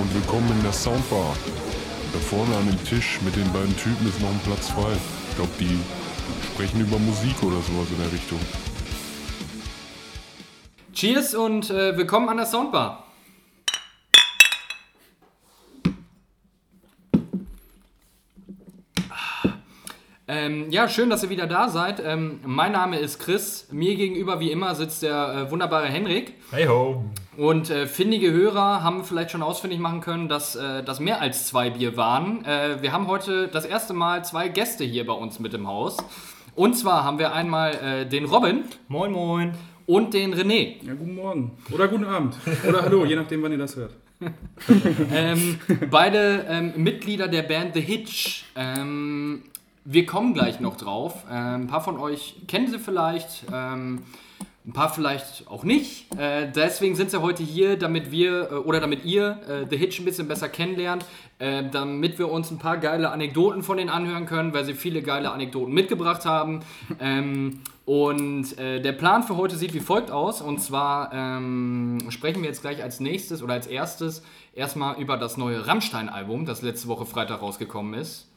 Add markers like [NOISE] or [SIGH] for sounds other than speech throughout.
und willkommen in der Soundbar. Da vorne an dem Tisch mit den beiden Typen ist noch ein Platz frei. Ich glaube, die sprechen über Musik oder sowas in der Richtung. Cheers und äh, willkommen an der Soundbar. Ähm, ja, schön, dass ihr wieder da seid. Ähm, mein Name ist Chris. Mir gegenüber, wie immer, sitzt der äh, wunderbare Henrik. Hey ho. Und äh, findige Hörer haben vielleicht schon ausfindig machen können, dass äh, das mehr als zwei Bier waren. Äh, wir haben heute das erste Mal zwei Gäste hier bei uns mit im Haus. Und zwar haben wir einmal äh, den Robin. Moin, moin. Und den René. Ja, guten Morgen. Oder guten Abend. Oder hallo, je nachdem, wann ihr das hört. [LAUGHS] ähm, beide ähm, Mitglieder der Band The Hitch. Ähm, wir kommen gleich noch drauf. Ähm, ein paar von euch kennen sie vielleicht, ähm, ein paar vielleicht auch nicht. Äh, deswegen sind sie heute hier, damit wir äh, oder damit ihr äh, The Hitch ein bisschen besser kennenlernt, äh, damit wir uns ein paar geile Anekdoten von denen anhören können, weil sie viele geile Anekdoten mitgebracht haben. Ähm, und äh, der Plan für heute sieht wie folgt aus. Und zwar ähm, sprechen wir jetzt gleich als nächstes oder als erstes erstmal über das neue Rammstein-Album, das letzte Woche Freitag rausgekommen ist.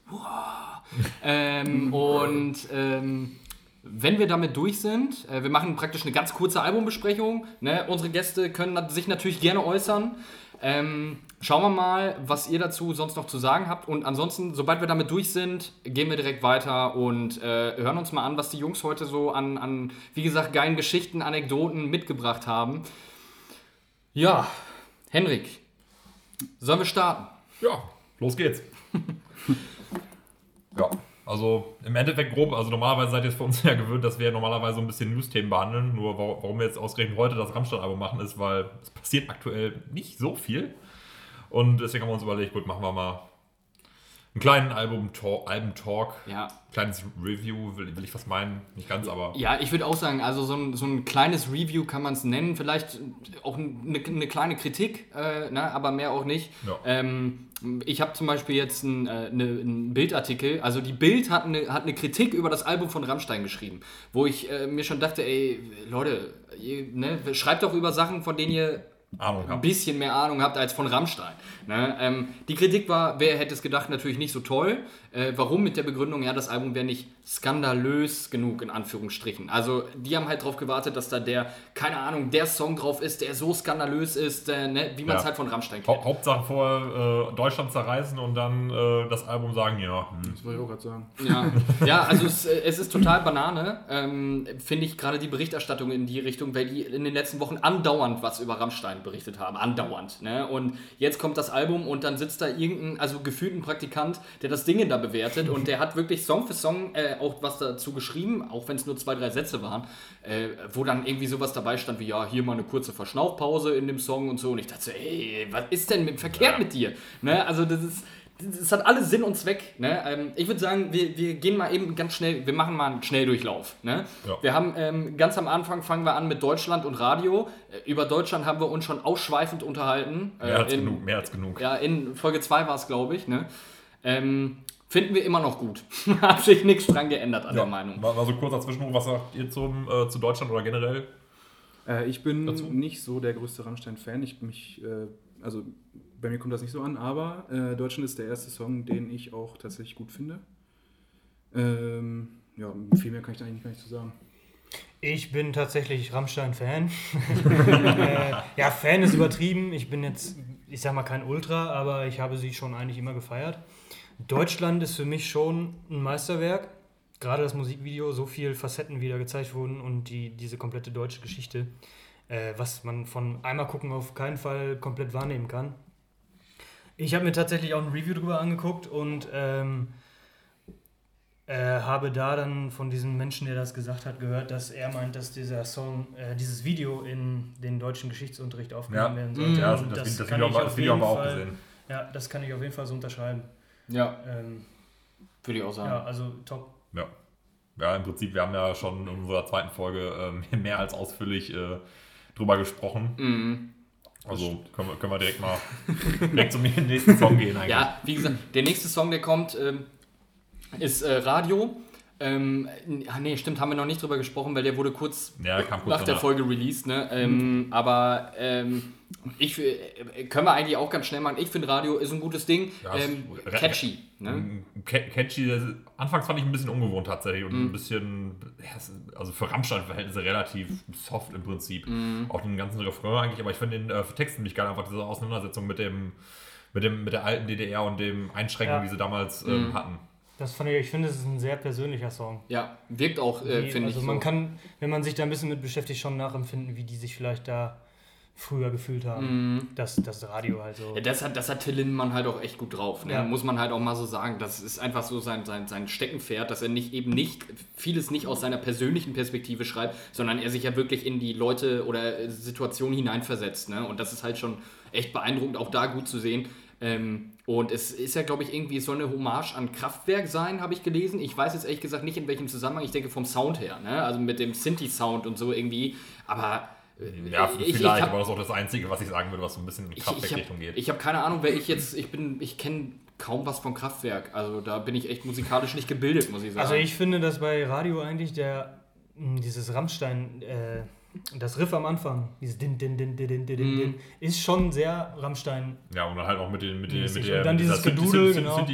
ähm, und ähm, wenn wir damit durch sind, äh, wir machen praktisch eine ganz kurze Albumbesprechung. Ne? Unsere Gäste können sich natürlich gerne äußern. Ähm, schauen wir mal, was ihr dazu sonst noch zu sagen habt. Und ansonsten, sobald wir damit durch sind, gehen wir direkt weiter und äh, hören uns mal an, was die Jungs heute so an, an, wie gesagt, geilen Geschichten, Anekdoten mitgebracht haben. Ja, Henrik, sollen wir starten? Ja, los geht's. [LAUGHS] ja, also im Endeffekt grob, also normalerweise seid ihr es für uns [LAUGHS] ja gewöhnt, dass wir normalerweise so ein bisschen News-Themen behandeln. Nur wa- warum wir jetzt ausgerechnet heute das Rammstein-Album machen, ist, weil es passiert aktuell nicht so viel. Und deswegen haben wir uns überlegt, gut, machen wir mal einen kleinen Album-Talk, Album-Talk. Ja, Kleines Review, will, will ich was meinen? Nicht ganz, aber. Ja, ich würde auch sagen, also so ein, so ein kleines Review kann man es nennen, vielleicht auch eine, eine kleine Kritik, äh, ne, aber mehr auch nicht. Ja. Ähm, ich habe zum Beispiel jetzt einen, äh, eine, einen Bildartikel, also die Bild hat eine, hat eine Kritik über das Album von Rammstein geschrieben, wo ich äh, mir schon dachte, ey, Leute, ihr, ne, schreibt doch über Sachen, von denen ihr Ahnung ein habt. bisschen mehr Ahnung habt als von Rammstein. Ne? Ähm, die Kritik war, wer hätte es gedacht, natürlich nicht so toll. Äh, warum? Mit der Begründung, ja, das Album wäre nicht skandalös genug, in Anführungsstrichen. Also, die haben halt darauf gewartet, dass da der, keine Ahnung, der Song drauf ist, der so skandalös ist, äh, ne? wie man es Ja. halt von Rammstein kennt. Hau Hauptsache vor äh, Deutschland zerreißen und dann äh, das Album sagen, ja, hm, Das wollte ich auch gerade sagen. Ja, ja also es, äh, es ist total Banane, ähm, finde ich gerade die Berichterstattung in die Richtung, weil die in den letzten Wochen andauernd was über Rammstein berichtet haben, andauernd. Ne? Und jetzt kommt das Album und dann sitzt da irgendein, also gefühlt ein Praktikant, der das Ding da bewertet und der hat wirklich Song für Song äh, auch was dazu geschrieben, auch wenn es nur zwei, drei Sätze waren, äh, wo dann irgendwie sowas dabei stand wie, ja, hier mal eine kurze Verschnaufpause in dem Song und so und ich dachte so, ey, was ist denn mit, verkehrt mit dir? Ne? Also das ist... Das hat alles Sinn und Zweck. Ne? Ähm, ich würde sagen, wir, wir gehen mal eben ganz schnell, wir machen mal einen Schnelldurchlauf. Ne? Ja. Wir haben ähm, ganz am Anfang fangen wir an mit Deutschland und Radio. Äh, über Deutschland haben wir uns schon ausschweifend unterhalten. Äh, mehr als in, genug, mehr als genug. Ja, in Folge 2 war es, glaube ich. Ne? Ähm, finden wir immer noch gut. [LAUGHS] Hat sich nichts dran geändert an Ja, der Meinung. War, war so kurz dazwischen, was sagt ihr zum, äh, zu Deutschland oder generell? Äh, ich bin Dazu? nicht so der größte Rammstein-Fan. Ich mich, äh, also bei mir kommt das nicht so an, aber äh, Deutschland ist der erste Song, den ich auch tatsächlich gut finde. Ähm, ja, viel mehr kann ich da eigentlich gar nicht zu sagen. Ich bin tatsächlich Rammstein-Fan. [LAUGHS] äh, ja, Fan ist übertrieben. Ich bin jetzt, ich sag mal, kein Ultra, aber ich habe sie schon eigentlich immer gefeiert. Deutschland ist für mich schon ein Meisterwerk. Gerade das Musikvideo, so viele Facetten wieder gezeigt wurden und die, diese komplette deutsche Geschichte, äh, was man von einmal gucken auf keinen Fall komplett wahrnehmen kann. Ich habe mir tatsächlich auch ein Review drüber angeguckt und ähm, äh, habe da dann von diesem Menschen, der das gesagt hat, gehört, dass er meint, dass dieser Song, äh, dieses Video in den deutschen Geschichtsunterricht aufgenommen Ja. werden sollte. Ja, das, das, das Video, das Video haben wir jeden auch Fall- gesehen. Ja, das kann ich auf jeden Fall so unterschreiben. Ja, Ähm, würde ich auch sagen. ja, also top. Ja. ja, im Prinzip, wir haben ja schon in unserer zweiten Folge ähm, [LAUGHS] mehr als ausführlich äh, drüber gesprochen. Mhm. Also können wir, können wir direkt mal [LAUGHS] direkt zum nächsten Song gehen eigentlich. Ja, wie gesagt, der nächste Song, der kommt, ähm, ist äh, Radio. Ähm, nee, stimmt, haben wir noch nicht drüber gesprochen, weil der wurde kurz Ja, kurz nach der. Folge released, ne? Ähm, aber ähm, ich äh, können wir eigentlich auch ganz schnell machen. Ich finde Radio ist ein gutes Ding. Ja, ähm, catchy. Ne? Mm, Ca- Catchy, anfangs fand ich ein bisschen ungewohnt tatsächlich und Mhm. ein bisschen, also für Rammstein-Verhältnisse relativ soft im Prinzip. Mhm. Auch den ganzen Refrain eigentlich, aber ich finde den äh, Text ziemlich geil, einfach diese Auseinandersetzung mit dem, mit dem, mit der alten DDR und dem Einschränkungen, Ja. die sie damals ähm, hatten. Das fand ich, ich finde, es ist ein sehr persönlicher Song. Ja, wirkt auch, äh, finde ich. also man so. kann, wenn man sich da ein bisschen mit beschäftigt, schon nachempfinden, wie die sich vielleicht da früher gefühlt haben. Das, das Radio halt so. Mhm. Ja, das hat, das hat Till Lindemann halt auch echt gut drauf. Ne? Ja. Muss man halt auch mal so sagen. Das ist einfach so sein, sein, sein Steckenpferd, dass er nicht eben nicht vieles nicht aus seiner persönlichen Perspektive schreibt, sondern er sich ja wirklich in die Leute oder Situationen hineinversetzt. Ne? Und das ist halt schon echt beeindruckend, auch da gut zu sehen. Ähm, und es ist ja, glaube ich, irgendwie, es soll eine Hommage an Kraftwerk sein, habe ich gelesen. Ich weiß jetzt ehrlich gesagt nicht, in welchem Zusammenhang. Ich denke vom Sound her, ne? also mit dem Synthi-Sound und so irgendwie. Aber Ja, ich- ich vielleicht, hab- aber das ist auch das Einzige, was ich sagen würde, was so ein bisschen in habe Kraftwerkrichtung geht. ich hab keine Ahnung, wer ich jetzt, ich bin, ich kenne kaum was von Kraftwerk. Also da bin ich echt musikalisch nicht gebildet, muss ich sagen. Also ich finde, dass bei Radio eigentlich der mh, dieses Rammstein, äh, das Riff am Anfang, dieses Din Din Din Din Din Din, Mhm. Din, ist schon sehr Rammstein. ja, und dann halt auch mit den, mit den, mit der, Und dann dieses Gedudel, genau.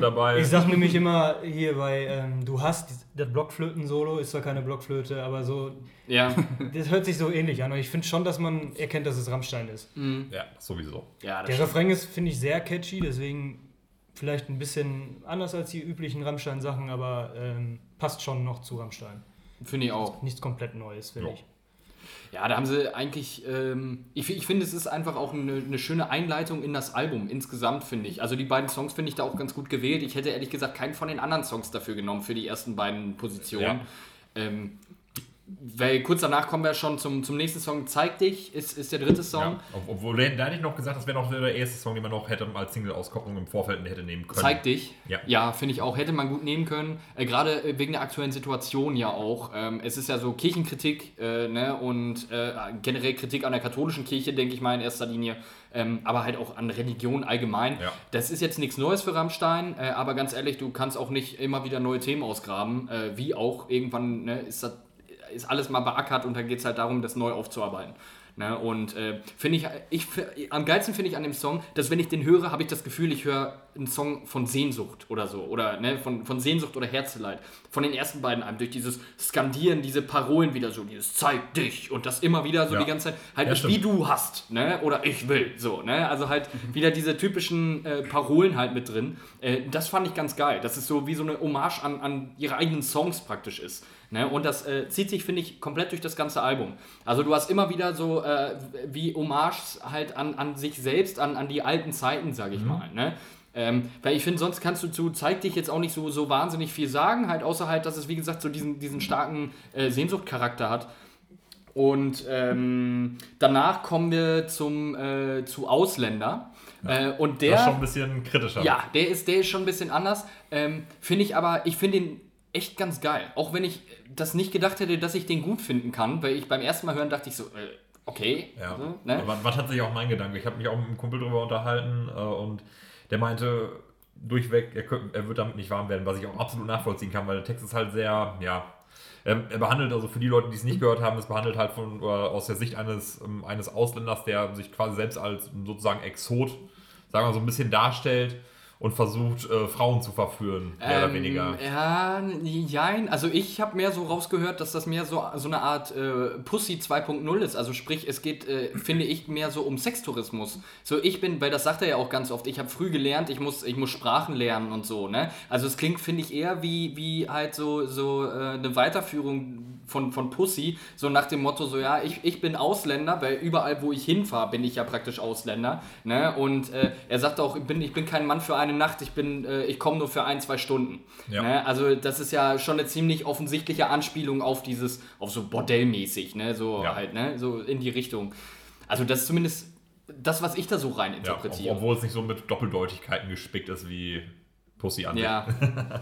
Dabei. [LAUGHS] Ich sag nämlich immer hier bei ähm, Du hast das Blockflöten-Solo, ist zwar keine Blockflöte, aber so, ja, [LAUGHS] das hört sich so ähnlich an. Und ich finde schon, dass man erkennt, dass es Rammstein ist. ja, sowieso. ja, das Der stimmt. Refrain ist, finde ich, sehr catchy, deswegen vielleicht ein bisschen anders als die üblichen Rammstein-Sachen, aber ähm, passt schon noch zu Rammstein. Finde ich auch. Nichts komplett Neues, finde Ja. ich. Ja, da haben sie eigentlich, ähm, ich, ich finde, es ist einfach auch eine, eine schöne Einleitung in das Album insgesamt, finde ich. Also die beiden Songs finde ich da auch ganz gut gewählt. Ich hätte ehrlich gesagt keinen von den anderen Songs dafür genommen, für die ersten beiden Positionen. Ähm, weil kurz danach kommen wir schon zum, zum nächsten Song, Zeig dich, ist, ist der dritte Song. Ja. Ob- Obwohl, da hätte ich noch gesagt, das wäre noch der erste Song, den man noch hätte als Single-Auskopplung im Vorfeld hätte nehmen können. Zeig dich. Ja. finde ich auch. Hätte man gut nehmen können. Äh, Gerade äh, wegen der aktuellen Situation ja auch. Ähm, es ist ja so Kirchenkritik äh, ne? und äh, generell Kritik an der katholischen Kirche, denke ich mal in erster Linie. Ähm, aber halt auch an Religion allgemein. Ja. Das ist jetzt nichts Neues für Rammstein, äh, aber ganz ehrlich, du kannst auch nicht immer wieder neue Themen ausgraben. Äh, wie auch irgendwann ne, ist das ist alles mal beackert und dann geht es halt darum, das neu aufzuarbeiten. Ne? Und äh, finde ich, ich, am geilsten finde ich an dem Song, dass wenn ich den höre, habe ich das Gefühl, ich höre einen Song von Sehnsucht oder so. Oder ne, von, von Sehnsucht oder Herzeleid. Von den ersten beiden Alben, durch dieses Skandieren, diese Parolen wieder so, dieses Zeig dich und das immer wieder so Ja. die ganze Zeit, halt Ja, nicht stimmt. wie du hast, ne? Oder ich will, so, ne? Also halt [LAUGHS] wieder diese typischen äh, Parolen halt mit drin. Äh, das fand ich ganz geil. Das ist so wie so eine Hommage an, an ihre eigenen Songs praktisch ist. Ne? Und das äh, zieht sich, finde ich, komplett durch das ganze Album. Also du hast immer wieder so äh, wie Hommages halt an, an sich selbst, an, an die alten Zeiten, sage ich mal. Ne? Ähm, weil ich finde, sonst kannst du zu Zeig dich jetzt auch nicht so, so wahnsinnig viel sagen, halt außer halt, dass es wie gesagt so diesen, diesen starken äh, Sehnsuchtcharakter hat. Und ähm, danach kommen wir zum, äh, zu Ausländer. Äh, und der. Das ist schon ein bisschen kritischer. Ja, der ist, der ist schon ein bisschen anders. Ähm, finde ich aber, ich finde ihn echt ganz geil. Auch wenn ich das nicht gedacht hätte, dass ich den gut finden kann, weil ich beim ersten Mal hören dachte ich so, äh, okay. Ja. So, ne? Aber war tatsächlich auch mein Gedanke. Ich habe mich auch mit einem Kumpel drüber unterhalten äh, und der meinte durchweg, er, könnt, er wird damit nicht warm werden, was ich auch absolut nachvollziehen kann, weil der Text ist halt sehr, ja. Er, er behandelt, also für die Leute, die es nicht gehört haben, es behandelt halt von, oder aus der Sicht eines, ähm, eines Ausländers, der sich quasi selbst als sozusagen Exot, sagen wir so ein bisschen darstellt und versucht, äh, Frauen zu verführen, mehr oder Ähm, weniger. Ja, jein. Also ich habe mehr so rausgehört, dass das mehr so, so eine Art äh, Pussy 2.0 ist. Also sprich, es geht, äh, finde ich, mehr so um Sextourismus. So ich bin, weil das sagt er ja auch ganz oft, ich habe früh gelernt, ich muss, ich muss Sprachen lernen und so. Ne? Also es klingt, finde ich, eher wie, wie halt so, so äh, eine Weiterführung von, von Pussy. So nach dem Motto, so ja, ich, ich bin Ausländer, weil überall, wo ich hinfahre, bin ich ja praktisch Ausländer. Ne? Und äh, er sagt auch, ich bin, ich bin kein Mann für eine Nacht, ich bin, äh, ich komme nur für ein, zwei Stunden. Ja. Ne? Also das ist ja schon eine ziemlich offensichtliche Anspielung auf dieses, auf so bordellmäßig, ne? So Ja. halt, ne? So in die Richtung. Also das ist zumindest das, was ich da so rein Ja, interpretiere. obwohl es nicht so mit Doppeldeutigkeiten gespickt ist wie Pussy an. Ja. [LAUGHS]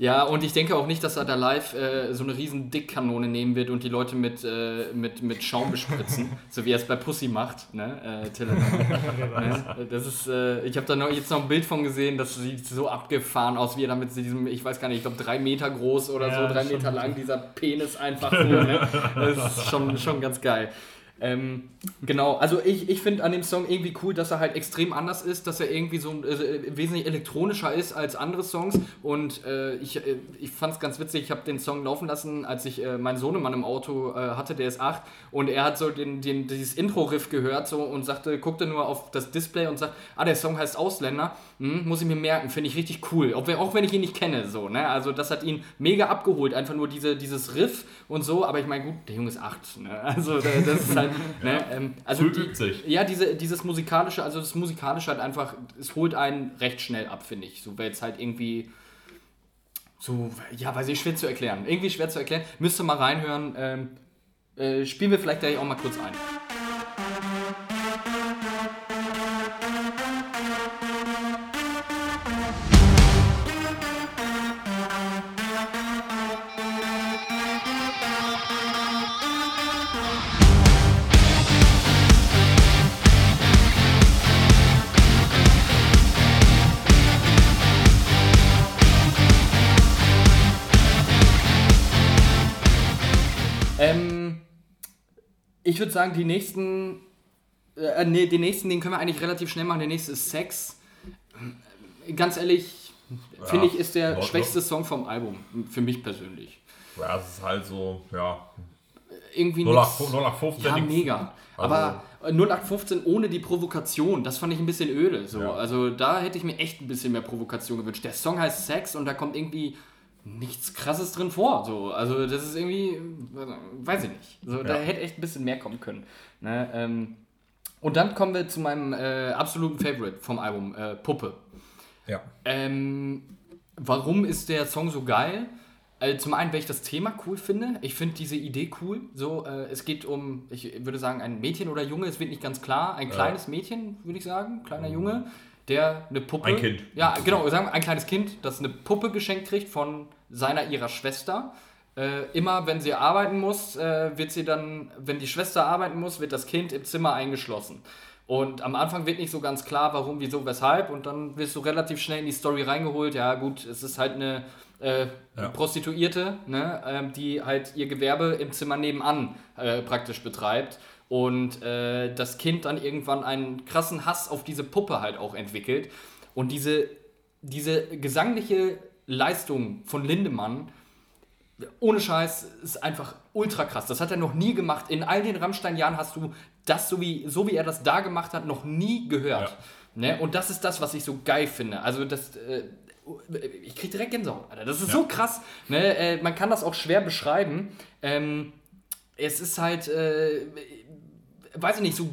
Ja, und ich denke auch nicht, dass er da live äh, so eine riesen Dickkanone nehmen wird und die Leute mit, äh, mit, mit Schaum bespritzen, [LAUGHS] so wie er es bei Pussy macht, ne? Äh, [LAUGHS] ne? Das ist, äh, ich habe da noch, jetzt noch ein Bild von gesehen, das sieht so abgefahren aus, wie er da mit diesem, ich weiß gar nicht, ich glaube drei Meter groß oder Ja, so, drei. Meter lang, dieser Penis einfach [LAUGHS] so, ne? Das ist schon, schon ganz geil. Ähm, genau, also ich, ich finde an dem Song irgendwie cool, dass er halt extrem anders ist, dass er irgendwie so äh, wesentlich elektronischer ist als andere Songs. Und äh, ich, äh, ich fand es ganz witzig, ich habe den Song laufen lassen, als ich äh, meinen Sohnemann im Auto äh, hatte, der ist acht. Und er hat so den, den, dieses Intro-Riff gehört so und sagte, guckte nur auf das Display und sagt, ah, der Song heißt Ausländer, hm, muss ich mir merken, finde ich richtig cool, auch wenn, auch wenn ich ihn nicht kenne, so, ne, also das hat ihn mega abgeholt, einfach nur diese, dieses Riff und so, aber ich meine, gut, der Junge ist acht, ne, also da- das ist halt, ne, ähm, also Früh die, sich. ja, diese, dieses musikalische, also das musikalische hat einfach, es holt einen recht schnell ab, finde ich. So wäre jetzt halt irgendwie so, ja, weiß ich, schwer zu erklären. Irgendwie schwer zu erklären. Müsste mal reinhören. Ähm, äh, spielen wir vielleicht gleich auch mal kurz ein. Ich würde sagen, die nächsten, äh, nee, den nächsten, den können wir eigentlich relativ schnell machen. Der nächste ist Sex. Ganz ehrlich, finde ich, ist der schwächste Song vom Album. Für mich persönlich. Ja, es ist halt so, ja. Irgendwie 08, nix- 0815. Ja, nix. mega. Also- Aber 0815 ohne die Provokation, das fand ich ein bisschen öde. So. Ja. Also da hätte ich mir echt ein bisschen mehr Provokation gewünscht. Der Song heißt Sex und da kommt irgendwie nichts krasses drin vor. So. Also das ist irgendwie, äh, weiß ich nicht. So, Da Ja. hätte echt ein bisschen mehr kommen können. Ne? Ähm, und dann kommen wir zu meinem äh, absoluten Favorite vom Album, äh, Puppe. Ja. Ähm, warum ist der Song so geil? Äh, zum einen, weil ich das Thema cool finde. Ich finde diese Idee cool. So, äh, es geht um, ich würde sagen, ein Mädchen oder Junge, es wird nicht ganz klar. Ein kleines Mädchen, würde ich sagen, kleiner Junge, der eine Puppe. Ein Kind. Ja, genau, sagen wir ein kleines Kind, das eine Puppe geschenkt kriegt von seiner ihrer Schwester. Äh, immer wenn sie arbeiten muss, äh, wird sie dann, wenn die Schwester arbeiten muss, wird das Kind im Zimmer eingeschlossen. Und am Anfang wird nicht so ganz klar, warum, wieso, weshalb. Und dann wirst du relativ schnell in die Story reingeholt. Ja, gut, es ist halt eine äh, Ja. Prostituierte, ne, ähm, die halt ihr Gewerbe im Zimmer nebenan äh, praktisch betreibt. Und äh, das Kind dann irgendwann einen krassen Hass auf diese Puppe halt auch entwickelt. Und diese, diese gesangliche Leistung von Lindemann, ohne Scheiß, ist einfach ultra krass. Das hat er noch nie gemacht. In all den Rammstein-Jahren hast du das, so wie, so wie er das da gemacht hat, noch nie gehört. Ne? Und das ist das, was ich so geil finde. Also das... Äh, ich krieg direkt Gänsehaut, Alter. Das ist so krass. Ne? Äh, man kann das auch schwer beschreiben. Ähm, es ist halt, äh, weiß ich nicht, so,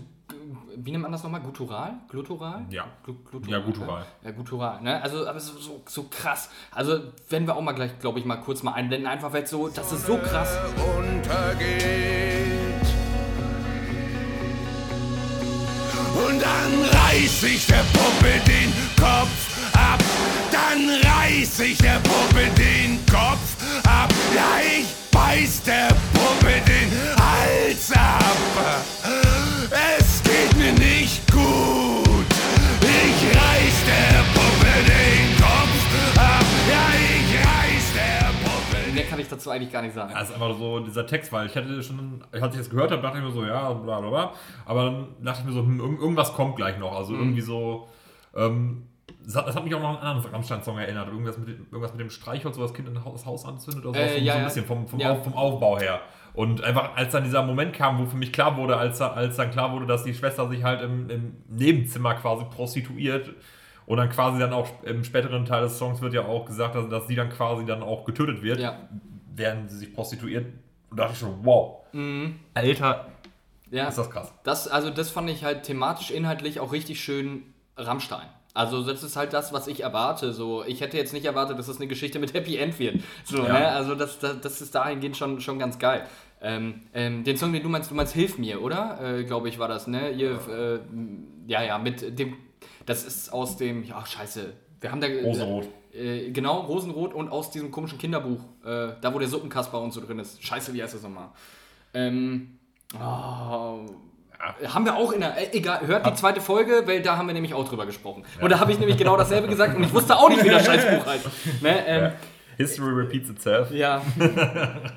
wie nennt man das nochmal? Guttural? Gluttural? Ja. Glu- Gluttural, Ja, guttural. Ne? Ja, guttural. Ne? Also, aber so, so, so krass. Also, werden wir auch mal gleich, glaube ich, mal kurz mal einblenden. Einfach, weil es so, das ist so krass. untergeht. Und dann reiß ich der Puppe den Kopf ab. Dann reiß ich der Puppe den Kopf ab. Ja, ich beiß der Puppe den Hals ab. Es geht mir nicht gut. Ich reiß der Puppe den Kopf ab. Ja, ich reiß der Puppe Mehr kann ich dazu eigentlich gar nicht sagen. Ja, ist einfach so dieser Text, weil ich hatte schon, als ich das gehört habe, dachte ich mir so, ja, bla bla bla. Aber dann dachte ich mir so, hm, irgend- irgendwas kommt gleich noch. Mhm. Also irgendwie so, ähm, das hat, das hat mich auch noch an einen anderen Rammstein-Song erinnert. Irgendwas mit, dem- irgendwas mit dem Streichholz, wo das Kind in das Haus anzündet oder so. Äh, so, ja, so ein bisschen vom, vom, Ja. Auf, vom Aufbau her. Und einfach, als dann dieser Moment kam, wo für mich klar wurde, als, als dann klar wurde, dass die Schwester sich halt im, im Nebenzimmer quasi prostituiert. Und dann quasi dann auch im späteren Teil des Songs wird ja auch gesagt, dass, dass sie dann quasi dann auch getötet wird Ja. während sie sich prostituiert. Und dachte ich schon, wow. Alter, Ja. ist das krass. Das, also das fand ich halt thematisch, inhaltlich auch richtig schön Rammstein. Also das ist halt das, was ich erwarte. So, ich hätte jetzt nicht erwartet, dass es eine Geschichte mit Happy End wird. So, Ja. ne? Also das, das, das ist dahingehend schon, schon ganz geil. Ähm, ähm, den Song, den du meinst, du meinst Hilf mir, oder? Äh, Glaube ich, war das, ne? Ihr, äh, ja, ja, mit dem. Das ist aus dem. Ja, scheiße. Wir haben da. Rosenrot. Äh, genau, Rosenrot und aus diesem komischen Kinderbuch, äh, da wo der Suppenkasper und so drin ist. Scheiße, wie heißt das nochmal? Ähm, oh, haben wir auch in der. Äh, egal, hört die zweite Folge, weil da haben wir nämlich auch drüber gesprochen. Und da habe ich nämlich genau dasselbe gesagt und ich wusste auch nicht, wie das Scheißbuch heißt. Ne, ähm, History repeats itself. ja. [LAUGHS]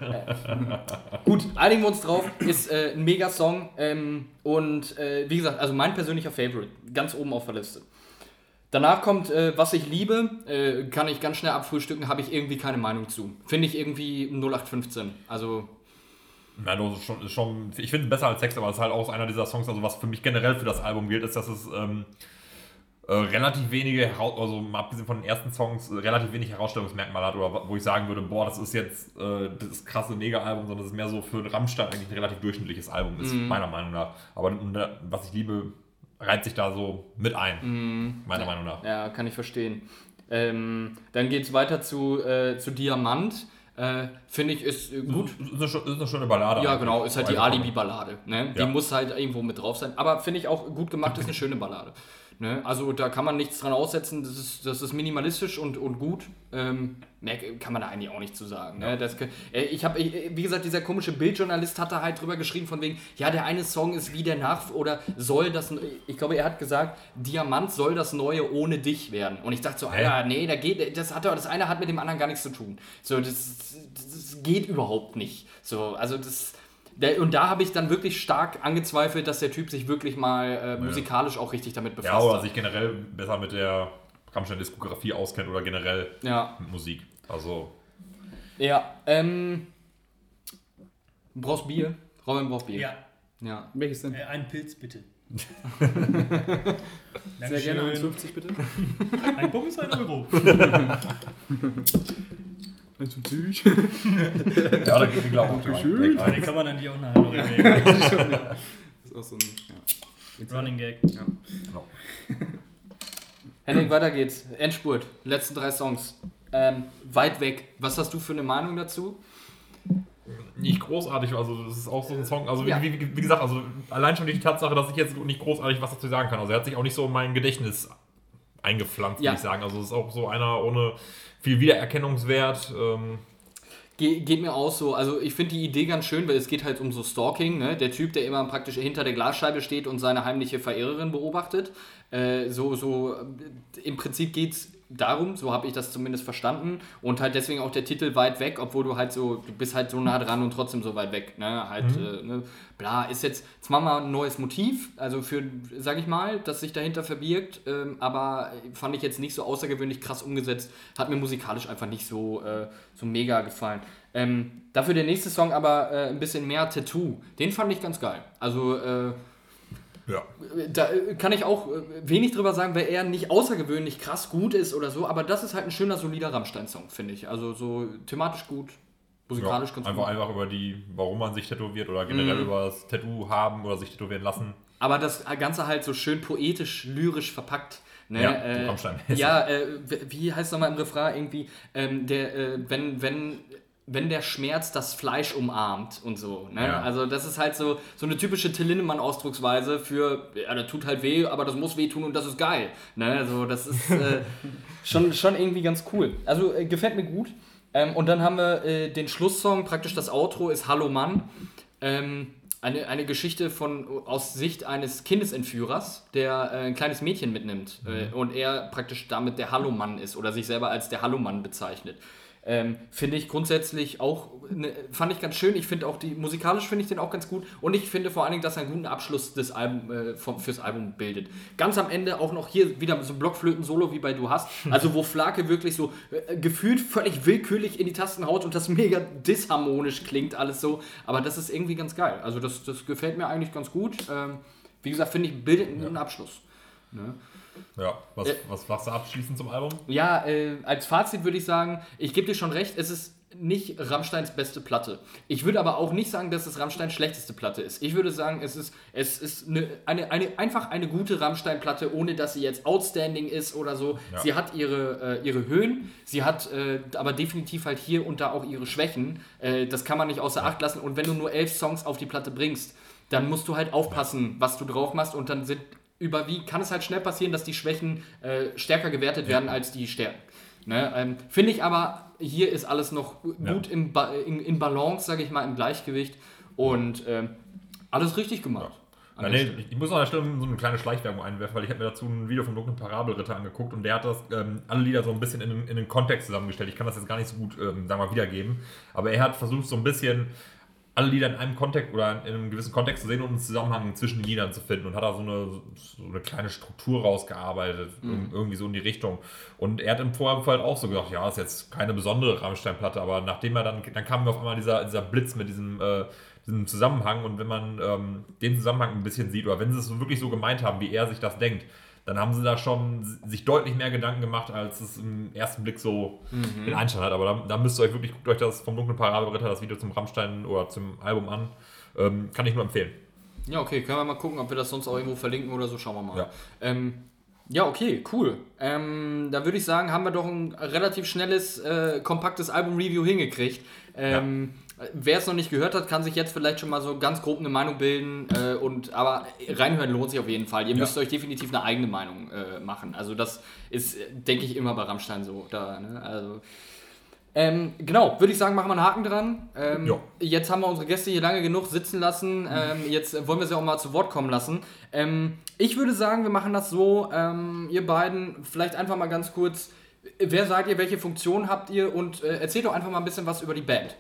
Äh, Gut, einigen wir uns drauf. Ist äh, ein Mega-Song. Ähm, und äh, wie gesagt, also mein persönlicher Favorite. Ganz oben auf der Liste. Danach kommt, äh, was ich liebe, äh, kann ich ganz schnell abfrühstücken, habe ich irgendwie keine Meinung zu. Finde ich irgendwie 0815. Also, Das ist schon, ist schon ich finde es besser als Text, aber es ist halt auch einer dieser Songs, also was für mich generell für das Album gilt, ist, dass es ähm, äh, relativ wenige, also mal abgesehen von den ersten Songs, äh, relativ wenig Herausstellungsmerkmale hat oder wo ich sagen würde, boah, das ist jetzt äh, das krasse Mega-Album, sondern es ist mehr so für Rammstein eigentlich ein relativ durchschnittliches Album ist, meiner Meinung nach. Aber äh, was ich liebe, reiht sich da so mit ein, meiner Meinung nach. ja, kann ich verstehen. Ähm, dann geht es weiter zu, äh, zu Diamant. Äh, Finde ich, ist äh, gut. Ist eine, ist eine schöne Ballade. Ja, genau, ist halt die Alibi-Ballade. Ne? Die Ja. muss halt irgendwo mit drauf sein. Aber finde ich auch gut gemacht, ist eine schöne Ballade. Ne? Also da kann man nichts dran aussetzen. Das ist, das ist minimalistisch und, und gut. Ähm, mehr kann man da eigentlich auch nicht zu sagen. Ne? Das, äh, ich habe, wie gesagt, dieser komische Bildjournalist hat da halt drüber geschrieben, von wegen, ja, der eine Song ist wie der Nach- oder soll das, ich glaube, er hat gesagt, Diamant soll das Neue ohne dich werden. Und ich dachte so, Hä? Alter, nee, da geht, das, hat, doch- das eine hat mit dem anderen gar nichts zu tun. So, das, das geht überhaupt nicht. So, also das. Der, und da habe ich dann wirklich stark angezweifelt, dass der Typ sich wirklich mal äh, musikalisch auch richtig damit befasst Ja, oder hat. sich generell besser mit der Rammstein-Diskografie auskennt oder generell Ja, mit Musik. Also, ja. Ähm, du brauchst Bier? Robin braucht Bier. Ja, ja. Welches denn? äh, einen Pilz bitte. Sehr gerne Dankeschön. 1,50 bitte. Ein Punkt ist ein Euro. [LAUGHS] 1,50. [LAUGHS] ja, da geht die Glaube Schön. Aber den kann man dann die auch nachher noch erwähnen. Das ist auch so ein. Ja. Running Gag. [LAUGHS] Henning, weiter geht's. Endspurt. Letzten drei Songs. Ähm, weit weg. Was hast du für eine Meinung dazu? nicht großartig, also das ist auch so ein Song, also wie, Ja. wie, wie gesagt, also allein schon die Tatsache, dass ich jetzt nicht großartig was dazu sagen kann. Also er hat sich auch nicht so in mein Gedächtnis eingepflanzt, Ja. würde ich sagen. Also es ist auch so einer ohne viel Wiedererkennungswert. Ähm, Ge geht mir auch so. Also ich finde die Idee ganz schön, weil es geht halt um so Stalking. Ne? Der Typ, der immer praktisch hinter der Glasscheibe steht und seine heimliche Verehrerin beobachtet. Äh, so, so äh, im Prinzip geht es darum, so habe ich das zumindest verstanden. Und halt deswegen auch der Titel weit weg, obwohl du halt so, du bist halt so nah dran und trotzdem so weit weg. Ne? Halt, äh, ne? bla, ist jetzt zwar mal ein neues Motiv, also für, sag ich mal, das sich dahinter verbirgt, ähm, aber fand ich jetzt nicht so außergewöhnlich krass umgesetzt. Hat mir musikalisch einfach nicht so, äh, so mega gefallen. Ähm, dafür der nächste Song aber äh, ein bisschen mehr Tattoo. Den fand ich ganz geil. Also äh, ja. da äh, kann ich auch äh, wenig drüber sagen, weil er nicht außergewöhnlich krass gut ist oder so, aber das ist halt ein schöner, solider Rammstein-Song, finde ich. Also so thematisch gut, ja. musikalisch ganz Einfach, gut. einfach über die, warum man sich tätowiert oder generell Mhm. über das Tattoo haben oder sich tätowieren lassen. Aber das Ganze halt so schön poetisch, lyrisch verpackt. Ne? Ja, äh, ja äh, wie heißt es nochmal im Refrain irgendwie, ähm, der, äh, wenn, wenn, wenn der Schmerz das Fleisch umarmt und so. Ne? Ja. Also das ist halt so, so eine typische Till Lindemann-Ausdrucksweise für, ja, das tut halt weh, aber das muss weh tun und das ist geil. Ne? Also das ist äh, [LAUGHS] schon, schon irgendwie ganz cool. Also äh, gefällt mir gut. Ähm, und dann haben wir äh, den Schlusssong, praktisch das Outro ist Hallo Mann. Ähm, eine, eine Geschichte von, aus Sicht eines Kindesentführers, der äh, ein kleines Mädchen mitnimmt äh, und er praktisch damit der Hallo-Mann ist oder sich selber als der Hallo-Mann bezeichnet. Ähm, finde ich grundsätzlich auch, ne, fand ich ganz schön. Ich finde auch die, musikalisch finde ich den auch ganz gut und ich finde vor allen Dingen, dass er einen guten Abschluss des Album, äh, vom, fürs Album bildet. Ganz am Ende auch noch hier wieder so ein Blockflöten-Solo wie bei Du hast, [LAUGHS] also wo Flake wirklich so äh, gefühlt völlig willkürlich in die Tasten haut und das mega disharmonisch klingt alles so, aber das ist irgendwie ganz geil. Also das, das gefällt mir eigentlich ganz gut. Ähm, wie gesagt, finde ich, bildet einen guten Abschluss. Ne? Ja, was, Äh. was sagst du abschließend zum Album? Ja, äh, als Fazit würde ich sagen, ich gebe dir schon recht, es ist nicht Rammsteins beste Platte. Ich würde aber auch nicht sagen, dass es Rammsteins schlechteste Platte ist. Ich würde sagen, es ist, es ist eine, eine, eine, einfach eine gute Rammstein-Platte, ohne dass sie jetzt outstanding ist oder so. Ja. Sie hat ihre, äh, ihre Höhen, sie hat äh, aber definitiv halt hier und da auch ihre Schwächen. Äh, das kann man nicht außer Acht lassen. Und wenn du nur elf Songs auf die Platte bringst, dann musst du halt aufpassen, was du drauf machst und dann sind überwiegend, kann es halt schnell passieren, dass die Schwächen äh, stärker gewertet werden als die Stärken. Ne? Ähm, Finde ich aber, hier ist alles noch Ja. gut im ba in, in Balance, sage ich mal, im Gleichgewicht und ähm, alles richtig gemacht. Ja, der nee, ich, ich muss an der Stelle so eine kleine Schleichwerbung einwerfen, weil ich habe mir dazu ein Video vom dunklen Parabelritter angeguckt und der hat das ähm, alle Lieder so ein bisschen in, den- in den Kontext zusammengestellt. Ich kann das jetzt gar nicht so gut, ähm, sagen wir mal, wiedergeben, aber er hat versucht so ein bisschen alle Lieder in einem Kontext oder in einem gewissen Kontext zu sehen und einen Zusammenhang zwischen den Liedern zu finden und hat da so eine, so eine kleine Struktur rausgearbeitet, ir- irgendwie so in die Richtung. Und er hat im Vorfeld auch so gedacht, ja, ist jetzt keine besondere Rammstein-Platte, aber nachdem er dann, dann kam mir auf einmal dieser, dieser Blitz mit diesem, äh, diesem Zusammenhang und wenn man ähm, den Zusammenhang ein bisschen sieht oder wenn sie es wirklich so gemeint haben, wie er sich das denkt, dann haben sie da schon sich deutlich mehr Gedanken gemacht, als es im ersten Blick so den Einstand hat. Aber da, da müsst ihr euch wirklich, guckt euch das vom dunklen Parabelritter, das Video zum Rammstein oder zum Album an. Ähm, kann ich nur empfehlen. Ja, okay, können wir mal gucken, ob wir das sonst auch irgendwo verlinken oder so, schauen wir mal. Ja. Ähm, ja, okay, cool. Ähm, da würde ich sagen, haben wir doch ein relativ schnelles, äh, kompaktes Album-Review hingekriegt. Ähm, Wer es noch nicht gehört hat, kann sich jetzt vielleicht schon mal so ganz grob eine Meinung bilden. Äh, und, aber reinhören lohnt sich auf jeden Fall. Ihr müsst euch definitiv eine eigene Meinung äh, machen. Also das ist, äh, denke ich, immer bei Rammstein so. Da, ne? Also ähm, genau, würde ich sagen, machen wir einen Haken dran. Ähm, jetzt haben wir unsere Gäste hier lange genug sitzen lassen. Ähm, jetzt wollen wir sie auch mal zu Wort kommen lassen. Ähm, ich würde sagen, wir machen das so, ähm, ihr beiden, vielleicht einfach mal ganz kurz. Wer seid ihr, welche Funktion habt ihr und äh, erzählt doch einfach mal ein bisschen was über die Band.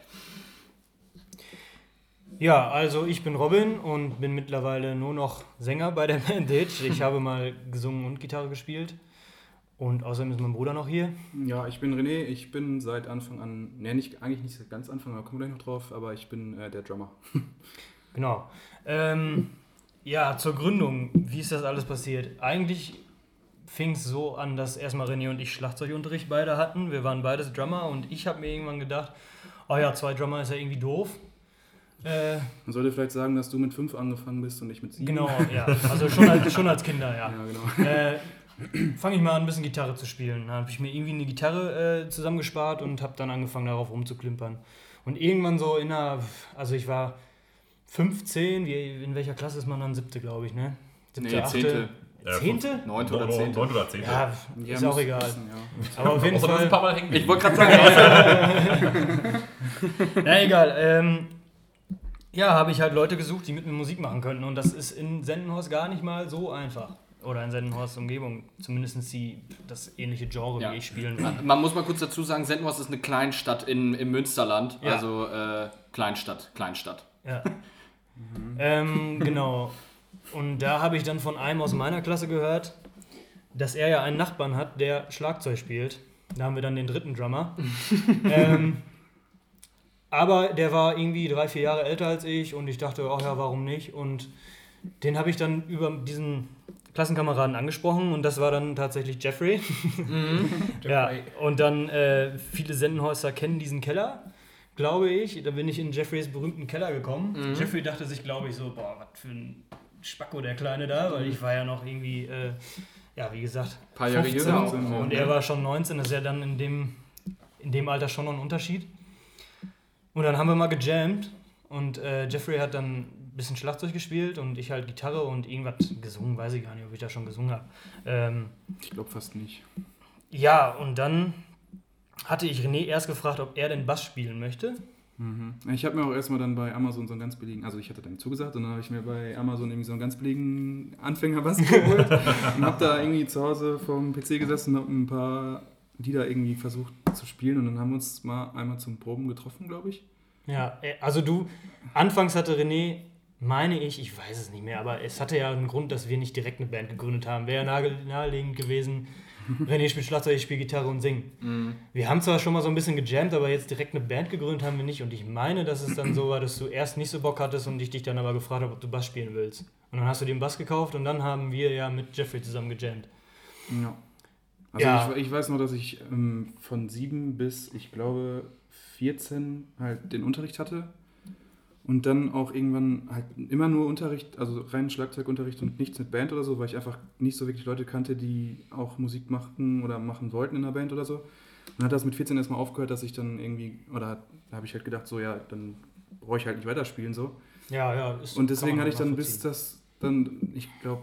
Ja, also ich bin Robin und bin mittlerweile nur noch Sänger bei der [LAUGHS] Band Ditch. Ich habe mal gesungen und Gitarre gespielt. Und außerdem ist mein Bruder noch hier. Ja, ich bin René, ich bin seit Anfang an, ne, nicht, eigentlich nicht seit ganz Anfang, aber kommen wir gleich noch drauf, aber ich bin äh, der Drummer. [LAUGHS] Genau. Ähm, ja, zur Gründung. Wie ist das alles passiert? Eigentlich fing es so an, dass erstmal René und ich Schlagzeugunterricht beide hatten. Wir waren beides Drummer und ich habe mir irgendwann gedacht, oh ja, zwei Drummer ist ja irgendwie doof. Äh, Man sollte vielleicht sagen, dass du mit fünf angefangen bist und ich mit sieben. genau, ja. Also schon als, schon als Kinder, ja. [LAUGHS] Ja, genau. äh, fange ich mal an, ein bisschen Gitarre zu spielen. Dann habe ich mir irgendwie eine Gitarre äh, zusammengespart und habe dann angefangen, darauf rumzuklimpern. Und irgendwann so in einer, also ich war 15, wie, in welcher Klasse ist man dann? Siebte, glaube ich, ne? Siebte, Nee, achte. zehnte. Zehnte? Neunte oder zehnte. Neunte oder zehnte. Ja, Ja, ist auch egal. wissen, ja. Aber auf jeden bist ein Fall. paar Mal hängen. Ich wollte gerade sagen, Na [LAUGHS] egal. Ähm, ja, habe ich halt Leute gesucht, die mit mir Musik machen könnten. Und das ist in Sendenhorst gar nicht mal so einfach. Oder in Sendenhorst Umgebung. Zumindest die, das ähnliche Genre, Ja. wie ich spielen will. man muss mal kurz dazu sagen, Sendmos ist eine Kleinstadt in, im Münsterland. Ja. Also äh, Kleinstadt, Kleinstadt. Ja. [LAUGHS] ähm, genau. Und da habe ich dann von einem aus meiner Klasse gehört, dass er ja einen Nachbarn hat, der Schlagzeug spielt. Da haben wir dann den dritten Drummer. [LAUGHS] ähm, aber der war irgendwie drei, vier Jahre älter als ich und ich dachte, ach ja, warum nicht? Und den habe ich dann über diesen Klassenkameraden angesprochen und das war dann tatsächlich Jeffrey. [LAUGHS] ja, und dann äh, viele Sendenhäuser kennen diesen Keller, glaube ich. Da bin ich in Jeffreys berühmten Keller gekommen. Jeffrey dachte sich, glaube ich, so, boah, was für ein Spacko der Kleine da, weil ich war ja noch irgendwie, äh, ja, wie gesagt, Ein paar Jahre 15 jünger und er war schon 19, das ist ja dann in dem, in dem Alter schon noch ein Unterschied. Und dann haben wir mal gejammt und äh, Jeffrey hat dann ein bisschen Schlagzeug gespielt und ich halt Gitarre und irgendwas gesungen, weiß ich gar nicht, ob ich da schon gesungen habe. Ähm, Ich glaube fast nicht. ja, und dann hatte ich René erst gefragt, ob er den Bass spielen möchte. Ich habe mir auch erstmal dann bei Amazon so einen ganz billigen, also ich hatte dann zugesagt und dann habe ich mir bei Amazon irgendwie so einen ganz billigen Anfängerbass [LAUGHS] geholt und habe da irgendwie zu Hause vorm PC gesessen und habe ein paar Lieder irgendwie versucht zu spielen und dann haben wir uns mal einmal zum Proben getroffen, glaube ich. Ja, äh, also du, anfangs hatte René, meine ich, ich weiß es nicht mehr, aber es hatte ja einen Grund, dass wir nicht direkt eine Band gegründet haben. Wäre nahe- naheliegend gewesen, [LAUGHS] René spielt Schlagzeug, ich spiele Gitarre und sing. Wir haben zwar schon mal so ein bisschen gejammt, aber jetzt direkt eine Band gegründet haben wir nicht und ich meine, dass es dann so war, dass du erst nicht so Bock hattest und ich dich dann aber gefragt habe, ob du Bass spielen willst. Und dann hast du den Bass gekauft und dann haben wir ja mit Jeffrey zusammen gejammt. Ja. Also Ja. Ich, ich weiß noch, dass ich ähm, von sieben bis, ich glaube, 14 halt den Unterricht hatte. Und dann auch irgendwann halt immer nur Unterricht, also reinen Schlagzeugunterricht und nichts mit Band oder so, weil ich einfach nicht so wirklich Leute kannte, die auch Musik machten oder machen wollten in der Band oder so. Und dann hat das mit 14 erstmal aufgehört, dass ich dann irgendwie, oder da habe ich halt gedacht, so ja, dann brauche ich halt nicht weiterspielen so. Ja, ja. ist- Und deswegen hatte ich dann bis das, dann, ich glaube,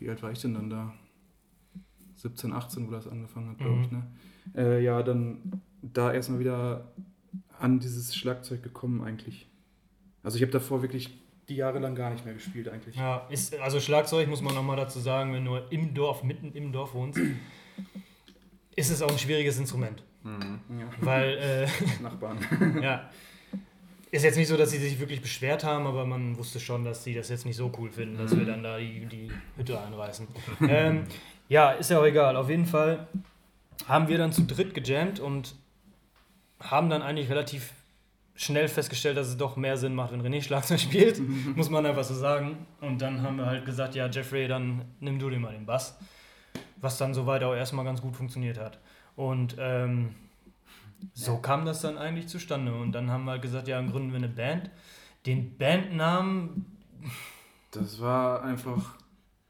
wie alt war ich denn dann da? 17, 18, wo das angefangen hat, glaube Mhm. ich, ne? Äh, ja, dann da erstmal wieder an dieses Schlagzeug gekommen eigentlich. Also ich habe davor wirklich die Jahre lang gar nicht mehr gespielt eigentlich. Ja, ist, also Schlagzeug muss man nochmal dazu sagen, wenn du im Dorf, mitten im Dorf wohnst, ist es auch ein schwieriges Instrument. Ja. Weil, äh, Nachbarn. [LAUGHS] ja, ist jetzt nicht so, dass sie sich wirklich beschwert haben, aber man wusste schon, dass sie das jetzt nicht so cool finden, dass wir dann da die, die Hütte einreißen. [LAUGHS] ähm, ja, ist ja auch egal. Auf jeden Fall haben wir dann zu dritt gejammt und haben dann eigentlich relativ schnell festgestellt, dass es doch mehr Sinn macht, wenn René Schlagzeug spielt, [LAUGHS] muss man einfach so sagen. Und dann haben wir halt gesagt, ja, Jeffrey, dann nimm du dir mal den Bass. Was dann soweit auch erstmal ganz gut funktioniert hat. Und ähm, so kam das dann eigentlich zustande. Und dann haben wir halt gesagt, ja, dann gründen wir eine Band. Den Bandnamen, Das war einfach.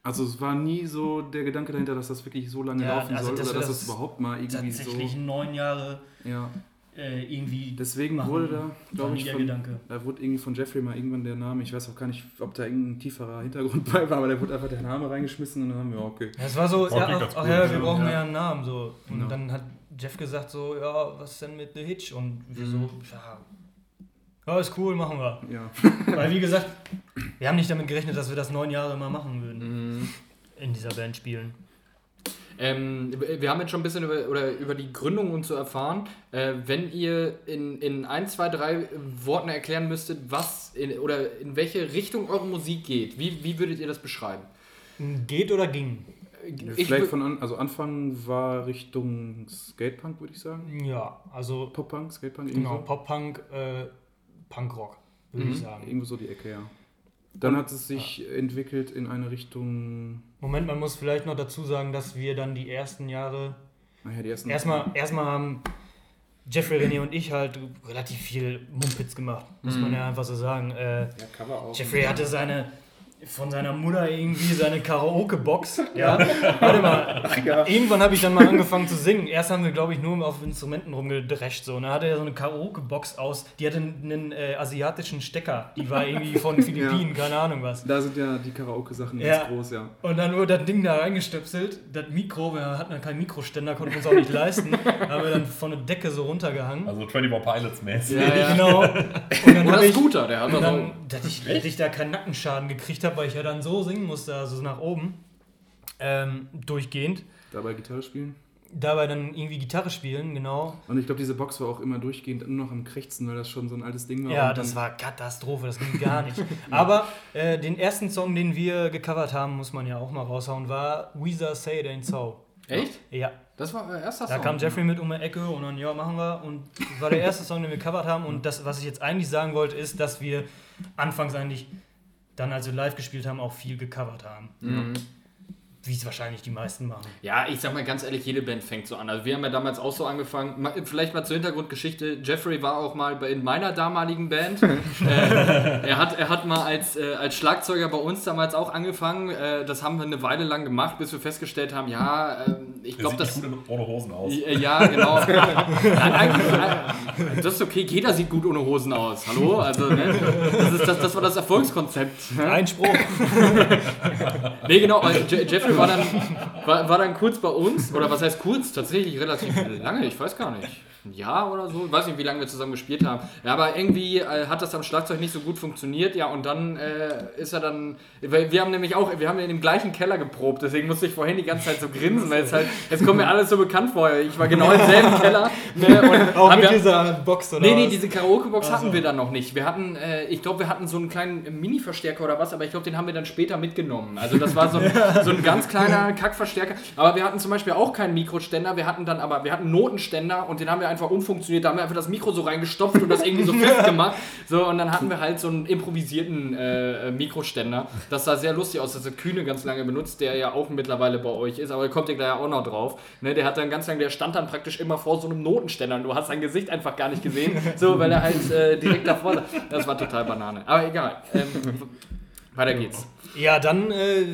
Also es war nie so der Gedanke dahinter, dass das wirklich so lange Ja, laufen also soll dass oder dass das das überhaupt mal irgendwie tatsächlich so. neun Jahre Ja. äh, irgendwie. Deswegen machen, wurde da, glaube ich, der von, Gedanke. da wurde irgendwie von Jeffrey mal irgendwann der Name, ich weiß auch gar nicht, ob da irgendein tieferer Hintergrund [LAUGHS] bei war, aber da wurde einfach der Name reingeschmissen und dann haben wir, okay. Ja, es war so, ja, ach, cool, ja, wir brauchen Ja. ja einen Namen. So. Und Ja. dann hat Jeff gesagt so, ja, was denn mit The Hitch? Und wir Mhm. so, ja, ja, ist cool, machen wir. Ja. [LAUGHS] Weil wie gesagt, wir haben nicht damit gerechnet, dass wir das neun Jahre mal machen würden. Mhm. In dieser Band spielen. Ähm, wir haben jetzt schon ein bisschen über, oder über die Gründung und so erfahren. Äh, wenn ihr in, in ein, zwei, drei Worten erklären müsstet, was in, oder in welche Richtung eure Musik geht, wie, wie würdet ihr das beschreiben? Geht oder ging? Ich Vielleicht von an, also Anfang war Richtung Skatepunk, würde ich sagen. Ja, also Pop-Punk, Skatepunk, genau, so. Pop-Punk, äh, Punkrock, würde ich Mhm. sagen. Irgendwo so die Ecke, ja. Dann hat es sich entwickelt in eine Richtung, Moment, man muss vielleicht noch dazu sagen, dass wir dann die ersten Jahre naja, die ersten. Erstmal, erstmal haben Jeffrey, René und ich halt relativ viel Mumpitz gemacht, muss man ja einfach so sagen. Äh, Ja, Cover auch. Jeffrey hatte seine von seiner Mutter irgendwie seine Karaoke-Box. Ja, warte mal. ja. Irgendwann habe ich dann mal angefangen zu singen. Erst haben wir, glaube ich, nur auf Instrumenten rumgedrescht. So. Und dann hatte er so eine Karaoke-Box aus. Die hatte einen äh, asiatischen Stecker. Die war irgendwie von [LAUGHS] Philippinen, keine Ahnung was. Da sind ja die Karaoke-Sachen Ja. ganz groß, ja. Und dann wurde das Ding da reingestöpselt. Das Mikro, wir hatten dann keinen Mikroständer, konnten wir uns auch nicht leisten. [LAUGHS] haben wir dann von der Decke so runtergehangen. Also 24 Pilots mäßig. Ja, ja. [LAUGHS] Genau. Und dann Oder Scooter, der hat dann, auch. dass ich, dass ich da keinen Nackenschaden gekriegt habe, weil ich ja dann so singen musste, also nach oben, ähm, durchgehend. Dabei Gitarre spielen. Dabei dann irgendwie Gitarre spielen, genau. Und ich glaube, diese Box war auch immer durchgehend nur noch am Krächzen, weil das schon so ein altes Ding war. Ja, das war Katastrophe, das ging [LAUGHS] gar nicht. Aber äh, den ersten Song, den wir gecovert haben, muss man ja auch mal raushauen, war Weezer Say It Ain't So. Echt? Ja, Das war euer erster da Song. kam Jeffrey mit um die Ecke und dann, ja, machen wir. Und das war der erste Song, den wir gecovert haben. Und das, was ich jetzt eigentlich sagen wollte, ist, dass wir anfangs eigentlich, dann als wir live gespielt haben, auch viel gecovert haben. Mhm. Wie es wahrscheinlich die meisten machen. Ja, ich sag mal ganz ehrlich, jede Band fängt so an. Also wir haben ja damals auch so angefangen. Vielleicht mal zur Hintergrundgeschichte. Jeffrey war auch mal in meiner damaligen Band. [LAUGHS] äh, er, hat, er hat mal als, äh, als Schlagzeuger bei uns damals auch angefangen. Äh, das haben wir eine Weile lang gemacht, bis wir festgestellt haben, ja, ähm, ich glaube, sieht das... nicht gut ohne Hosen aus. Äh, Ja, genau. [LAUGHS] Das ist okay, jeder sieht gut ohne Hosen aus. Hallo? Also, ne? das, ist, das, das war das Erfolgskonzept. Einspruch. [LAUGHS] Nee, genau, weil Je War dann, war, war dann kurz bei uns, oder was heißt kurz? Tatsächlich relativ lange, ich weiß gar nicht. Ein Jahr oder so, ich weiß nicht, wie lange wir zusammen gespielt haben. Ja, aber irgendwie äh, hat das am Schlagzeug nicht so gut funktioniert, ja, und dann äh, ist er dann, weil wir haben nämlich auch, wir haben in dem gleichen Keller geprobt, deswegen musste ich vorhin die ganze Zeit so grinsen, weil es halt, jetzt kommt mir alles so bekannt vor, ich war genau im selben Keller. [LAUGHS] Ne, Auch haben mit wir, dieser Box oder Nee, nee, diese Karaoke-Box Ach hatten wir dann noch nicht. Wir hatten, äh, ich glaube, wir hatten so einen kleinen Mini-Verstärker oder was, aber ich glaube, den haben wir dann später mitgenommen. Also das war so ein, [LAUGHS] so ein ganz kleiner Kackverstärker. Aber wir hatten zum Beispiel auch keinen Mikroständer, wir hatten dann aber, wir hatten Notenständer und den haben wir einfach umfunktioniert. Da haben wir einfach das Mikro so reingestopft und das irgendwie so festgemacht. [LAUGHS] So, und dann hatten wir halt so einen improvisierten äh, Mikroständer. Das sah sehr lustig aus. Das hat Kühne ganz lange benutzt, der ja auch mittlerweile bei euch ist, aber da kommt ihr gleich auch noch drauf. Ne, der hat dann ganz lange, der stand dann praktisch immer vor so einem Notenständer und du hast sein Gesicht einfach gar nicht gesehen, so, weil er halt äh, direkt davor saß. Das war total Banane. Aber egal. Ähm, weiter geht's. Ja, dann äh,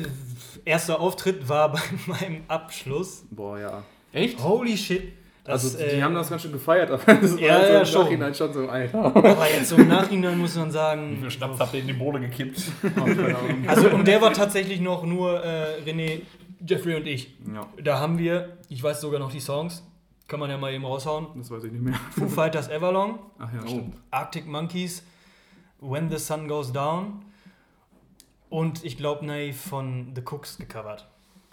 erster Auftritt war [LAUGHS] bei meinem Abschluss. Boah, ja. Echt? Holy shit. Das, Also, die äh, haben das ganz schön gefeiert, aber [LAUGHS] das war Ja, so ja, im schon. Nachhinein schon so, Alter. Aber jetzt so im Nachhinein muss man Wie sagen. viel Schnaps habt ihr in die Bohle gekippt? [LAUGHS] Also, und der war tatsächlich noch nur äh, René, Jeffrey und ich. Ja. Da haben wir, ich weiß sogar noch die Songs, Kann man ja mal eben raushauen. Das weiß ich nicht mehr. Foo Fighters Everlong, Ach ja, Oh. stimmt. Arctic Monkeys, When the Sun Goes Down und ich glaube Naive von The Cooks gecovert.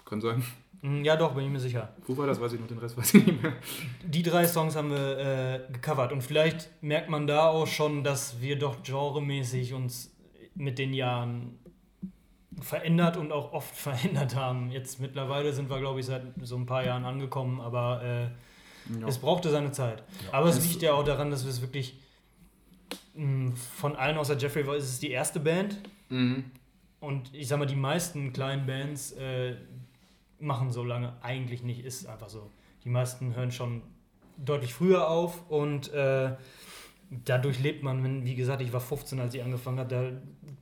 Kann sein. Hm, Ja, doch, bin ich mir sicher. Wo war das? Weiß ich noch, den Rest weiß ich nicht mehr. Die drei Songs haben wir äh, gecovert und vielleicht merkt man da auch schon, dass wir doch genremäßig uns mit den Jahren verändert und auch oft [LAUGHS] verändert haben. Jetzt mittlerweile sind wir, glaube ich, seit so ein paar Jahren angekommen, aber äh, Ja. es brauchte seine Zeit. Aber es liegt ja auch daran, dass wir es wirklich mh, von allen außer Jeffrey war, ist es die erste Band Mhm. und ich sag mal, die meisten kleinen Bands äh, machen so lange eigentlich nicht, ist einfach so. Die meisten hören schon deutlich früher auf und äh, dadurch lebt man, wenn, wie gesagt, ich war 15, als ich angefangen habe, da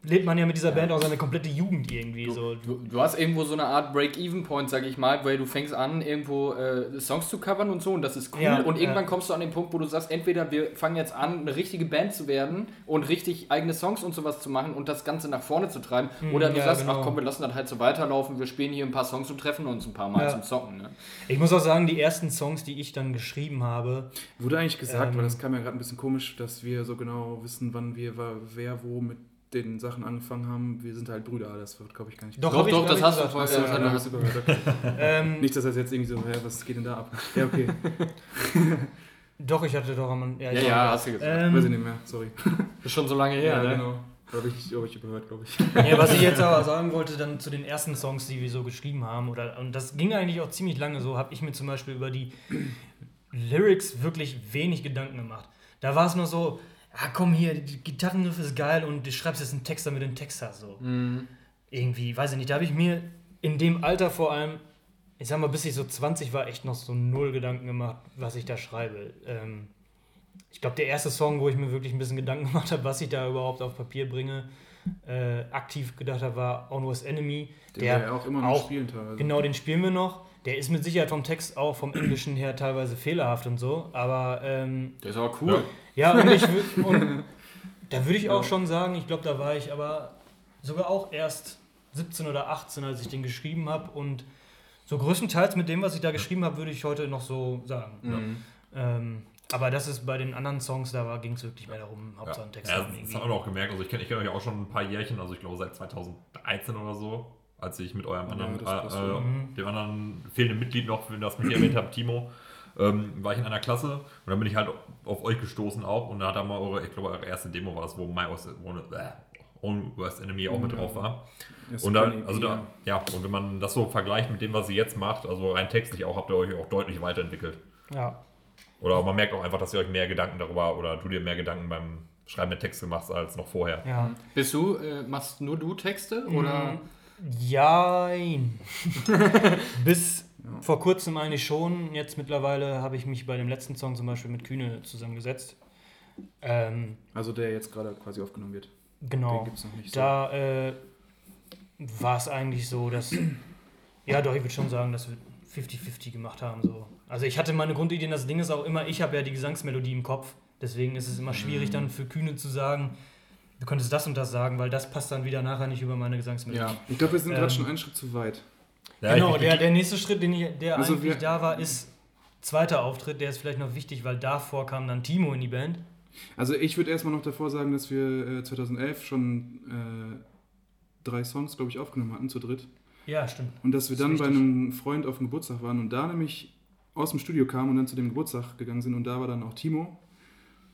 lebt man ja mit dieser Band auch seine komplette Jugend irgendwie. So. Du, du hast irgendwo so eine Art Break-Even-Point, sag ich mal, weil du fängst an, irgendwo äh, Songs zu covern und so und das ist cool. Ja, und irgendwann ja. kommst du an den Punkt, wo du sagst, entweder wir fangen jetzt an, eine richtige Band zu werden und richtig eigene Songs und sowas zu machen und das Ganze nach vorne zu treiben. oder du Hm, ja, sagst, genau. ach komm, wir lassen das halt so weiterlaufen, wir spielen hier ein paar Songs und treffen uns ein paar Mal Ja. zum Zocken. Ne? Ich muss auch sagen, die ersten Songs, die ich dann geschrieben habe, Wurde eigentlich gesagt, Ähm. weil das kam ja gerade ein bisschen komisch, dass wir so genau wissen, wann wir, wer wo mit den Sachen angefangen haben. Wir sind halt Brüder, das wird, glaube ich, gar nicht Doch, Doch, doch, das hast du vorher ja, gehört, okay. ähm, Nicht, dass das jetzt irgendwie so, hä, was geht denn da ab? Ja, okay. [LAUGHS] doch, ich hatte doch am Ja, ja, glaube, hast du gesagt. ähm, Weiß ich nicht mehr, sorry. [LAUGHS] ist schon so lange her, ne? genau. Habe ich, hab ich überhört, glaube ich. Ja, was ich jetzt [LAUGHS] aber sagen wollte, dann zu den ersten Songs, die wir so geschrieben haben, oder, und das ging eigentlich auch ziemlich lange so, habe ich mir zum Beispiel über die Lyrics wirklich wenig Gedanken gemacht. Da war es nur so, ja komm hier, die Gitarrenriff ist geil und du schreibst jetzt einen Text, damit du einen Text hast. So. Mhm. Irgendwie, weiß ich nicht, da habe ich mir in dem Alter vor allem, ich sag mal, bis ich so 20 war, echt noch so null Gedanken gemacht, was ich da schreibe. Ähm, ich glaube, der erste Song, wo ich mir wirklich ein bisschen Gedanken [LAUGHS] gemacht habe, was ich da überhaupt auf Papier bringe, äh, aktiv gedacht habe, war On Was Enemy. Den wir ja auch immer noch spielen teilweise. Genau, den spielen wir noch. Der ist mit Sicherheit vom Text auch vom Englischen her teilweise fehlerhaft und so, aber ähm, Der ist aber cool. ja, und, ich, [LAUGHS] und da würde ich auch schon sagen, ich glaube, da war ich aber sogar auch erst 17 oder 18, als ich den geschrieben habe. Und so größtenteils mit dem, was ich da geschrieben habe, würde ich heute noch so sagen. Mhm. Ähm, aber das ist bei den anderen Songs, da ging es wirklich mehr darum, Hauptsache Text ja, das haben wir auch gemerkt. Also ich kenne ich kenn euch auch schon ein paar Jährchen, also ich glaube seit 2013 oder so, als ich mit eurem anderen, passt äh, äh, dem anderen fehlenden Mitglied noch, für das mich erwähnt habt, Timo, ähm, war ich in einer Klasse und dann bin ich halt auf euch gestoßen auch und da hat er mal eure, ich glaube eure erste Demo war das, wo My Worst, wo, äh, Own Worst Enemy auch mit drauf war. Das Und dann, also da, ja, und wenn man das so vergleicht mit dem, was ihr jetzt macht, also rein textlich auch, habt ihr euch auch deutlich weiterentwickelt. Ja. Oder man merkt auch einfach, dass ihr euch mehr Gedanken darüber oder du dir mehr Gedanken beim Schreiben der Texte machst als noch vorher. Ja. Bist du, äh, machst nur du Texte? Oder? Jein. [LAUGHS] Bis vor kurzem eigentlich schon. Jetzt mittlerweile habe ich mich bei dem letzten Song zum Beispiel mit Kühne zusammengesetzt. Ähm, Also der jetzt gerade quasi aufgenommen wird. genau. Den gibt's noch nicht so. Da äh, war es eigentlich so, dass. Ja, doch, ich würde schon sagen, dass wir 50-50 gemacht haben. So. Also ich hatte meine Grundideen, das Ding ist auch immer, ich habe ja die Gesangsmelodie im Kopf. Deswegen ist es immer schwierig, dann für Kühne zu sagen, du könntest das und das sagen, weil das passt dann wieder nachher nicht über meine Gesangsmelodie. Ja. Ich glaube, wir sind Ähm, gerade schon einen Schritt zu weit. Ja, genau, ich, der, der nächste Schritt, den ich, der Also eigentlich wir- da war, ist zweiter Auftritt. Der ist vielleicht noch wichtig, weil davor kam dann Timo in die Band. Also ich würde erstmal noch davor sagen, dass wir äh, 2011 schon äh, drei Songs, glaube ich, aufgenommen hatten, zu dritt. Ja, stimmt. Und dass wir Das dann bei einem Freund auf dem Geburtstag waren und da nämlich aus dem Studio kamen und dann zu dem Geburtstag gegangen sind und da war dann auch Timo.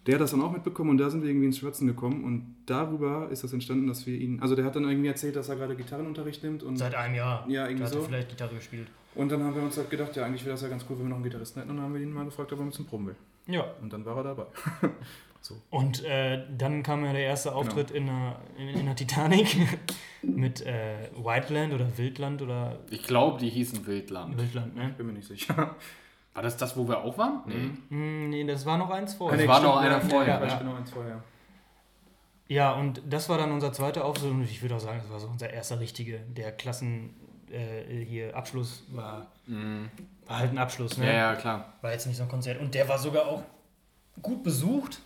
Der hat das dann auch mitbekommen und da sind wir irgendwie ins Schwatzen gekommen und darüber ist das entstanden, dass wir ihn, also der hat dann irgendwie erzählt, dass er gerade Gitarrenunterricht nimmt und, Seit einem Jahr. Ja, irgendwie da hat er so. vielleicht Gitarre gespielt. und dann haben wir uns halt gedacht, ja eigentlich wäre das ja ganz cool, wenn wir noch einen Gitarristen hätten und dann haben wir ihn mal gefragt, ob er mit zum Proben will. Ja. Und dann war er dabei. [LAUGHS] Und äh, dann kam ja der erste Auftritt in, der, in, in der Titanic [LAUGHS] mit äh, Whiteland oder Wildland oder Ich glaube, die hießen Wildland. Wildland, ne? Bin mir nicht sicher. War das das, wo wir auch waren? Nee. Hm, nee, das war noch eins vor. Es war noch einer vorher, Ja, ja. genau, eins vorher. Ja, und das war dann unser zweiter Auftritt und ich würde auch sagen, das war so unser erster richtige. Der Klassen äh, hier Abschluss war, war halt ein Abschluss, ne? Ja, ja, klar. War jetzt nicht so ein Konzert. Und der war sogar auch gut besucht.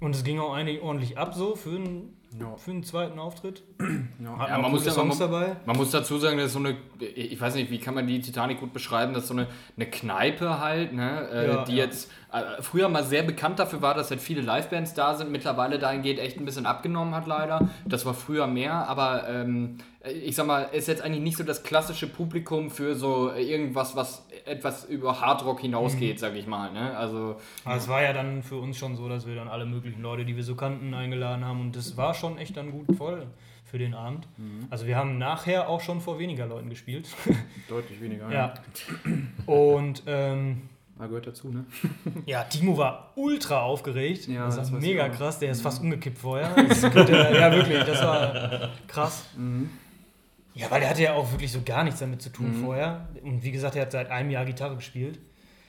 Und es ging auch eigentlich ordentlich ab so für ein für einen zweiten Auftritt. [CLEARS THROAT] Ja. Ja, man muss ja- man. Man muss dazu sagen, das ist so eine, ich weiß nicht, wie kann man die Titanic gut beschreiben, das ist so eine, eine Kneipe halt, ne, äh, die jetzt äh, früher mal sehr bekannt dafür war, dass halt viele Livebands da sind, mittlerweile dahingehend echt ein bisschen abgenommen hat leider. Das war früher mehr, aber ähm, ich sag mal, ist jetzt eigentlich nicht so das klassische Publikum für so irgendwas, was etwas über Hardrock hinausgeht, sag ich mal, ne, also Aber es war ja dann für uns schon so, dass wir dann alle möglichen Leute, die wir so kannten, eingeladen haben und das war schon echt dann gut voll für den Abend. Also wir haben nachher auch schon vor weniger Leuten gespielt. [LAUGHS] Deutlich weniger. ja. Und ähm, Aber gehört dazu, ne? [LAUGHS] ja, Timo war ultra aufgeregt. Ja, das das war mega krass. Der ist fast umgekippt vorher. Könnte, ja, wirklich, das war krass. Ja, weil der hatte ja auch wirklich so gar nichts damit zu tun vorher. Und wie gesagt, er hat seit einem Jahr Gitarre gespielt.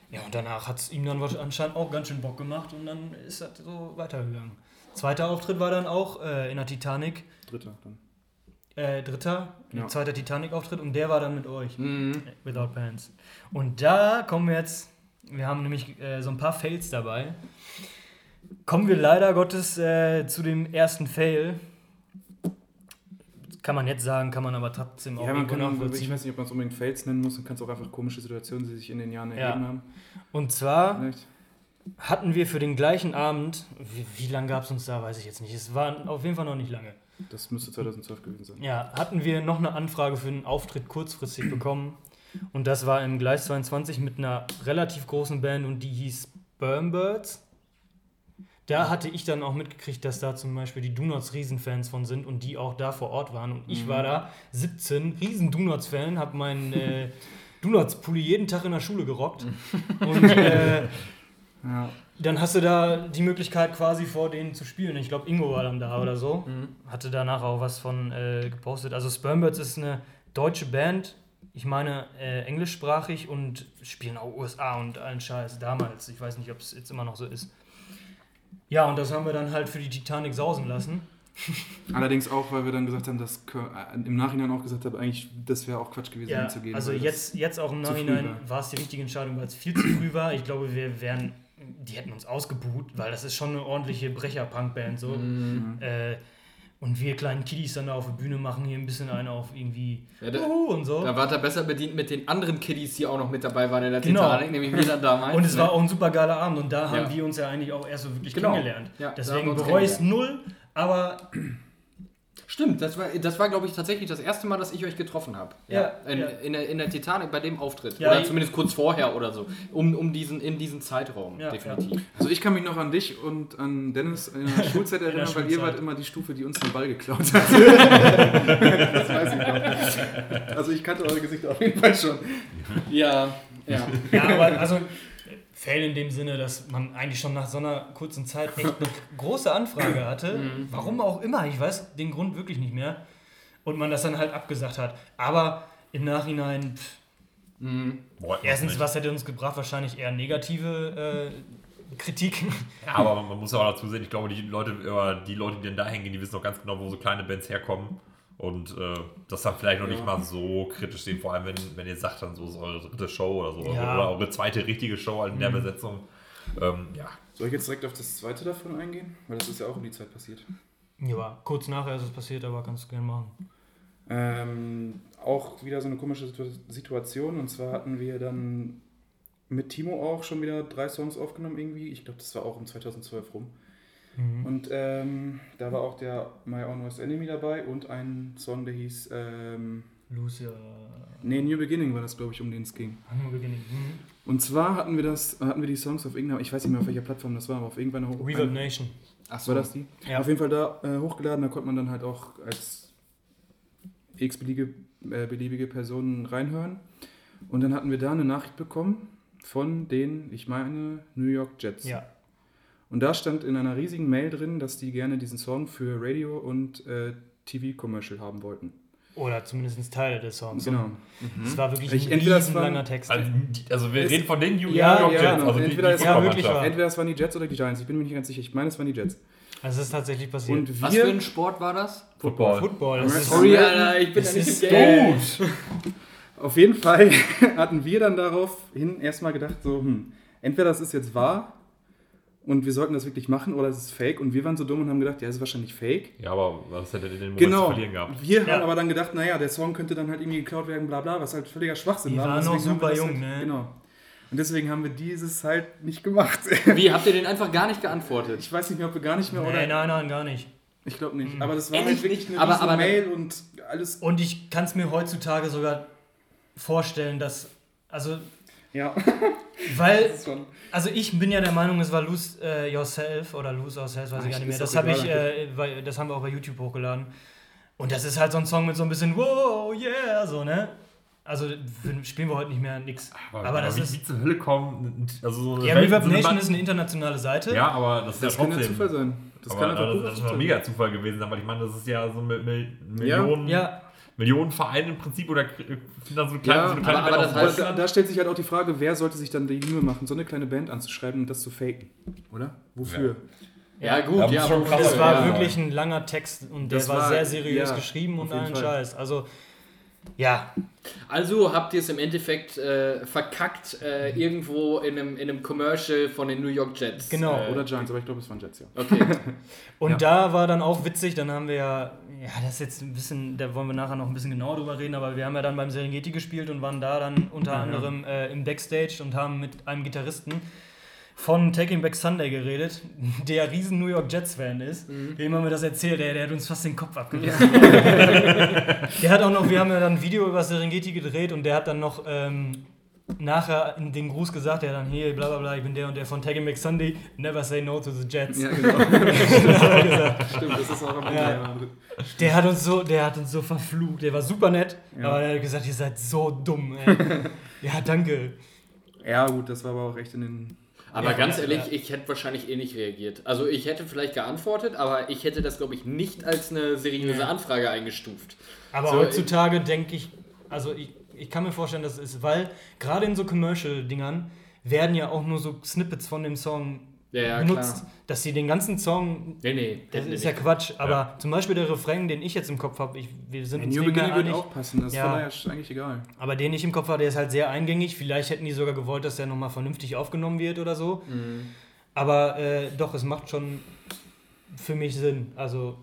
Ja, und danach hat es ihm dann anscheinend auch ganz schön Bock gemacht und dann ist das so weitergegangen. Zweiter Auftritt war dann auch äh, in der Titanic. Dritter dann. Äh, dritter, Ja. zweiter Titanic-Auftritt und der war dann mit euch. mhm. Without Pants. Und da kommen wir jetzt, wir haben nämlich äh, so ein paar Fails dabei. Kommen wir leider Gottes äh, zu dem ersten Fail. Kann man jetzt sagen, kann man aber trotzdem auch Ja, man kann auch, ich weiß nicht, ob man es unbedingt Fails nennen muss, dann kann es auch einfach komische Situationen, die sich in den Jahren Ja. ergeben haben. Und zwar Vielleicht. hatten wir für den gleichen Abend, wie, wie lange gab es uns da, weiß ich jetzt nicht. Es war auf jeden Fall noch nicht lange. Das müsste 2012 gewesen sein. Ja, hatten wir noch eine Anfrage für einen Auftritt kurzfristig [CLEARS THROAT] bekommen. Und das war im Gleis 22 mit einer relativ großen Band und die hieß Spermbirds. Da hatte ich dann auch mitgekriegt, dass da zum Beispiel die Donuts Riesenfans von sind und die auch da vor Ort waren. Und ich war da 17, riesen Donuts-Fan, habe meinen äh, Donuts-Pulli jeden Tag in der Schule gerockt. [LAUGHS] Und äh, Ja. Dann hast du da die Möglichkeit quasi vor denen zu spielen. Ich glaube, Ingo war dann da oder so. Hatte danach auch was von äh, gepostet. Also Spermbirds ist eine deutsche Band. Ich meine äh, englischsprachig und spielen auch USA und allen Scheiß damals. Ich weiß nicht, ob es jetzt immer noch so ist. Ja, und das haben wir dann halt für die Titanic sausen lassen. [LAUGHS] Allerdings auch, weil wir dann gesagt haben, dass äh, im Nachhinein auch gesagt haben, eigentlich, das wäre auch Quatsch gewesen, Ja, hinzugehen. also jetzt, jetzt auch im Nachhinein war. war es die richtige Entscheidung, weil es viel zu früh war. Ich glaube, wir wären, die hätten uns ausgebuht, weil das ist schon eine ordentliche Brecher-Punk-Band so. Mhm. Äh, und wir kleinen Kiddies dann da auf der Bühne machen hier ein bisschen eine auf irgendwie Ja, da- Uhu und so. Da war er besser bedient mit den anderen Kiddies, die auch noch mit dabei waren in der Genau. Titanic, nämlich wir dann damals. Und es ne? war auch ein super geiler Abend und da haben Ja. wir uns ja eigentlich auch erst so wirklich Genau. kennengelernt. Ja, Deswegen bereue ich es null, aber Stimmt, das war, das war glaube ich, tatsächlich das erste Mal, dass ich euch getroffen habe. Ja, In, ja. in, der, in der Titanic bei dem Auftritt. Ja, oder zumindest kurz vorher oder so. Um, um diesen, in diesen Zeitraum, Ja, definitiv. Also ich kann mich noch an dich und an Dennis [LAUGHS] in der Schulzeit erinnern, weil ihr Schulzeit. wart immer die Stufe, die uns den Ball geklaut hat. [LAUGHS] das weiß ich noch. Also ich kannte eure Gesichter auf jeden Fall schon. Ja, ja. Ja, aber also Fail in dem Sinne, dass man eigentlich schon nach so einer kurzen Zeit echt eine [LAUGHS] große Anfrage hatte. Warum auch immer, ich weiß den Grund wirklich nicht mehr. Und man das dann halt abgesagt hat. Aber im Nachhinein, pff, Wollten wir's erstens, was hätte uns gebracht? Wahrscheinlich eher negative äh, Kritik. Ja, aber man muss auch dazu sehen, ich glaube, die Leute, die Leute, die dann da hingehen, die wissen noch ganz genau, wo so kleine Bands herkommen. Und äh, das dann vielleicht noch nicht mal so kritisch sehen, vor allem wenn, wenn ihr sagt, dann so ist eure dritte Show oder so. Ja. Oder eure zweite richtige Show halt in der Besetzung. Ähm, ja. Soll ich jetzt direkt auf das zweite davon eingehen? Weil das ist ja auch um die Zeit passiert. Ja, kurz nachher ist es passiert, aber kannst du gerne machen. Ähm, auch wieder so eine komische Situ Situation. Und zwar hatten wir dann mit Timo auch schon wieder drei Songs aufgenommen irgendwie. Ich glaube, das war auch um 2012 rum. Und ähm, da war auch der My Own Worst Enemy dabei und ein Song, der hieß, ähm, Lucia. nee, New Beginning war das, glaube ich, um den es ging. New Beginning. Mhm. Und zwar hatten wir das, hatten wir die Songs auf irgendeiner, ich weiß nicht mehr auf welcher Plattform das war, aber auf irgendeiner. Reverb Nation. Ach War das die? Ja. Auf jeden Fall da äh, hochgeladen, da konnte man dann halt auch als x-beliebige äh, beliebige Personen reinhören. Und dann hatten wir da eine Nachricht bekommen von den, ich meine, New York Jets. Ja. Und da stand in einer riesigen Mail drin, dass die gerne diesen Song für Radio und äh, TV-Commercial haben wollten. Oder zumindest Teile des Songs. Genau. Es war wirklich Ich- ein entweder waren- langer Text. Also, die, also wir reden von den New Ja, York ja, Jets, genau. also die, Entweder die es war Fußballmannschaft. wirklich wahr. Entweder es waren die Jets oder die Giants. Ich bin mir nicht ganz sicher. Ich meine, es waren die Jets. Also es ist tatsächlich passiert. Und Was für ein wir, Sport war das? Football. Football. Das ist, Sorry, Alter, ich bin da nicht im Game. auf jeden Fall [LAUGHS] hatten wir dann daraufhin erstmal gedacht, so, hm, entweder das ist jetzt wahr und wir sollten das wirklich machen oder ist es fake? Und wir waren so dumm und haben gedacht, ja, es ist wahrscheinlich fake. Ja, aber was hätte denn den Moment Genau. zu verlieren gehabt? Wir Ja. haben aber dann gedacht, naja, der Song könnte dann halt irgendwie geklaut werden, bla bla, was halt völliger Schwachsinn Die war. waren Und noch wir super jung, halt, ne? Genau. Und deswegen haben wir dieses halt nicht gemacht. [LAUGHS] Wie, habt ihr den einfach gar nicht geantwortet? Ich weiß nicht mehr, ob wir gar nicht mehr oder. Nee, nein, nein, gar nicht. Ich glaube nicht. Aber das war Ehrlich halt wirklich nicht? eine Aber- aber, aber- Mail und alles. Und ich kann es mir heutzutage sogar vorstellen, dass. Also, Ja, [LAUGHS] weil. ist. Also, ich bin ja der Meinung, es war Lose äh, Yourself oder Lose Ourselves, weiß Ach, ich gar nicht mehr. ist Das, hab ich, äh, weil, das haben wir auch bei YouTube hochgeladen. Und das ist halt so ein Song mit so ein bisschen Wow, yeah, so, ne? Also, spielen wir heute nicht mehr nix. Aber, das wie, ist. wie zur Hölle kommen. Also so Ja, Reverb so Nation ist eine internationale Seite. Ja, aber das ist Das ja kann ja. Zufall sein. Das aber kann einfach das, purer das ist ein mega Zufall gewesen sein, weil ich meine, das ist ja so mit Mil Millionen, Ja, Millionen Vereine im Prinzip oder k- sind da so kleine, Ja, so eine kleine aber- Band aber heißt- Da, da stellt sich halt auch die Frage, wer sollte sich dann die Mühe machen, so eine kleine Band anzuschreiben und das zu faken? Oder? Wofür? Ja, gut, Ja, ja. das war ja. wirklich ein langer Text und der Das war, war- sehr seriös ja, geschrieben und allen Fall. Scheiß. Also, ja, Also habt ihr es im Endeffekt äh, verkackt äh, irgendwo in einem, in einem Commercial von den New York Jets. Genau. Äh, Oder Giants, aber ich glaube, es waren Jets, ja. Okay. [LAUGHS] Und Ja. da war dann auch witzig, dann haben wir ja, ja, das ist jetzt ein bisschen, da wollen wir nachher noch ein bisschen genauer drüber reden, aber wir haben ja dann beim Serengeti gespielt und waren da dann unter anderem äh, im Backstage und haben mit einem Gitarristen von Taking Back Sunday geredet, [LAUGHS] der riesen New York Jets-Fan ist. Dem haben wir das erzählt, der, der hat uns fast den Kopf abgerissen. [LAUGHS] der hat auch noch, wir haben ja dann ein Video über Serengeti gedreht und der hat dann noch ähm, nachher in den Gruß gesagt, der dann, hier, bla bla bla, ich bin der und der von Taking Back Sunday, never say no to the Jets. Ja, genau. [LAUGHS] Stimmt, das ist auch am Ende. Ja. Ja. Der hat uns so, der hat uns so verflucht. Der war super nett, Ja. aber der hat gesagt, ihr seid so dumm. Ey. ja, danke. ja, gut, das war aber auch echt in den. Aber Ja, ganz ehrlich, ich hätte wahrscheinlich eh nicht reagiert. Also ich hätte vielleicht geantwortet, aber ich hätte das, glaube ich, nicht als eine seriöse. Anfrage eingestuft. Aber So, heutzutage denke ich, also ich, ich kann mir vorstellen, dass es ist, weil gerade in so Commercial-Dingern werden ja auch nur so Snippets von dem Song Ja, ja, benutzt, klar. dass sie den ganzen Song. Nee, nee. Das ist ja. Quatsch, aber zum Beispiel der Refrain, den ich jetzt im Kopf habe, wir sind uns New Beginning würde auch passen, das ist Ja. ist eigentlich egal. aber den ich im Kopf habe, der ist halt sehr eingängig. Vielleicht hätten die sogar gewollt, dass der nochmal vernünftig aufgenommen wird oder so. Mhm. Aber äh, doch, es macht schon für mich Sinn. Also,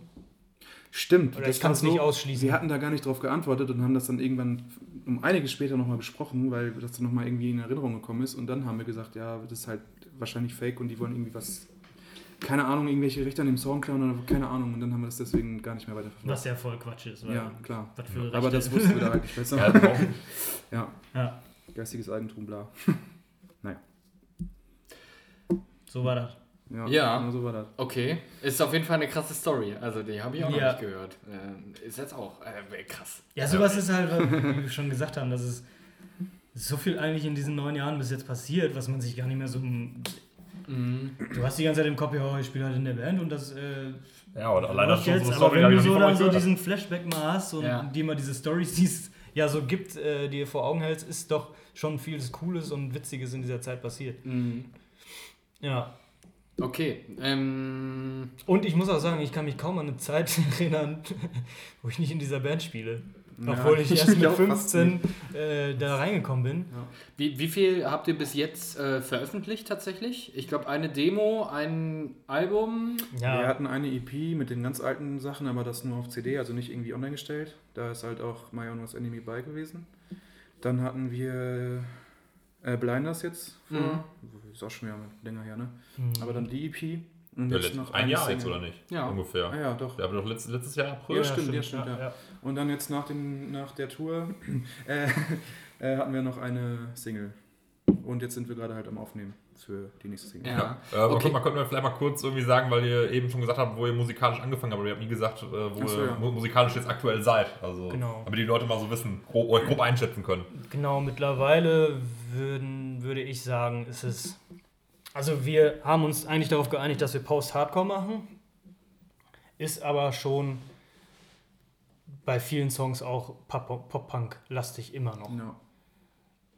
Stimmt. Oder das ich kann's war nicht ausschließen. Wir hatten da gar nicht drauf geantwortet und haben das dann irgendwann um einiges später nochmal besprochen, weil das dann nochmal irgendwie in Erinnerung gekommen ist. Und dann haben wir gesagt, ja, das ist halt wahrscheinlich fake und die wollen irgendwie was, keine Ahnung, irgendwelche Rechte an dem Song klauen oder keine Ahnung. Und dann haben wir das deswegen gar nicht mehr weiterverfolgt. was ja voll Quatsch ist. weil- Ja, klar. Was für Aber das Rechte. wussten wir da nicht besser. [LAUGHS] Ja, Ja, Ja, geistiges Eigentum, bla. [LAUGHS] so war das. Ja, Ja. genau so war das. Okay, ist auf jeden Fall eine krasse Story. Also die habe ich auch noch Ja. nicht gehört. Äh, ist jetzt auch äh, krass. Ja, sowas ist halt, wie wir schon gesagt haben, dass es so viel eigentlich in diesen neun Jahren bis jetzt passiert, was man sich gar nicht mehr so. Mhm. Du hast die ganze Zeit im Kopf, ja, ich spiele halt in der Band und das. Äh, ja, oder allein das schon jetzt, so eine aber Story, wenn die du so dann so diesen Flashback mal hast und Ja. dir mal diese Stories, die es ja so gibt, äh, die dir vor Augen hältst, ist doch schon vieles Cooles und Witziges in dieser Zeit passiert. Mhm. Ja. Okay. Ähm, Und ich muss auch sagen, ich kann mich kaum an eine Zeit [LAUGHS] erinnern, wo ich nicht in dieser Band spiele. Ja, Obwohl ich ich [LAUGHS] erst mit auch fast 15 äh, da reingekommen bin. wie, wie viel habt ihr bis jetzt äh, veröffentlicht tatsächlich? Ich glaube eine Demo, ein Album. Wir Ja, hatten eine EP mit den ganz alten Sachen, aber das nur auf CD, also nicht irgendwie online gestellt. Da ist halt auch My Own Was Enemy bei gewesen. Dann hatten wir äh, Blinders jetzt vor. Ist auch schon wieder länger her, ne? Mhm. Aber dann die EP. Und Ja, jetzt noch ein Jahr jetzt, Single. oder nicht? Ja. Ungefähr. Ah ja, doch. Der haben wir doch letztes, letztes Jahr April. Ja, stimmt, ja, stimmt, ja. ja. Und dann jetzt nach, dem, nach der Tour [CLEARS THROAT] äh, äh, hatten wir noch eine Single. Und jetzt sind wir gerade halt am Aufnehmen für die nächste Single. Ja. Äh, man, Okay. könnte, man könnte mir vielleicht mal kurz irgendwie sagen, weil ihr eben schon gesagt habt, wo ihr musikalisch angefangen habt, aber ihr habt nie gesagt, äh, wo so, ihr ja. mu- musikalisch jetzt aktuell seid. Also, Genau. damit die Leute mal so wissen, grob, euch grob einschätzen können. Genau, mittlerweile würden, würde ich sagen, ist es. Also wir haben uns eigentlich darauf geeinigt, dass wir Post-Hardcore machen. Ist aber schon bei vielen Songs auch Pop- Pop-Punk-lastig immer noch. Ja.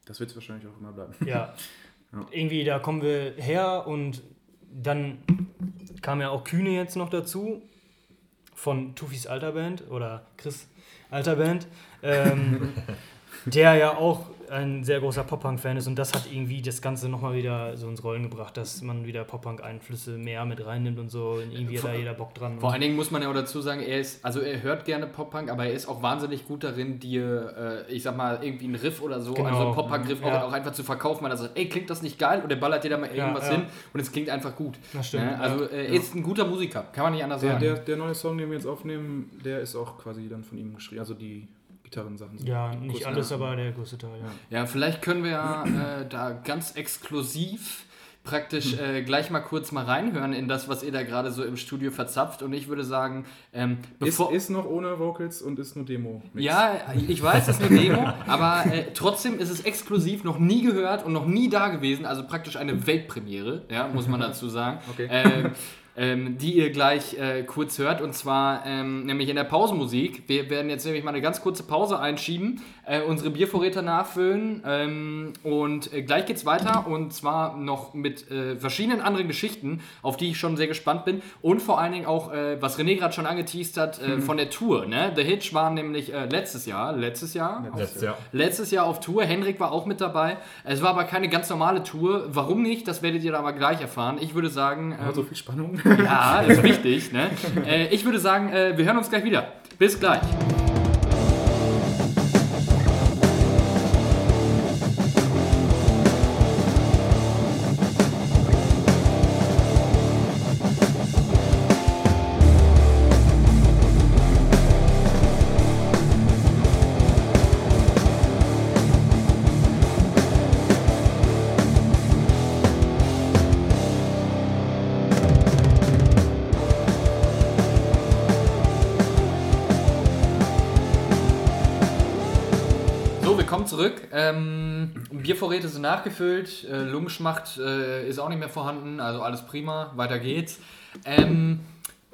Das wird es wahrscheinlich auch immer bleiben. Ja. [LAUGHS] Ja. Irgendwie, da kommen wir her und dann kam ja auch Kühne jetzt noch dazu von Tufis Alterband oder Chris Alterband, ähm, [LAUGHS] der ja auch ein sehr großer Pop-Punk-Fan ist und das hat irgendwie das Ganze nochmal wieder so ins Rollen gebracht, dass man wieder Pop-Punk-Einflüsse mehr mit reinnimmt und so. Und irgendwie hat da jeder Bock dran. Vor allen Dingen muss man ja auch dazu sagen, er ist, also er hört gerne Pop-Punk, aber er ist auch wahnsinnig gut darin, dir, äh, ich sag mal, irgendwie einen Riff oder so, Genau. also einen Pop-Punk-Riff Ja. auch, auch einfach zu verkaufen, weil er sagt, ey, klingt das nicht geil? Und er ballert dir da mal irgendwas ja. hin und es klingt einfach gut. Das stimmt, Ne? Also ja. er ist ein guter Musiker, kann man nicht anders Der, sagen. der, der neue Song, den wir jetzt aufnehmen, der ist auch quasi dann von ihm geschrieben. Also die Gitarrensachen. sind ja, nicht kurz alles, nach- aber der größte Teil. Ja. Ja, vielleicht können wir ja äh, da ganz exklusiv praktisch äh, gleich mal kurz mal reinhören in das, was ihr da gerade so im Studio verzapft. Und ich würde sagen, ähm, Ist, bevor... ist noch ohne Vocals und ist nur Demo. Ja, ich weiß, das ist eine Demo, aber äh, trotzdem ist es exklusiv, noch nie gehört und noch nie da gewesen, also praktisch eine Weltpremiere, ja, muss man dazu sagen, Okay. ähm, ähm, die ihr gleich äh, kurz hört und zwar ähm, nämlich in der Pausenmusik. Wir werden jetzt nämlich mal eine ganz kurze Pause einschieben, äh, unsere Biervorräte nachfüllen ähm, und äh, gleich geht's weiter und zwar noch mit äh, verschiedenen anderen Geschichten, auf die ich schon sehr gespannt bin und vor allen Dingen auch, äh, was René gerade schon angeteased hat, äh, von der Tour. Ne? The Hitch war nämlich letztes Jahr, letztes Jahr, Letztes Jahr. letztes Jahr auf Tour. Henrik war auch mit dabei. Es war aber keine ganz normale Tour. Warum nicht? Das werdet ihr aber gleich erfahren. Ich würde sagen, Hat so ähm, viel Spannung. Ja, ist wichtig. Ne? Äh, ich würde sagen, äh, wir hören uns gleich wieder. Bis gleich. So, willkommen zurück. Ähm, Biervorräte sind nachgefüllt, äh, Lungenschmacht äh, ist auch nicht mehr vorhanden, also alles prima, weiter geht's. Ähm,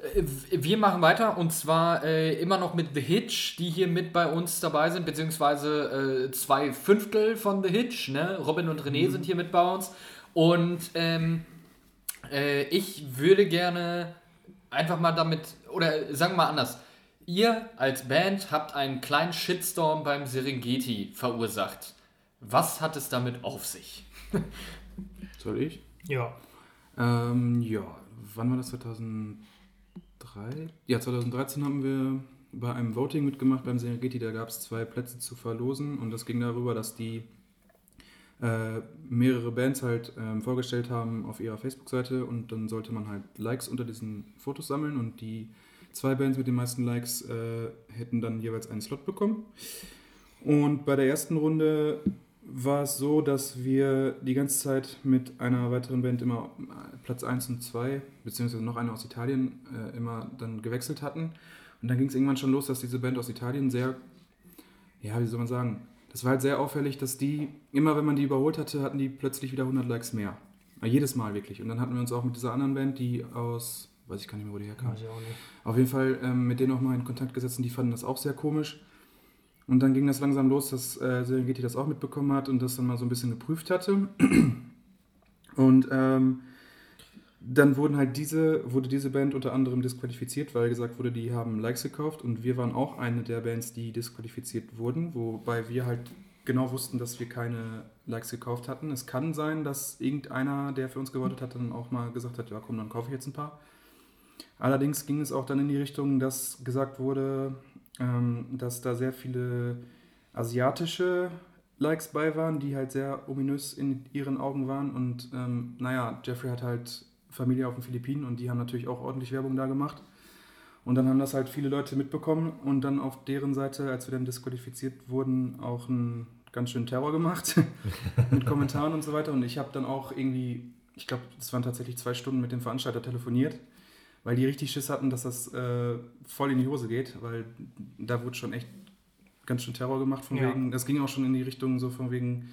äh, wir machen weiter und zwar äh, immer noch mit The Hitch, die hier mit bei uns dabei sind, beziehungsweise äh, zwei Fünftel von The Hitch. Ne? Robin und René sind hier mit bei uns. Und ähm, äh, ich würde gerne einfach mal damit, oder sagen wir mal anders. Ihr als Band habt einen kleinen Shitstorm beim Serengeti verursacht. Was hat es damit auf sich? [LAUGHS] Soll ich? ja. Ähm, ja, wann war das? 2003? Ja, 2013 haben wir bei einem Voting mitgemacht beim Serengeti. Da gab es zwei Plätze zu verlosen und das ging darüber, dass die äh, mehrere Bands halt ähm, vorgestellt haben auf ihrer Facebook-Seite und dann sollte man halt Likes unter diesen Fotos sammeln und die zwei Bands mit den meisten Likes äh, hätten dann jeweils einen Slot bekommen. Und bei der ersten Runde war es so, dass wir die ganze Zeit mit einer weiteren Band immer äh, Platz 1 und 2, beziehungsweise noch eine aus Italien, äh, immer dann gewechselt hatten. Und dann ging es irgendwann schon los, dass diese Band aus Italien sehr, ja, wie soll man sagen, das war halt sehr auffällig, dass die, immer wenn man die überholt hatte, hatten die plötzlich wieder 100 Likes mehr. Jedes Mal wirklich. Und dann hatten wir uns auch mit dieser anderen Band, die aus, weiß ich gar nicht mehr, wo die herkam. Weiß ich auch nicht. Auf jeden Fall ähm, mit denen auch mal in Kontakt gesetzt und die fanden das auch sehr komisch. Und dann ging das langsam los, dass äh, Serengeti das auch mitbekommen hat und das dann mal so ein bisschen geprüft hatte. [CLEARS THROAT] Und ähm, dann wurden halt diese, wurde diese Band unter anderem disqualifiziert, weil gesagt wurde, die haben Likes gekauft und wir waren auch eine der Bands, die disqualifiziert wurden, wobei wir halt genau wussten, dass wir keine Likes gekauft hatten. Es kann sein, dass irgendeiner, der für uns gewotet hat, dann auch mal gesagt hat, ja komm, dann kaufe ich jetzt ein paar. Allerdings ging es auch dann in die Richtung, dass gesagt wurde, ähm, dass da sehr viele asiatische Likes bei waren, die halt sehr ominös in ihren Augen waren. Und ähm, naja, Jeffrey hat halt Familie auf den Philippinen und die haben natürlich auch ordentlich Werbung da gemacht. Und dann haben das halt viele Leute mitbekommen und dann auf deren Seite, als wir dann disqualifiziert wurden, auch einen ganz schönen Terror gemacht [LAUGHS] mit Kommentaren und so weiter. Und ich habe dann auch irgendwie, ich glaube, es waren tatsächlich zwei Stunden mit dem Veranstalter telefoniert, weil die richtig Schiss hatten, dass das äh, voll in die Hose geht, weil da wurde schon echt ganz schön Terror gemacht von Ja. wegen, das ging auch schon in die Richtung so von wegen,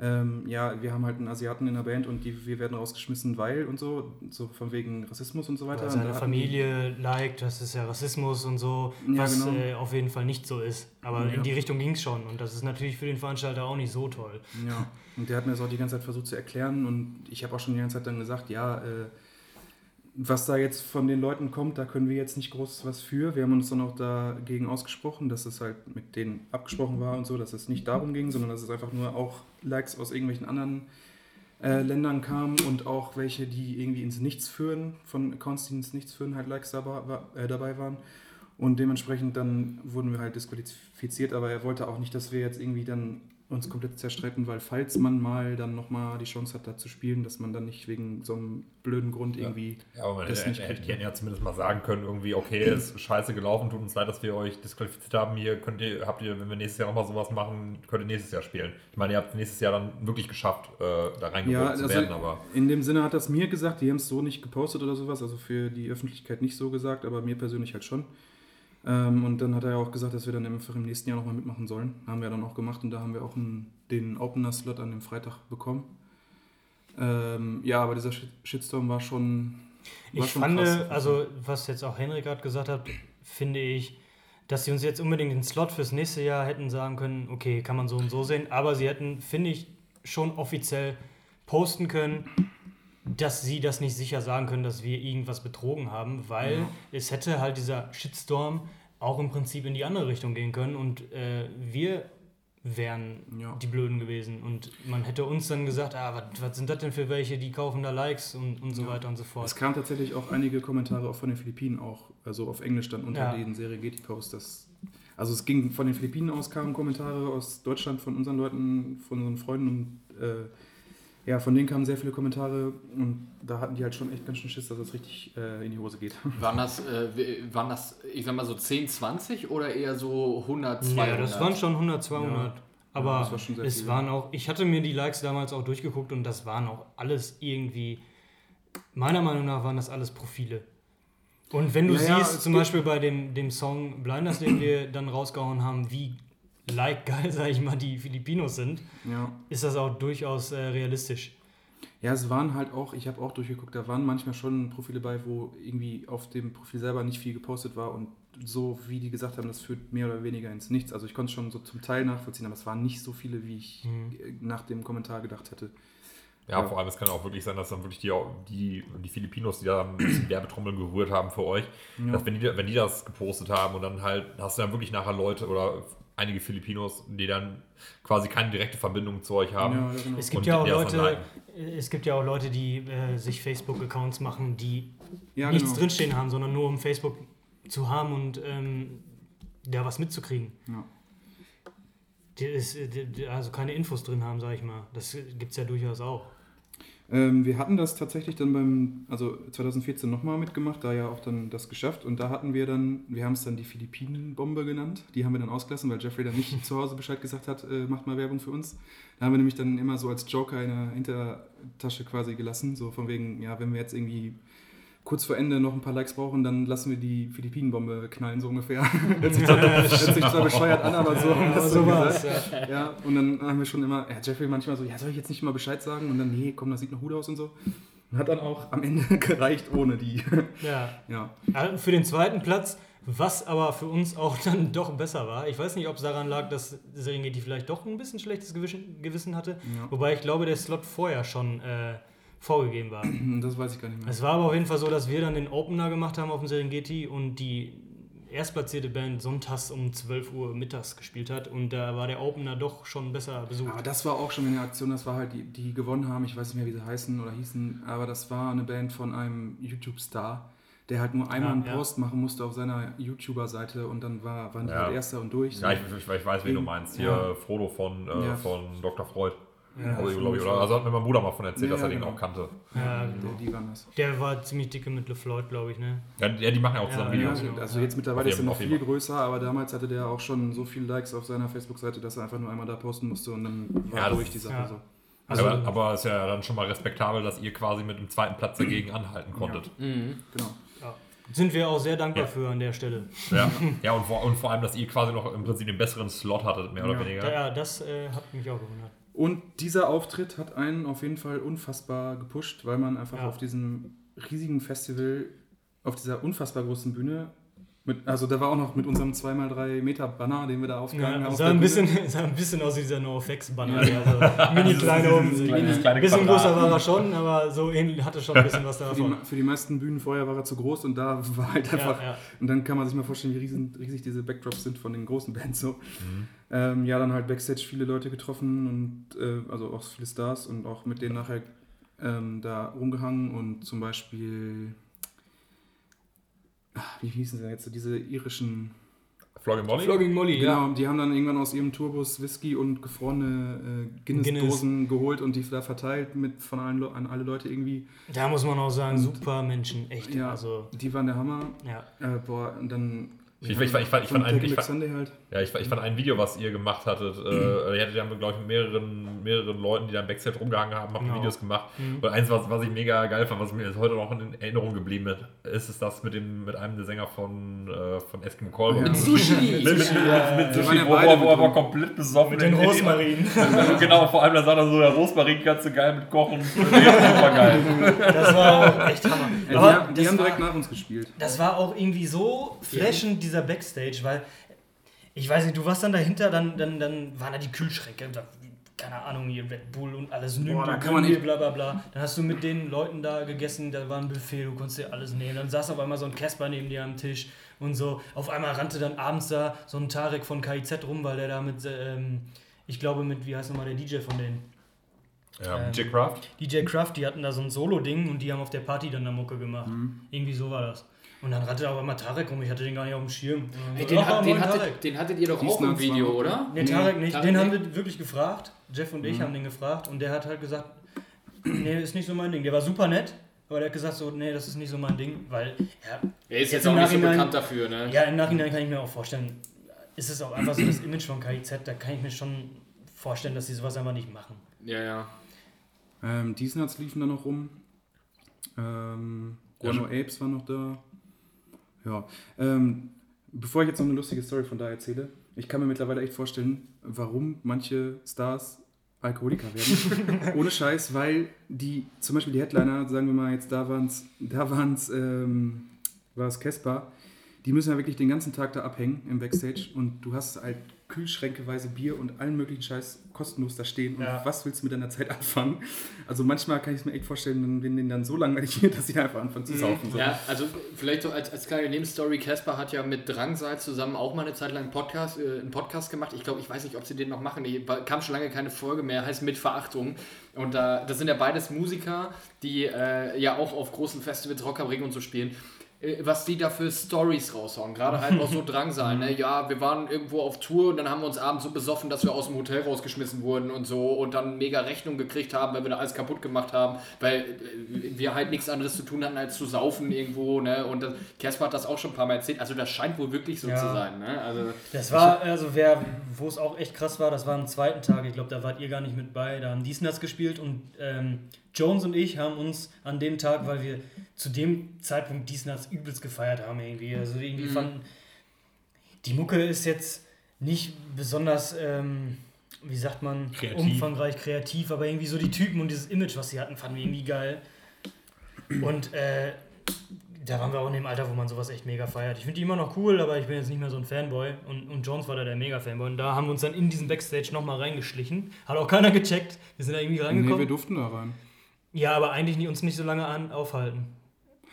ähm, ja, wir haben halt einen Asiaten in der Band und die, wir werden rausgeschmissen, weil und so, so von wegen Rassismus und so weiter. Weil Und seine Familie liked, das ist ja Rassismus und so, Ja, was genau. äh, auf jeden Fall nicht so ist. Aber Ja. in die Richtung ging es schon und das ist natürlich für den Veranstalter auch nicht so toll. Ja, und der hat mir das auch die ganze Zeit versucht zu erklären und ich habe auch schon die ganze Zeit dann gesagt, ja, äh, was da jetzt von den Leuten kommt, da können wir jetzt nicht groß was für. Wir haben uns dann auch dagegen ausgesprochen, dass es halt mit denen abgesprochen war und so, dass es nicht darum ging, sondern dass es einfach nur auch Likes aus irgendwelchen anderen äh, Ländern kamen und auch welche, die irgendwie ins Nichts führen, von Accounts, die ins Nichts führen, halt Likes dabei, war- äh, dabei waren. Und dementsprechend dann wurden wir halt disqualifiziert, aber er wollte auch nicht, dass wir jetzt irgendwie dann uns komplett zerstreiten, weil falls man mal dann nochmal die Chance hat, da zu spielen, dass man dann nicht wegen so einem blöden Grund irgendwie Ja, aber man das hätte, nicht hätte hätten ja zumindest mal sagen können, irgendwie, okay, ist scheiße gelaufen, tut uns leid, dass wir euch disqualifiziert haben. Hier könnt ihr, habt ihr, wenn wir nächstes Jahr nochmal sowas machen, könnt ihr nächstes Jahr spielen. Ich meine, ihr habt nächstes Jahr dann wirklich geschafft, äh, da reingeholt Ja, zu also werden, aber in dem Sinne hat das mir gesagt, die haben es so nicht gepostet oder sowas, also für die Öffentlichkeit nicht so gesagt, aber mir persönlich halt schon. Ähm, und dann hat er ja auch gesagt, dass wir dann einfach im nächsten Jahr nochmal mitmachen sollen. Haben wir dann auch gemacht und da haben wir auch einen, den Opener-Slot an dem Freitag bekommen. Ähm, ja, aber dieser Shit- Shitstorm war schon. War Ich schon fand, krass. also was jetzt auch Henrik gerade gesagt hat, finde ich, dass sie uns jetzt unbedingt den Slot fürs nächste Jahr hätten sagen können, okay, kann man so und so sehen, aber sie hätten, finde ich, schon offiziell posten können, dass sie das nicht sicher sagen können, dass wir irgendwas betrogen haben, weil es hätte halt dieser Shitstorm auch im Prinzip in die andere Richtung gehen können und äh, wir wären Ja. die Blöden gewesen und man hätte uns dann gesagt, ah, was, sind das denn für welche, die kaufen da Likes und, und so weiter und so fort. Es kamen tatsächlich auch einige Kommentare auch von den Philippinen auch, also auf Englisch dann unter Ja. den Serie Getty Post. Dass, also es ging von den Philippinen aus kamen Kommentare aus Deutschland von unseren Leuten, von unseren Freunden und äh, ja, von denen kamen sehr viele Kommentare und da hatten die halt schon echt ganz schön Schiss, dass es richtig äh, in die Hose geht. [LAUGHS] Waren das, äh, waren das, ich sag mal so 10, 20 oder eher so 100, 200? Ja, das waren schon 100, 200. Ja. Aber Ja, das war schon sehr es viel. waren auch, ich hatte mir die Likes damals auch durchgeguckt und das waren auch alles irgendwie, meiner Meinung nach waren das alles Profile. Und wenn du Ja, ja, siehst, zum Beispiel bei dem, dem Song Blinders, den wir dann rausgehauen haben, wie like [LAUGHS] geil, sag ich mal, die Filipinos sind, Ja. ist das auch durchaus äh, realistisch. Ja, es waren halt auch, ich habe auch durchgeguckt, da waren manchmal schon Profile bei, wo irgendwie auf dem Profil selber nicht viel gepostet war und so, wie die gesagt haben, das führt mehr oder weniger ins Nichts. Also ich konnte es schon so zum Teil nachvollziehen, aber es waren nicht so viele, wie ich äh, nach dem Kommentar gedacht hätte. Ja, Ja. vor allem, es kann auch wirklich sein, dass dann wirklich die, die, die Filipinos, die da ein bisschen Werbetrommeln gerührt haben für euch, dass wenn die, wenn die das gepostet haben und dann halt, hast du dann wirklich nachher Leute oder einige Filipinos, die dann quasi keine direkte Verbindung zu euch haben. Ja, genau. Es gibt ja auch Leute, es gibt ja auch Leute, die äh, sich Facebook-Accounts machen, die Ja, nichts genau. drinstehen haben, sondern nur um Facebook zu haben und ähm, da was mitzukriegen. Ja. Die ist, die, die, also keine Infos drin haben, sag ich mal. Das gibt es ja durchaus auch. Ähm, wir hatten das tatsächlich dann beim, also 2014 nochmal mitgemacht, da ja auch dann das geschafft und da hatten wir dann, wir haben es dann die Philippinen-Bombe genannt, die haben wir dann ausgelassen, weil Jeffrey dann nicht [LAUGHS] zu Hause Bescheid gesagt hat, äh, macht mal Werbung für uns. Da haben wir nämlich dann immer so als Joker in der Hintertasche quasi gelassen, so von wegen, ja, wenn wir jetzt irgendwie kurz vor Ende noch ein paar Likes brauchen, dann lassen wir die Philippinen-Bombe knallen, so ungefähr. [LAUGHS] hört, sich zwar, [LAUGHS] hört sich zwar bescheuert an, aber so das so war's, gesagt. ja. Ja, und dann haben wir schon immer, ja, Jeffrey manchmal so, ja, soll ich jetzt nicht mal Bescheid sagen? Und dann, nee, komm, das sieht noch gut aus und so. Und hat dann auch am Ende [LAUGHS] gereicht ohne die. Ja. ja. Also Für den zweiten Platz, was aber für uns auch dann doch besser war. Ich weiß nicht, ob es daran lag, dass Serengeti vielleicht doch ein bisschen schlechtes Gewissen, hatte. Ja. Wobei ich glaube, der Slot vorher schon äh, vorgegeben war. [CLEARS THROAT] Das weiß ich gar nicht mehr. Es war aber auf jeden Fall so, dass wir dann den Opener gemacht haben auf dem Serengeti und die erstplatzierte Band sonntags um 12 Uhr mittags gespielt hat und da war der Opener doch schon besser besucht. Aber das war auch schon eine Aktion, das war halt die, die gewonnen haben, ich weiß nicht mehr, wie sie heißen oder hießen, aber das war eine Band von einem YouTube-Star, der halt nur einmal Ja, einen ja. Post machen musste auf seiner YouTuber-Seite und dann war, waren die Ja. halt Erster und durch. Ja, ich, ich, ich weiß, wen du meinst. Hier Ja. Frodo von, äh, Ja. von Dr. Freud. Ja, Also, glaub ich, oder? also hat mir mein Bruder mal von erzählt, Ja, dass er ja, den genau. auch kannte. Ja, Die, die waren das. der war ziemlich dicke mit LeFloid, glaube ich, ne? Ja, die, die machen ja auch zusammen Ja, Videos. Ja, genau. also jetzt mittlerweile ist er noch viel Fall. größer, aber damals hatte der auch schon so viele Likes auf seiner Facebook-Seite, dass er einfach nur einmal da posten musste und dann war Ja, durch die Sache ja. so. Also, aber, aber ist ja dann schon mal respektabel, dass ihr quasi mit dem zweiten Platz dagegen anhalten konntet. Mhm. Genau. sind wir auch sehr dankbar Ja. für an der Stelle. Ja, [LAUGHS] ja und, vor, und vor allem, dass ihr quasi noch im Prinzip den besseren Slot hattet, mehr oder Ja. weniger. Ja, das äh, hat mich auch gewundert. Und dieser Auftritt hat einen auf jeden Fall unfassbar gepusht, weil man einfach Ja. auf diesem riesigen Festival, auf dieser unfassbar großen Bühne Mit, also da war auch noch mit unserem 2x3 Meter Banner, den wir da aufgehangen Ja, haben. auf sah, der ein bisschen, [LAUGHS] sah ein bisschen aus wie dieser NoFX-Banner. Also [LAUGHS] mini kleine dieses Ein bisschen größer war er schon, aber so ähnlich hatte schon ein bisschen was Für die, davon. für die meisten Bühnen vorher war er zu groß und da war halt einfach. ja. Und dann kann man sich mal vorstellen, wie riesen, riesig diese Backdrops sind von den großen Bands so. Mhm. Ähm, ja, dann halt Backstage viele Leute getroffen und äh, also auch viele Stars und auch mit denen nachher ähm, da rumgehangen und zum Beispiel. Wie hießen sie denn jetzt? So Diese irischen. Flogging Molly? Flogging Molly, Genau, ja. die haben dann irgendwann aus ihrem Tourbus Whisky und gefrorene äh, Guinness-Dosen geholt und die da verteilt mit von allen Le an alle Leute irgendwie. Da muss man auch sagen, super Menschen, echt. Ja, Also, die waren der Hammer. ja. Äh, boah, und dann. Ich- ich- ich fand- ich fand- ich fand einen- Taking ich fand- halt. Ja, ich, ich fand ein Video, was ihr gemacht hattet. Äh, [CLEARS THROAT] ihr hattet ja, glaube ich, mit mehreren, mehreren Leuten, die da im Backstage rumgehangen haben, habt Genau. Videos gemacht. Und eins, was, was ich mega geil fand, was mir jetzt heute noch in Erinnerung geblieben ist, ist das mit, dem, mit einem der Sänger von, äh, von Eskimo Callboy. Ja. Mit, Sushi! [LAUGHS] mit, mit, mit Sushi, ja wo, beide wo, wo mit er aber komplett besoffen Mit den in- in- Rosmarin. [LAUGHS] genau, vor allem da sagt er so, der Rosmarin kannst du geil mit kochen. Super geil. Das war auch echt Hammer. Ja, die haben, direkt nach uns gespielt. Das war auch irgendwie so flashend, dieser Backstage, weil ich weiß nicht, du warst dann dahinter, dann, dann, dann waren da die Kühlschränke, da, keine Ahnung, hier Red Bull und alles Boah, da kann man hier, bla bla bla. Dann hast du mit den Leuten da gegessen, da war ein Buffet, du konntest dir alles nehmen. Dann saß auf einmal so ein Casper neben dir am Tisch und so. Auf einmal rannte dann abends da so ein Tarek von KIZ rum, weil der da mit, ähm, ich glaube mit, wie heißt nochmal der DJ von denen? Ja, Ähm, J. Craft. DJ Kraft, die hatten da so ein Solo-Ding und die haben auf der Party dann eine Mucke gemacht. Mhm. Irgendwie so war das. Und dann rannte aber immer Tarek rum, ich hatte den gar nicht auf dem Schirm. Hey, den, "Ah, hat, den, hattet, den hattet ihr doch auch Gießen im Video, mal- oder? Nee, Tarek nicht. Tarek den haben wir wirklich gefragt. Jeff und ich Mhm. haben den gefragt und der hat halt gesagt, [CLEARS THROAT] nee, ist nicht so mein Ding. Der war super nett, aber der hat gesagt so, nee, das ist nicht so mein Ding, weil ja, Er ist Jetzt jetzt auch nicht so bekannt dafür, ne? ja, im Nachhinein kann ich mir auch vorstellen, ist es auch einfach so das Image von KIZ, da kann ich mir schon vorstellen, dass sie sowas einfach nicht machen. Ja, ja. Ähm, die Nuts liefen da noch rum. Ähm, Guano Apes war noch da. Ja. Ähm, bevor ich jetzt noch eine lustige Story von da erzähle, ich kann mir mittlerweile echt vorstellen, warum manche Stars Alkoholiker werden. [LAUGHS] Ohne Scheiß, weil die, zum Beispiel die Headliner, sagen wir mal jetzt, da waren es, da waren's, ähm, war es Casper, die müssen ja wirklich den ganzen Tag da abhängen im Backstage und du hast halt Kühlschränkeweise Bier und allen möglichen Scheiß kostenlos da stehen. Und Ja. was willst du mit deiner Zeit anfangen? Also manchmal kann ich es mir echt vorstellen, wenn denen dann so langweilig wird, [LAUGHS] dass sie einfach anfangen zu saufen. So. Ja, also vielleicht so als, als kleine Nebenstory, Casper hat ja mit Drangsal zusammen auch mal eine Zeit lang einen Podcast, äh, einen Podcast gemacht. Ich glaube, ich weiß nicht, ob sie den noch machen. Die war- kam schon lange keine Folge mehr, heißt Mit Verachtung. Und da das sind ja beides Musiker, die äh, ja auch auf großen Festivals Rock am Ring und so spielen. Äh, Was die da für Stories raushauen, gerade halt auch so [LAUGHS] Drangsal, ne? Ja, wir waren irgendwo auf Tour und dann haben wir uns abends so besoffen, dass wir aus dem Hotel rausgeschmissen wurden und so und dann mega Rechnung gekriegt haben, weil wir da alles kaputt gemacht haben, weil äh, wir halt nichts anderes zu tun hatten, als zu saufen irgendwo, ne? Und das- Casper hat das auch schon ein paar Mal erzählt. Also das scheint wohl wirklich so Ja. zu sein, ne? Also Das war, also wer, wo es auch echt krass war, das war am zweiten Tag, ich glaube, da wart ihr gar nicht mit bei, da haben Diesners gespielt und ähm, Jones und ich haben uns an dem Tag, weil wir zu dem Zeitpunkt Diesners übelst gefeiert haben irgendwie, also irgendwie fanden, die Mucke ist jetzt nicht besonders, ähm, wie sagt man, Kreativ. umfangreich kreativ, aber irgendwie so die Typen und dieses Image, was sie hatten, fanden wir irgendwie geil. Und äh, da waren wir auch in dem Alter, wo man sowas echt mega feiert. Ich finde die immer noch cool, aber ich bin jetzt nicht mehr so ein Fanboy. Und, und Jones war da der Mega-Fanboy. Und da haben wir uns dann in diesen Backstage nochmal reingeschlichen. Hat auch keiner gecheckt. Wir sind da irgendwie Nee, reingekommen. wir durften da rein. Ja, aber eigentlich uns nicht so lange an, aufhalten.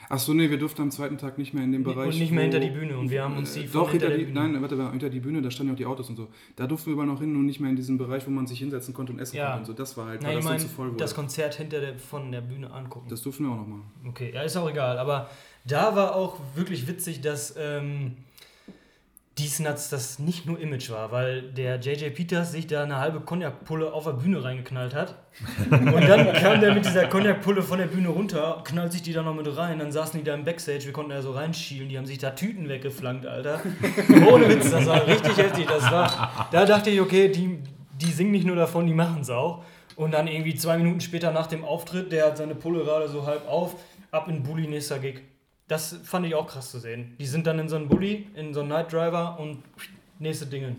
Ach so, nee, wir durften am zweiten Tag nicht mehr in dem Bereich. und nicht mehr hinter die Bühne. Und wir haben uns die Äh, Doch, hinter, die, Bühne. nein, warte, mal, hinter die Bühne, da standen ja auch die Autos und so. Da durften wir überall noch hin und nicht mehr in diesen Bereich, wo man sich hinsetzen konnte und essen Ja. konnte und so. Das war halt, weil ich das meine, zu voll wurde. das Konzert hinter der, von der Bühne angucken. das durften wir auch noch machen. Okay, ja, ist auch egal. Aber da war auch wirklich witzig, dass ähm, Diesnuts das nicht nur Image war, weil der JJ Peters sich da eine halbe Cognac-Pulle auf der Bühne reingeknallt hat. [LAUGHS] Und dann kam der mit dieser Cognac-Pulle von der Bühne runter, knallt sich die da noch mit rein. Dann saßen die da im Backstage, wir konnten da so reinschielen, die haben sich da Tüten weggeflankt, Alter. [LAUGHS] Ohne Witz, das war richtig heftig. Das war, da dachte ich, okay, die, die singen nicht nur davon, die machen es auch. Und dann irgendwie zwei Minuten später nach dem Auftritt, der hat seine Pulle gerade so halb auf, ab in Bulli, nächster Gig. Das fand ich auch krass zu sehen. Die sind dann in so einen Bulli, in so einen Night Driver und nächste Dinge.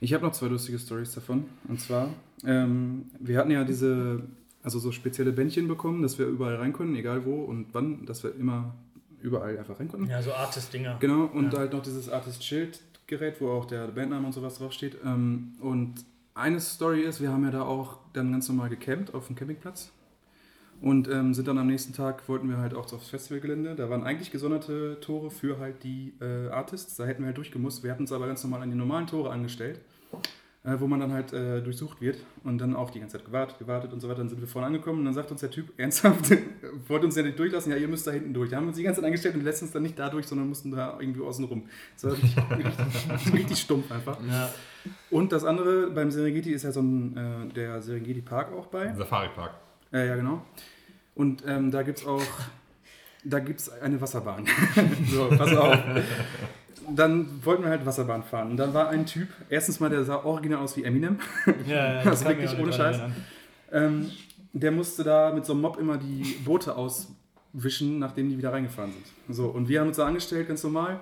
Ich habe noch zwei lustige Stories davon. Und zwar, ähm, wir hatten ja diese, also so spezielle Bändchen bekommen, dass wir überall rein können, egal wo und wann, dass wir immer überall einfach rein konnten. Ja, so Artist-Dinger. Genau, und Ja. halt noch dieses Artist-Schild-Gerät, wo auch der Bandname und sowas draufsteht. Ähm, und eine Story ist, wir haben ja da auch dann ganz normal gecampt auf dem Campingplatz. Und ähm, sind dann am nächsten Tag, wollten wir halt auch aufs Festivalgelände. Da waren eigentlich gesonderte Tore für halt die äh, Artists. Da hätten wir halt durchgemusst. Wir hatten uns aber ganz normal an die normalen Tore angestellt, äh, wo man dann halt äh, durchsucht wird. Und dann auch die ganze Zeit gewartet, gewartet und so weiter. Dann sind wir vorne angekommen und dann sagt uns der Typ ernsthaft, [LAUGHS] wollte uns ja nicht durchlassen, ja, ihr müsst da hinten durch. Da haben wir uns die ganze Zeit angestellt und lässt uns dann nicht da durch, sondern mussten da irgendwie außen rum. Das war richtig, [LAUGHS] richtig, richtig stumpf einfach. Ja. Und das andere, beim Serengeti ist ja so ein, äh, der Serengeti Park auch bei. Safari Park. Äh, ja, genau. Und ähm, da gibt es auch, da gibt's eine Wasserbahn. [LAUGHS] so, pass auf. Dann wollten wir halt Wasserbahn fahren. Und dann war ein Typ, erstens mal, der sah original aus wie Eminem. Ja, ja, [LAUGHS] Das ist wirklich ohne Scheiß. Ähm, der musste da mit so einem Mob immer die Boote auswischen, nachdem die wieder reingefahren sind. So, und wir haben uns da angestellt, ganz normal.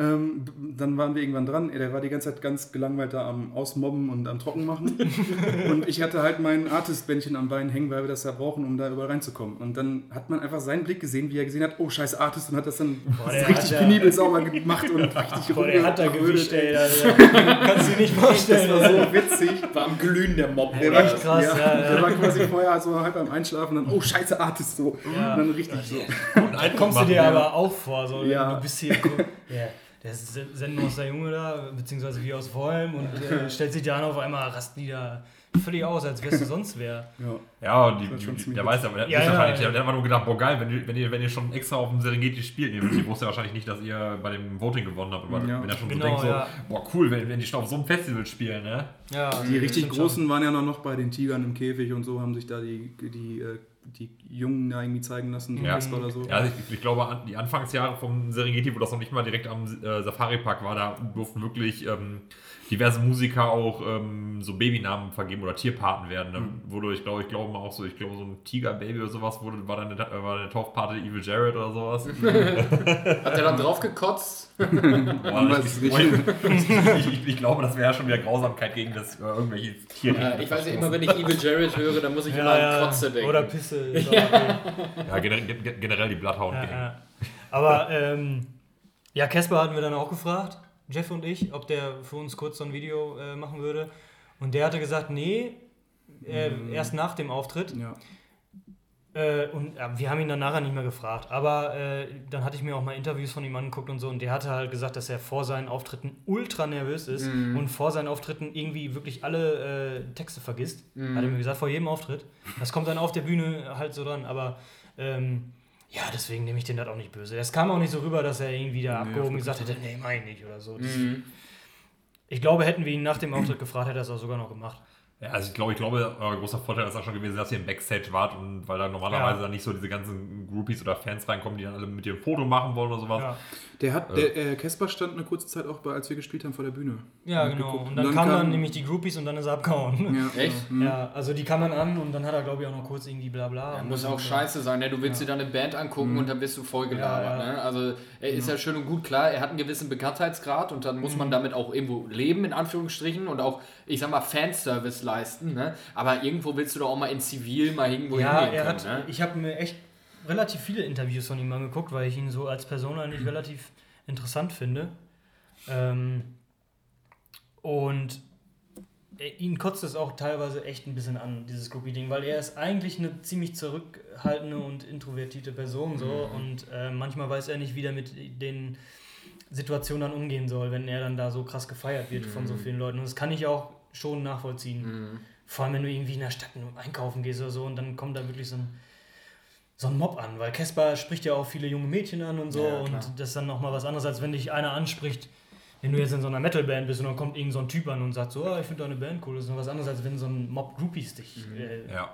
Ähm, dann waren wir irgendwann dran. Der war die ganze Zeit ganz gelangweilt da am Ausmobben und am Trockenmachen. [LAUGHS] und ich hatte halt mein Artist-Bändchen am Bein hängen, weil wir das ja brauchen, um da überall reinzukommen. Und dann hat man einfach seinen Blick gesehen, wie er gesehen hat, oh, scheiß Artist, und hat das dann der richtig penibel sauber gemacht und richtig Boah, der hat da Gewicht, ey. Das, [LAUGHS] kannst du dir nicht Das vorstellen. war so witzig. War am Glühen der Mob. Der war, was? krass, ja, ja, ja. der war quasi vorher so halb beim Einschlafen und dann, oh, scheiße Artist, so. Ja. Und dann richtig so. Guten Eindruck Kommst du dir ja. aber auch vor, so Ja. du bist hier, [LAUGHS] ja, der ist sen- sendenloser Junge da, beziehungsweise wie aus Vollm und äh, [LAUGHS] stellt sich da an, auf einmal rasten die da völlig aus, als wärst du sonst wer. Ja. Ja, und die, schon die, ziemlich der weiß aber, der, Ja, ist ja, wahrscheinlich, ja. der, der hat einfach nur gedacht, boah geil, wenn, ihr- wenn, ihr, wenn ihr schon extra auf dem Serengeti spielt, ihr, ihr wusst ja wahrscheinlich nicht, dass ihr bei dem Voting gewonnen habt, aber Ja. wenn er schon Genau, so denkt, so, ja. boah cool, wenn, wenn die schon auf so einem Festival spielen, ne? Ja, Die richtig stimmt Großen waren ja noch, noch bei den Tigern im Käfig und so, haben sich da die, die, äh, die Jungen da irgendwie zeigen lassen, Ja. Casper oder so. Ja, also ich, ich glaube, an, die Anfangsjahre vom Serengeti, wo das noch nicht mal direkt am äh, Safari-Park war, da durften wirklich ähm, diverse Musiker auch ähm, so Babynamen vergeben oder Tierpaten werden. Ne? Wurde, ich glaube, ich glaube mal auch so, ich glaube, so ein Tiger-Baby oder sowas wurde, war dann eine, war eine Taufpate Evil Jared oder sowas. [LAUGHS] Hat er dann drauf gekotzt? [LAUGHS] Boah, ich, ich, ich, ich, ich glaube, das wäre ja schon wieder Grausamkeit gegen das äh, irgendwelche Tiere. Ja, ich weiß ja immer, wenn ich Evil Jared höre, dann muss ich immer Ja, an ja. Kotze denken. Oder Pisse. [LAUGHS] Ja, generell, ge- generell die ja. Aber ähm, ja, Casper hatten wir dann auch gefragt, Jeff und ich, ob der für uns kurz so ein Video äh, machen würde. Und der hatte gesagt, nee, äh, erst nach dem Auftritt. Ja. Äh, und wir haben ihn dann nachher nicht mehr gefragt. Aber äh, dann hatte ich mir auch mal Interviews von ihm angeguckt und so. Und der hatte halt gesagt, dass er vor seinen Auftritten ultra nervös ist und vor seinen Auftritten irgendwie wirklich alle äh, Texte vergisst. Hat er mir gesagt, vor jedem Auftritt. Das kommt dann auf der Bühne halt so dran. Aber ähm, ja, deswegen nehme ich den das auch nicht böse. Das kam auch nicht so rüber, dass er irgendwie da Nee, abgehoben gesagt hätte, nee, mach ich nicht oder so. Das, Mhm. Ich glaube, hätten wir ihn nach dem Auftritt gefragt, hätte er es auch sogar noch gemacht. Ja, also ich glaube, ich glaube, euer großer Vorteil ist auch schon gewesen, dass ihr im Backstage wart und weil da normalerweise Ja. dann nicht so diese ganzen Groupies oder Fans reinkommen, die dann alle mit dir ein Foto machen wollen oder sowas. Ja, Der hat, der äh, Casper stand eine kurze Zeit auch bei, als wir gespielt haben vor der Bühne. ja genau. geguckt. Und dann, kamen dann nämlich die Groupies und dann ist er abgehauen. Ja, Echt? Ja, mhm. Ja, also die kann man an und dann hat er, glaube ich, auch noch kurz irgendwie bla bla. Ja, Und muss dann- auch scheiße sein, ne? Du willst dir dann eine Band angucken und dann bist du voll gelabert. Ja, ja. Ne? Also er ist ja schön und gut, klar, er hat einen gewissen Bekanntheitsgrad und dann muss man damit auch irgendwo leben, in Anführungsstrichen, und auch, ich sag mal, Fanservice leisten. Ne? Aber irgendwo willst du doch auch mal in Zivil mal irgendwo Ja, hingehen er können. hat, ne? ich habe mir echt relativ viele Interviews von ihm angeguckt, weil ich ihn so als Person eigentlich relativ interessant finde. Ähm, und ihn kotzt es auch teilweise echt ein bisschen an, dieses Groupie-Ding, weil er ist eigentlich eine ziemlich zurückhaltende und introvertierte Person so und äh, manchmal weiß er nicht, wie er mit den Situationen dann umgehen soll, wenn er dann da so krass gefeiert wird von so vielen Leuten. Und das kann ich auch schon nachvollziehen. Vor allem, wenn du irgendwie in der Stadt nur einkaufen gehst oder so und dann kommt da wirklich so ein, so ein Mob an, weil Casper spricht ja auch viele junge Mädchen an und so Ja, und das ist dann nochmal was anderes, als wenn dich einer anspricht, wenn du jetzt in so einer Metalband bist und dann kommt irgend so ein Typ an und sagt so, ah, ich finde deine Band cool, das ist noch was anderes, als wenn so ein Mob Groupies dich, äh, Ja.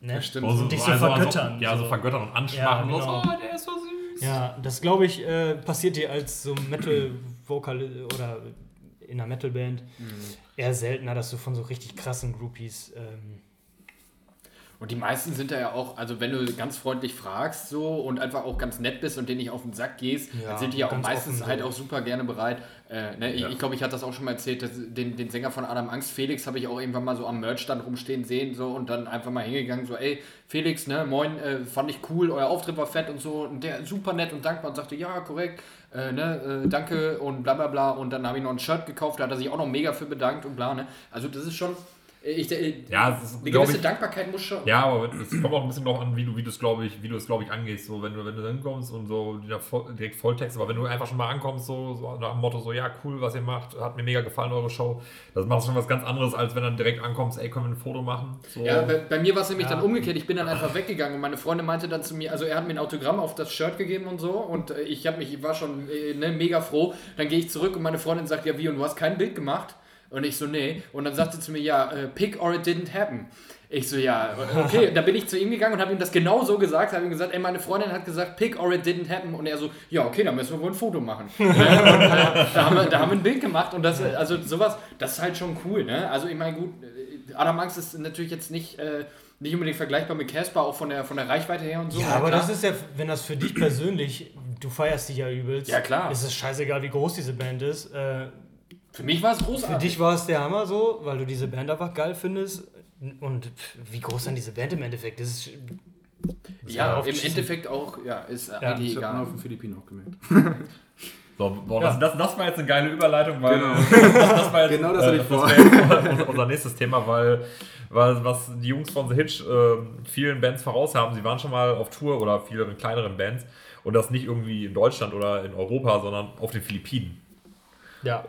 ne? Das stimmt. Also, dich so also- vergöttern. Ja, so vergöttern und anschmachen. Ja, und so, genau. oh, der ist so süß. Ja, das glaube ich, äh, passiert dir als so Metal-Vokal oder in einer Metalband eher seltener, dass du von so richtig krassen Groupies. Ähm, Und die meisten sind da ja auch, also wenn du ganz freundlich fragst so und einfach auch ganz nett bist und denen nicht auf den Sack gehst, Ja, dann sind die ja auch meistens offen halt so. auch super gerne bereit. Äh, ne, ich Ja. ich glaube, ich hatte das auch schon mal erzählt, dass den, den Sänger von Adam Angst, Felix, habe ich auch irgendwann mal so am Merchstand rumstehen sehen so und dann einfach mal hingegangen, so, ey, Felix, ne, moin, äh, fand ich cool, euer Auftritt war fett und so und der super nett und dankbar und sagte, ja, korrekt, äh, ne, äh, danke und bla bla bla und dann habe ich noch ein Shirt gekauft, da hat er sich auch noch mega für bedankt und bla, ne. Also das ist schon, ich, äh, Ja, das ist, eine gewisse ich- Dankbarkeit muss schon. Ja, aber es kommt auch ein bisschen drauf an, wie du, wie du es glaube ich, wie du es glaube ich angehst. So, wenn du, wenn du dann kommst und so direkt Volltext, aber wenn du einfach schon mal ankommst, so, so nach dem Motto, so ja, cool, was ihr macht, hat mir mega gefallen, eure Show. Das macht schon was ganz anderes, als wenn du dann direkt ankommst, ey, können wir ein Foto machen? So. Ja, bei, bei mir war es nämlich Ja. dann umgekehrt. Ich bin dann einfach weggegangen und meine Freundin meinte dann zu mir, also er hat mir ein Autogramm auf das Shirt gegeben und so und äh, ich habe mich, ich war schon äh, ne, mega froh. Dann gehe ich zurück und meine Freundin sagt, ja wie, und du hast kein Bild gemacht? Und ich so, nee. Und dann sagte sie zu mir, ja, äh, pick or it didn't happen. Ich so, ja, okay. Dann bin ich zu ihm gegangen und habe ihm das genau so gesagt. Habe ihm gesagt, ey, meine Freundin hat gesagt, pick or it didn't happen. Und er so, ja, okay, dann müssen wir wohl ein Foto machen. [LAUGHS] und, äh, da, haben wir, da haben wir ein Bild gemacht und das, also sowas, das ist halt schon cool, ne? Also ich meine, gut, äh, Adam Angst ist natürlich jetzt nicht, äh, nicht unbedingt vergleichbar mit Casper, auch von der, von der Reichweite her und so. Ja, aber klar. das ist ja, wenn das für dich persönlich, du feierst dich ja übelst. Ja, klar. Ist es scheißegal, wie groß diese Band ist. Äh, Für mich war es für großartig. dich war es der Hammer so, weil du diese Band einfach geil findest. Und pff, wie groß dann diese Band im Endeffekt ist. ja, im. Endeffekt auch, ja, ist Ja, eigentlich Das man egal. auf den Philippinen auch gemerkt. [LAUGHS] So, boah, Ja. das, das, das war jetzt eine geile Überleitung, weil Genau. [LAUGHS] das, das war jetzt, Genau das hatte ich vor. wäre jetzt unser, unser nächstes Thema, weil, weil was die Jungs von The Hitch äh, vielen Bands voraus haben, sie waren schon mal auf Tour oder vielen kleineren Bands und das nicht irgendwie in Deutschland oder in Europa, sondern auf den Philippinen. Ja.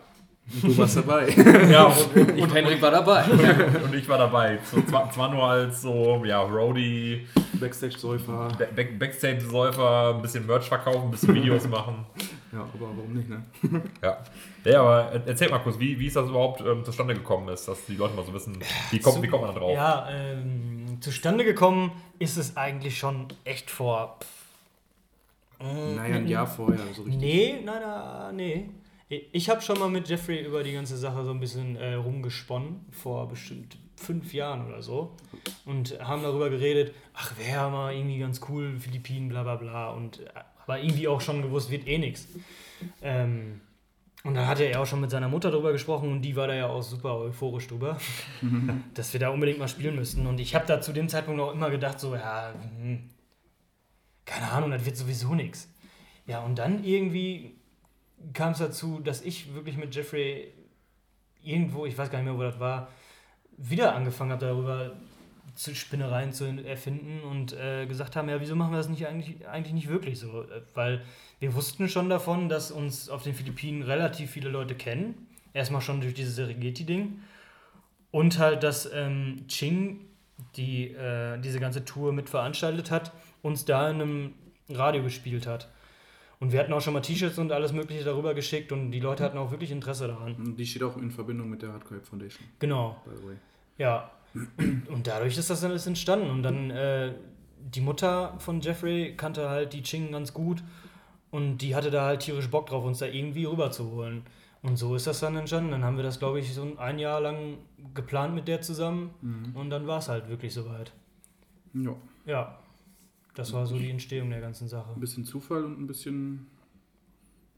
Du warst dabei. [LAUGHS] Ja, und, Und Henrik war dabei. und ich war dabei. So, zwar, zwar nur als so, ja, Roadie, Backstage-Säufer. Ba- Back Backstage-Säufer, ein bisschen Merch verkaufen, ein bisschen Videos machen. Ja, aber warum nicht, ne? Ja. Ja, aber erzähl mal kurz, wie, wie ist das überhaupt ähm, zustande gekommen ist, dass die Leute mal so wissen, wie kommt, wie kommt man da drauf? Ja, ähm, zustande gekommen ist es eigentlich schon echt vor. Naja, ein Jahr vorher. So richtig. Nee, nein, nein, nee. Ich habe schon mal mit Jeffrey über die ganze Sache so ein bisschen äh, rumgesponnen, vor bestimmt fünf Jahren oder so. Und haben darüber geredet, ach, wäre mal irgendwie ganz cool, Philippinen, bla bla bla. Und, äh, aber irgendwie auch schon gewusst, wird eh nichts. Ähm, und dann hatte er auch schon mit seiner Mutter drüber gesprochen und die war da ja auch super euphorisch drüber, [LAUGHS] dass wir da unbedingt mal spielen müssten. Und ich habe da zu dem Zeitpunkt auch immer gedacht, so, ja, hm, keine Ahnung, das wird sowieso nichts. Ja, und dann irgendwie kam es dazu, dass ich wirklich mit Jeffrey irgendwo, ich weiß gar nicht mehr, wo das war, wieder angefangen habe, darüber zu Spinnereien zu erfinden und äh, gesagt haben, ja, wieso machen wir das nicht eigentlich, eigentlich nicht wirklich so? Weil wir wussten schon davon, dass uns auf den Philippinen relativ viele Leute kennen. Erstmal schon durch dieses Serengeti-Ding. Und halt, dass ähm, Ching, die äh, diese ganze Tour mit veranstaltet hat, uns da in einem Radio gespielt hat. Und wir hatten auch schon mal T-Shirts und alles Mögliche darüber geschickt und die Leute hatten auch wirklich Interesse daran. Und Die steht auch in Verbindung mit der Hardcore Foundation, Genau, by the way. ja. Und, und dadurch ist das dann alles entstanden. Und dann äh, die Mutter von Jeffrey kannte halt die Ching ganz gut und die hatte da halt tierisch Bock drauf, uns da irgendwie rüberzuholen. Und so ist das dann entstanden. Dann haben wir das, glaube ich, so ein Jahr lang geplant mit der zusammen und dann war es halt wirklich soweit. Ja, Ja, das war so die Entstehung der ganzen Sache. ein bisschen Zufall und ein bisschen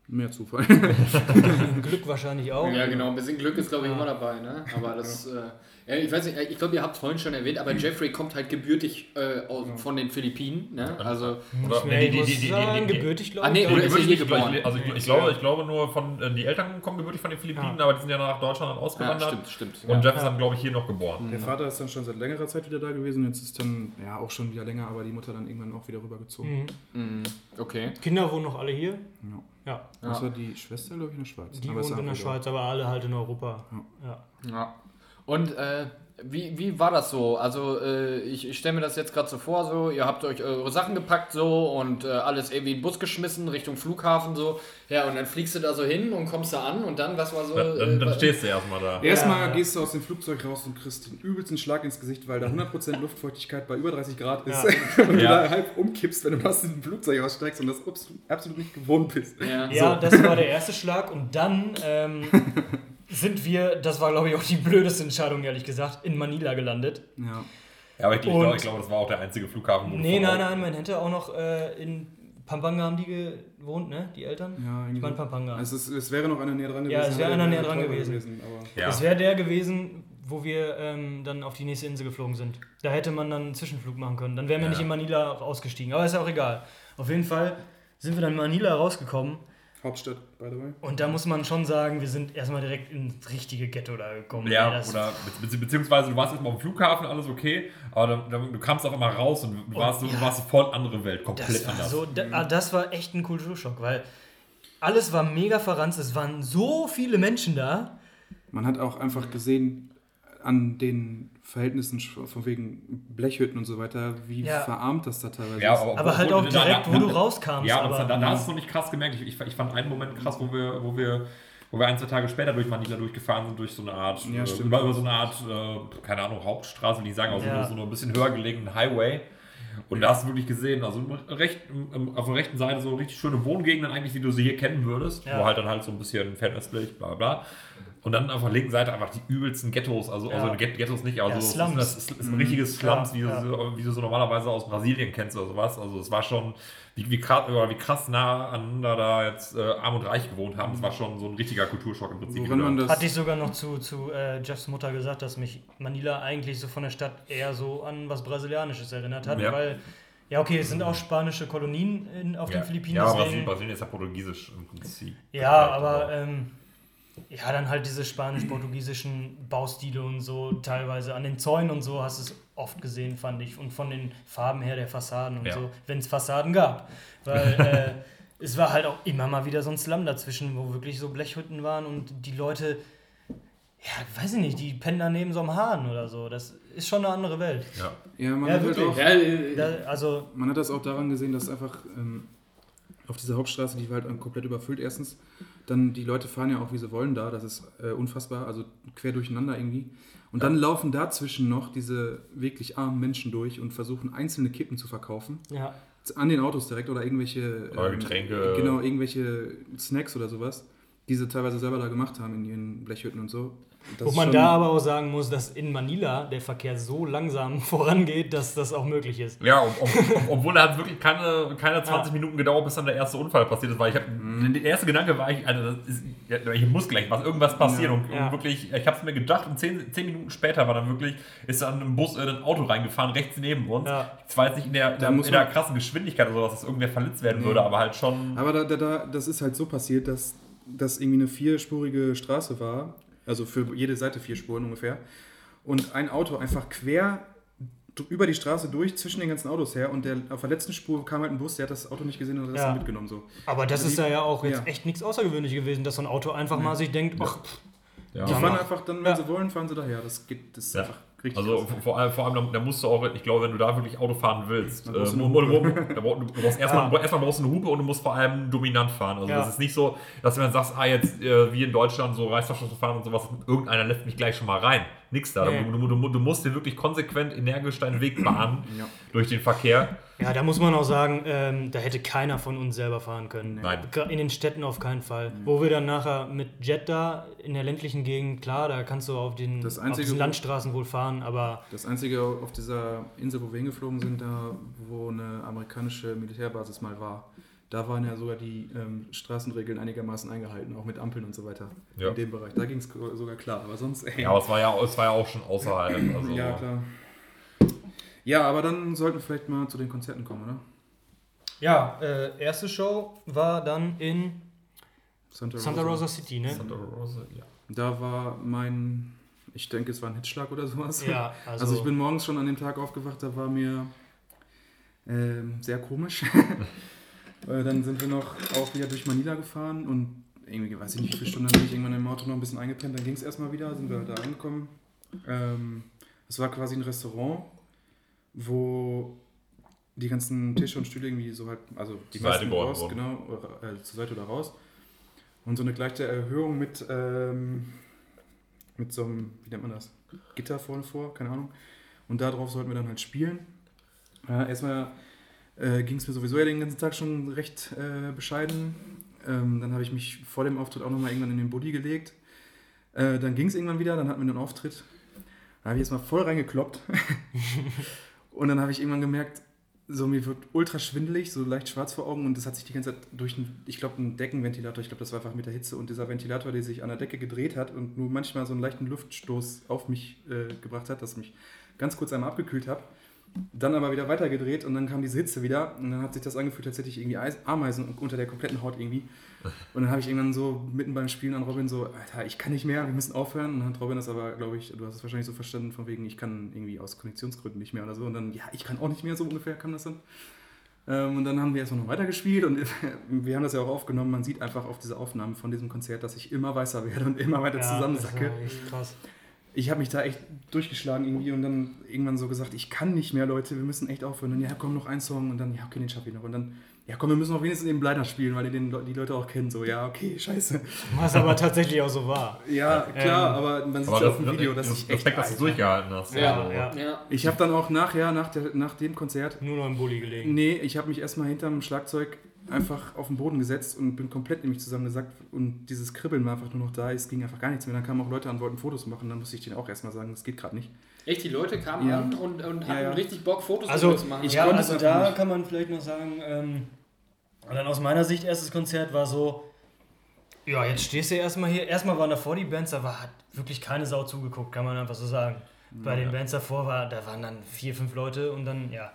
mehr Zufall. [LAUGHS] Glück wahrscheinlich auch. Ja, genau, ein bisschen Glück ist, glaube ich, immer dabei, ne? Aber das, äh, ja, ich weiß nicht, ich glaube, ihr habt es vorhin schon erwähnt, aber Jeffrey kommt halt gebürtig äh, aus, von den Philippinen, ne? Also, Oder- Nee, ich die- die- die- die- sagen, die- gebürtig, glaube Ah, nee, ich. oder gar ist er hier geboren? Also ich, ich, glaube, ich glaube nur von, äh, die Eltern kommen gebürtig von den Philippinen, Ja. aber die sind ja nach Deutschland dann ja, ausgewandert. stimmt, stimmt. Und ja. Jeff ist dann, glaube ich, hier noch geboren. Der Vater ist dann schon seit längerer Zeit wieder da gewesen. Jetzt ist dann, ja, auch schon wieder länger, aber die Mutter dann irgendwann auch wieder rübergezogen. Mhm. Mhm, Okay. Kinder wohnen noch alle hier. Ja. Ja, Ja. Außer die Schwester, glaube ich, in der Schweiz. die wohnen in der. Schweiz, aber alle halt in Europa. Ja. Ja. Und äh, wie, wie war das so? Also äh, ich, ich stelle mir das jetzt gerade so vor, so ihr habt euch eure Sachen gepackt so und äh, alles irgendwie in den Bus geschmissen Richtung Flughafen so. Ja, und dann fliegst du da so hin und kommst da an und dann, was war so... Dann, dann, dann äh, stehst du erstmal da. Erstmal Ja. gehst du aus dem Flugzeug raus und kriegst den übelsten Schlag ins Gesicht, weil da 100% Luftfeuchtigkeit bei über 30 Grad ist [LAUGHS] und du Ja. da halb umkippst, wenn du aus dem Flugzeug aussteigst und das absolut, absolut nicht gewohnt bist. ja. Ja, das war der erste Schlag und dann ähm, [LAUGHS] sind wir, das war glaube ich auch die blödeste Entscheidung, ehrlich gesagt, in Manila gelandet. Ja. Ja, aber ich, ich glaube, ich glaube, das war auch der einzige Flughafen, wo Nee, nein, nein, man hätte auch noch äh, in Pampanga haben die gewohnt, ne? Die Eltern? Ja, irgendwie Ich meine. Pampanga. Es, ist, es wäre noch einer näher dran gewesen. Ja, es wäre aber einer näher dran gewesen. aber Ja. Es wäre der gewesen, wo wir ähm, dann auf die nächste Insel geflogen sind. Da hätte man dann einen Zwischenflug machen können. Dann wären wir Ja. nicht in Manila ausgestiegen. Aber ist ja auch egal. Auf jeden Fall sind wir dann in Manila rausgekommen. Hauptstadt, by the way. Und da muss man schon sagen, wir sind erstmal direkt ins richtige Ghetto da gekommen. Ja, oder bezieh- beziehungsweise du warst erstmal am Flughafen, alles okay, aber dann, dann, du kamst auch immer raus und du warst, so, du ja. warst so voll andere Welt, komplett Das war, anders. so, da, ah, das war echt ein Kulturschock, weil alles war mega verranzt. Es waren so viele Menschen da. Man hat auch einfach gesehen an den Verhältnissen von wegen Blechhütten und so weiter, wie Ja. verarmt das da teilweise Ja, ist. Aber halt auch direkt, wo du rauskamst, Ja, und aber- da, da hast du noch nicht krass gemerkt. Ich, ich, ich fand einen Moment krass, wo wir, wo wir, wo wir ein, zwei Tage später durch Manila durchgefahren sind, durch so eine Art, Ja, äh, über, über so eine Art, äh, keine Ahnung, Hauptstraße, will ich sagen, also Ja. so, so ein bisschen höher gelegenen Highway. Und da hast du wirklich gesehen, also recht, auf der rechten Seite so richtig schöne Wohngegenden eigentlich, wie du sie hier kennen würdest, Ja. wo halt dann halt so ein bisschen fernöstlich, bla bla. Und dann auf der linken Seite einfach die übelsten Ghettos, also, Ja. also Ghet- Ghettos nicht, aber Ja, so, Slums. Das ist, das ist ein richtiges Slums, Ja, wie, du, ja. so- wie du so normalerweise aus Brasilien kennst oder sowas. Also es war schon, wie, wie, krass, wie krass nah aneinander da jetzt äh, Arm und Reich gewohnt haben. Es war schon so ein richtiger Kulturschock im Prinzip. Hatte ich sogar noch [LAUGHS] zu, zu äh, Jeffs Mutter gesagt, dass mich Manila eigentlich so von der Stadt eher so an was Brasilianisches erinnert hat, Ja. weil, ja okay, es sind auch spanische Kolonien in, auf ja. den Philippinen, Ja, aber Brasilien ist ja portugiesisch im Prinzip. ja, aber ähm, ja, dann halt diese spanisch-portugiesischen Baustile und so, teilweise an den Zäunen und so hast du es oft gesehen, fand ich, und von den Farben her der Fassaden und Ja. so, wenn es Fassaden gab, weil [LAUGHS] äh, es war halt auch immer mal wieder so ein Slum dazwischen, wo wirklich so Blechhütten waren und die Leute, ja, weiß ich nicht, die pennen da neben so einem Hahn oder so, das ist schon eine andere Welt. ja. ja, man, Ja, hat halt wirklich. auch, Ja, äh, Da, also, man hat das auch daran gesehen, dass einfach ähm, auf dieser Hauptstraße, die war halt komplett überfüllt erstens, dann die Leute fahren ja auch wie sie wollen da, das ist äh, unfassbar, also quer durcheinander irgendwie. Und dann laufen dazwischen noch diese wirklich armen Menschen durch und versuchen einzelne Kippen zu verkaufen. ja. An den Autos direkt oder irgendwelche Oder Getränke. Genau, irgendwelche Snacks oder sowas, die sie teilweise selber da gemacht haben in ihren Blechhütten und so. Das Wo man da aber auch sagen muss, dass in Manila der Verkehr so langsam [LAUGHS] vorangeht, dass das auch möglich ist. Ja, ob, ob, ob, obwohl da hat wirklich keine, keine 20 Minuten gedauert, bis dann der erste Unfall passiert ist, weil ich hab, der erste Gedanke war, ich, also das ist, ja, ich muss gleich was, irgendwas passieren und, Ja. und wirklich, ich habe es mir gedacht und 10, 10 Minuten später war dann wirklich, ist dann ein Bus in ein Auto reingefahren, rechts neben uns. Ja. Zwar jetzt nicht in der, in der, krassen Geschwindigkeit oder sowas, dass irgendwer verletzt werden würde, aber halt schon. Aber da, da, da, das ist halt so passiert, dass das irgendwie eine vierspurige Straße war, also für jede Seite vier Spuren ungefähr, und ein Auto einfach quer über die Straße durch zwischen den ganzen Autos her und der, auf der letzten Spur kam halt ein Bus, der hat das Auto nicht gesehen und hat das Ja. dann mitgenommen. So. Aber das Also ist die- ja, ja auch jetzt ja. echt nichts Außergewöhnliches gewesen, dass so ein Auto einfach mal sich denkt, ach, pff, Ja. Die fahren einfach dann, wenn Ja. sie wollen, fahren sie daher. Das geht, das ist Ja. einfach richtig. Also krass. vor allem, vor allem da, musst du auch, ich glaube, wenn du da wirklich Auto fahren willst, äh, du brauchst [LAUGHS] erstmal, Ja. erstmal brauchst du eine Hupe und du musst vor allem dominant fahren. Also Ja. das ist nicht so, dass du dann sagst, ah jetzt äh, wie in Deutschland so Reißverschluss fahren und sowas, irgendeiner lässt mich gleich schon mal rein. Nix da. Nee. Du, du, du, du musst dir wirklich konsequent, energisch deinen Weg bahnen Ja. durch den Verkehr. ja, da muss man auch sagen, ähm, da hätte keiner von uns selber fahren können. Nein. In den Städten auf keinen Fall. Wo wir dann nachher mit Jet da in der ländlichen Gegend, klar, da kannst du auf den Das auf Einzige, diesen wo- Landstraßen wohl fahren, aber Das Einzige auf dieser Insel, wo wir hingeflogen sind, da wo eine amerikanische Militärbasis mal war, da waren ja sogar die ähm, Straßenregeln einigermaßen eingehalten, auch mit Ampeln und so weiter. Ja. In dem Bereich. Da ging es sogar klar. Aber sonst, ey. Ja, aber es war ja, es war ja auch schon außerhalb. [CLEARS THROAT] Also, ja, klar. Ja, aber dann sollten wir vielleicht mal zu den Konzerten kommen, oder? ja, äh, erste Show war dann in Santa Rosa. Santa Rosa City, ne? Santa Rosa, ja. Da war mein, ich denke, es war ein Hitzschlag oder sowas. Ja, [LAUGHS] also, Also ich bin morgens schon an dem Tag aufgewacht, da war mir ähm, sehr komisch. [LAUGHS] Äh, dann sind wir noch auch wieder durch Manila gefahren und irgendwie, weiß ich nicht, wie viele Stunden, bin ich irgendwann im Auto noch ein bisschen eingepennt, dann ging es erstmal wieder, sind wir da angekommen. Ähm, es war quasi ein Restaurant, wo die ganzen Tische und Stühle irgendwie so halt, also die Seite meisten raus, wurden. genau, oder, äh, zur Seite oder raus. Und so eine gleiche Erhöhung mit, ähm, mit so einem, wie nennt man das? Gitter vorne vor, keine Ahnung. Und darauf sollten wir dann halt spielen. Ja, erstmal äh, ging es mir sowieso ja den ganzen Tag schon recht äh, bescheiden. Ähm, dann habe ich mich vor dem Auftritt auch nochmal irgendwann in den Buddy gelegt. Äh, dann ging es irgendwann wieder, dann hatten wir einen Auftritt. Da habe ich jetzt mal voll reingekloppt. [LAUGHS] und dann habe ich irgendwann gemerkt, so mir wird ultra schwindelig, so leicht schwarz vor Augen und das hat sich die ganze Zeit durch, einen, ich glaube, einen Deckenventilator, ich glaube, das war einfach mit der Hitze und dieser Ventilator, der sich an der Decke gedreht hat und nur manchmal so einen leichten Luftstoß auf mich äh, gebracht hat, dass ich mich ganz kurz einmal abgekühlt habe. Dann aber wieder weitergedreht und dann kam diese Hitze wieder und dann hat sich das angefühlt, als hätte ich irgendwie Eis- Ameisen unter der kompletten Haut irgendwie. [LAUGHS] Und dann habe ich irgendwann so mitten beim Spielen an Robin so, Alter, ich kann nicht mehr, wir müssen aufhören. Und dann hat Robin das aber, glaube ich, du hast es wahrscheinlich so verstanden, von wegen, ich kann irgendwie aus Konnektionsgründen nicht mehr oder so. Und dann, ja, ich kann auch nicht mehr, so ungefähr kam das dann. Ähm, und dann haben wir erstmal noch weitergespielt und [LAUGHS] wir haben das ja auch aufgenommen. Man sieht einfach auf diese Aufnahmen von diesem Konzert, dass ich immer weißer werde und immer weiter das zusammensacke. war echt krass. Ich habe mich da echt durchgeschlagen irgendwie und dann irgendwann so gesagt, ich kann nicht mehr, Leute, wir müssen echt aufhören. Und dann, ja, komm, noch ein Song und dann, ja, okay, den schaffe ich noch. Und dann, ja, komm, wir müssen auch wenigstens den Blinder spielen, weil ihr den, die Leute auch kennen. So, ja, okay, scheiße. Was aber tatsächlich auch so war. Ja, klar, Ähm, aber man sieht Aber ja das, auf dem Video, dass das, ich echt... Respekt, dass du Alter. durchgehalten hast. Ja, Also, ja. Ja. Ich habe dann auch nachher, nach, der, nach dem Konzert, Nur noch im Bulli gelegen. nee, ich habe mich erstmal hinterm Schlagzeug einfach auf den Boden gesetzt und bin komplett in mich zusammengesackt und dieses Kribbeln war einfach nur noch da, es ging einfach gar nichts mehr. Dann kamen auch Leute an, wollten Fotos machen, dann musste ich denen auch erstmal sagen, das geht gerade nicht. Echt, die Leute kamen Ja. an und, und hatten Ja, ja. richtig Bock, Fotos Also, zu machen. ich ja, also da nicht. kann man vielleicht noch sagen, ähm, dann aus meiner Sicht, erstes Konzert war so, ja, jetzt stehst du erstmal hier. Erstmal waren davor die Bands, da war, hat wirklich keine Sau zugeguckt, kann man einfach so sagen. Bei den Bands davor war, da waren dann vier, fünf Leute und dann, ja.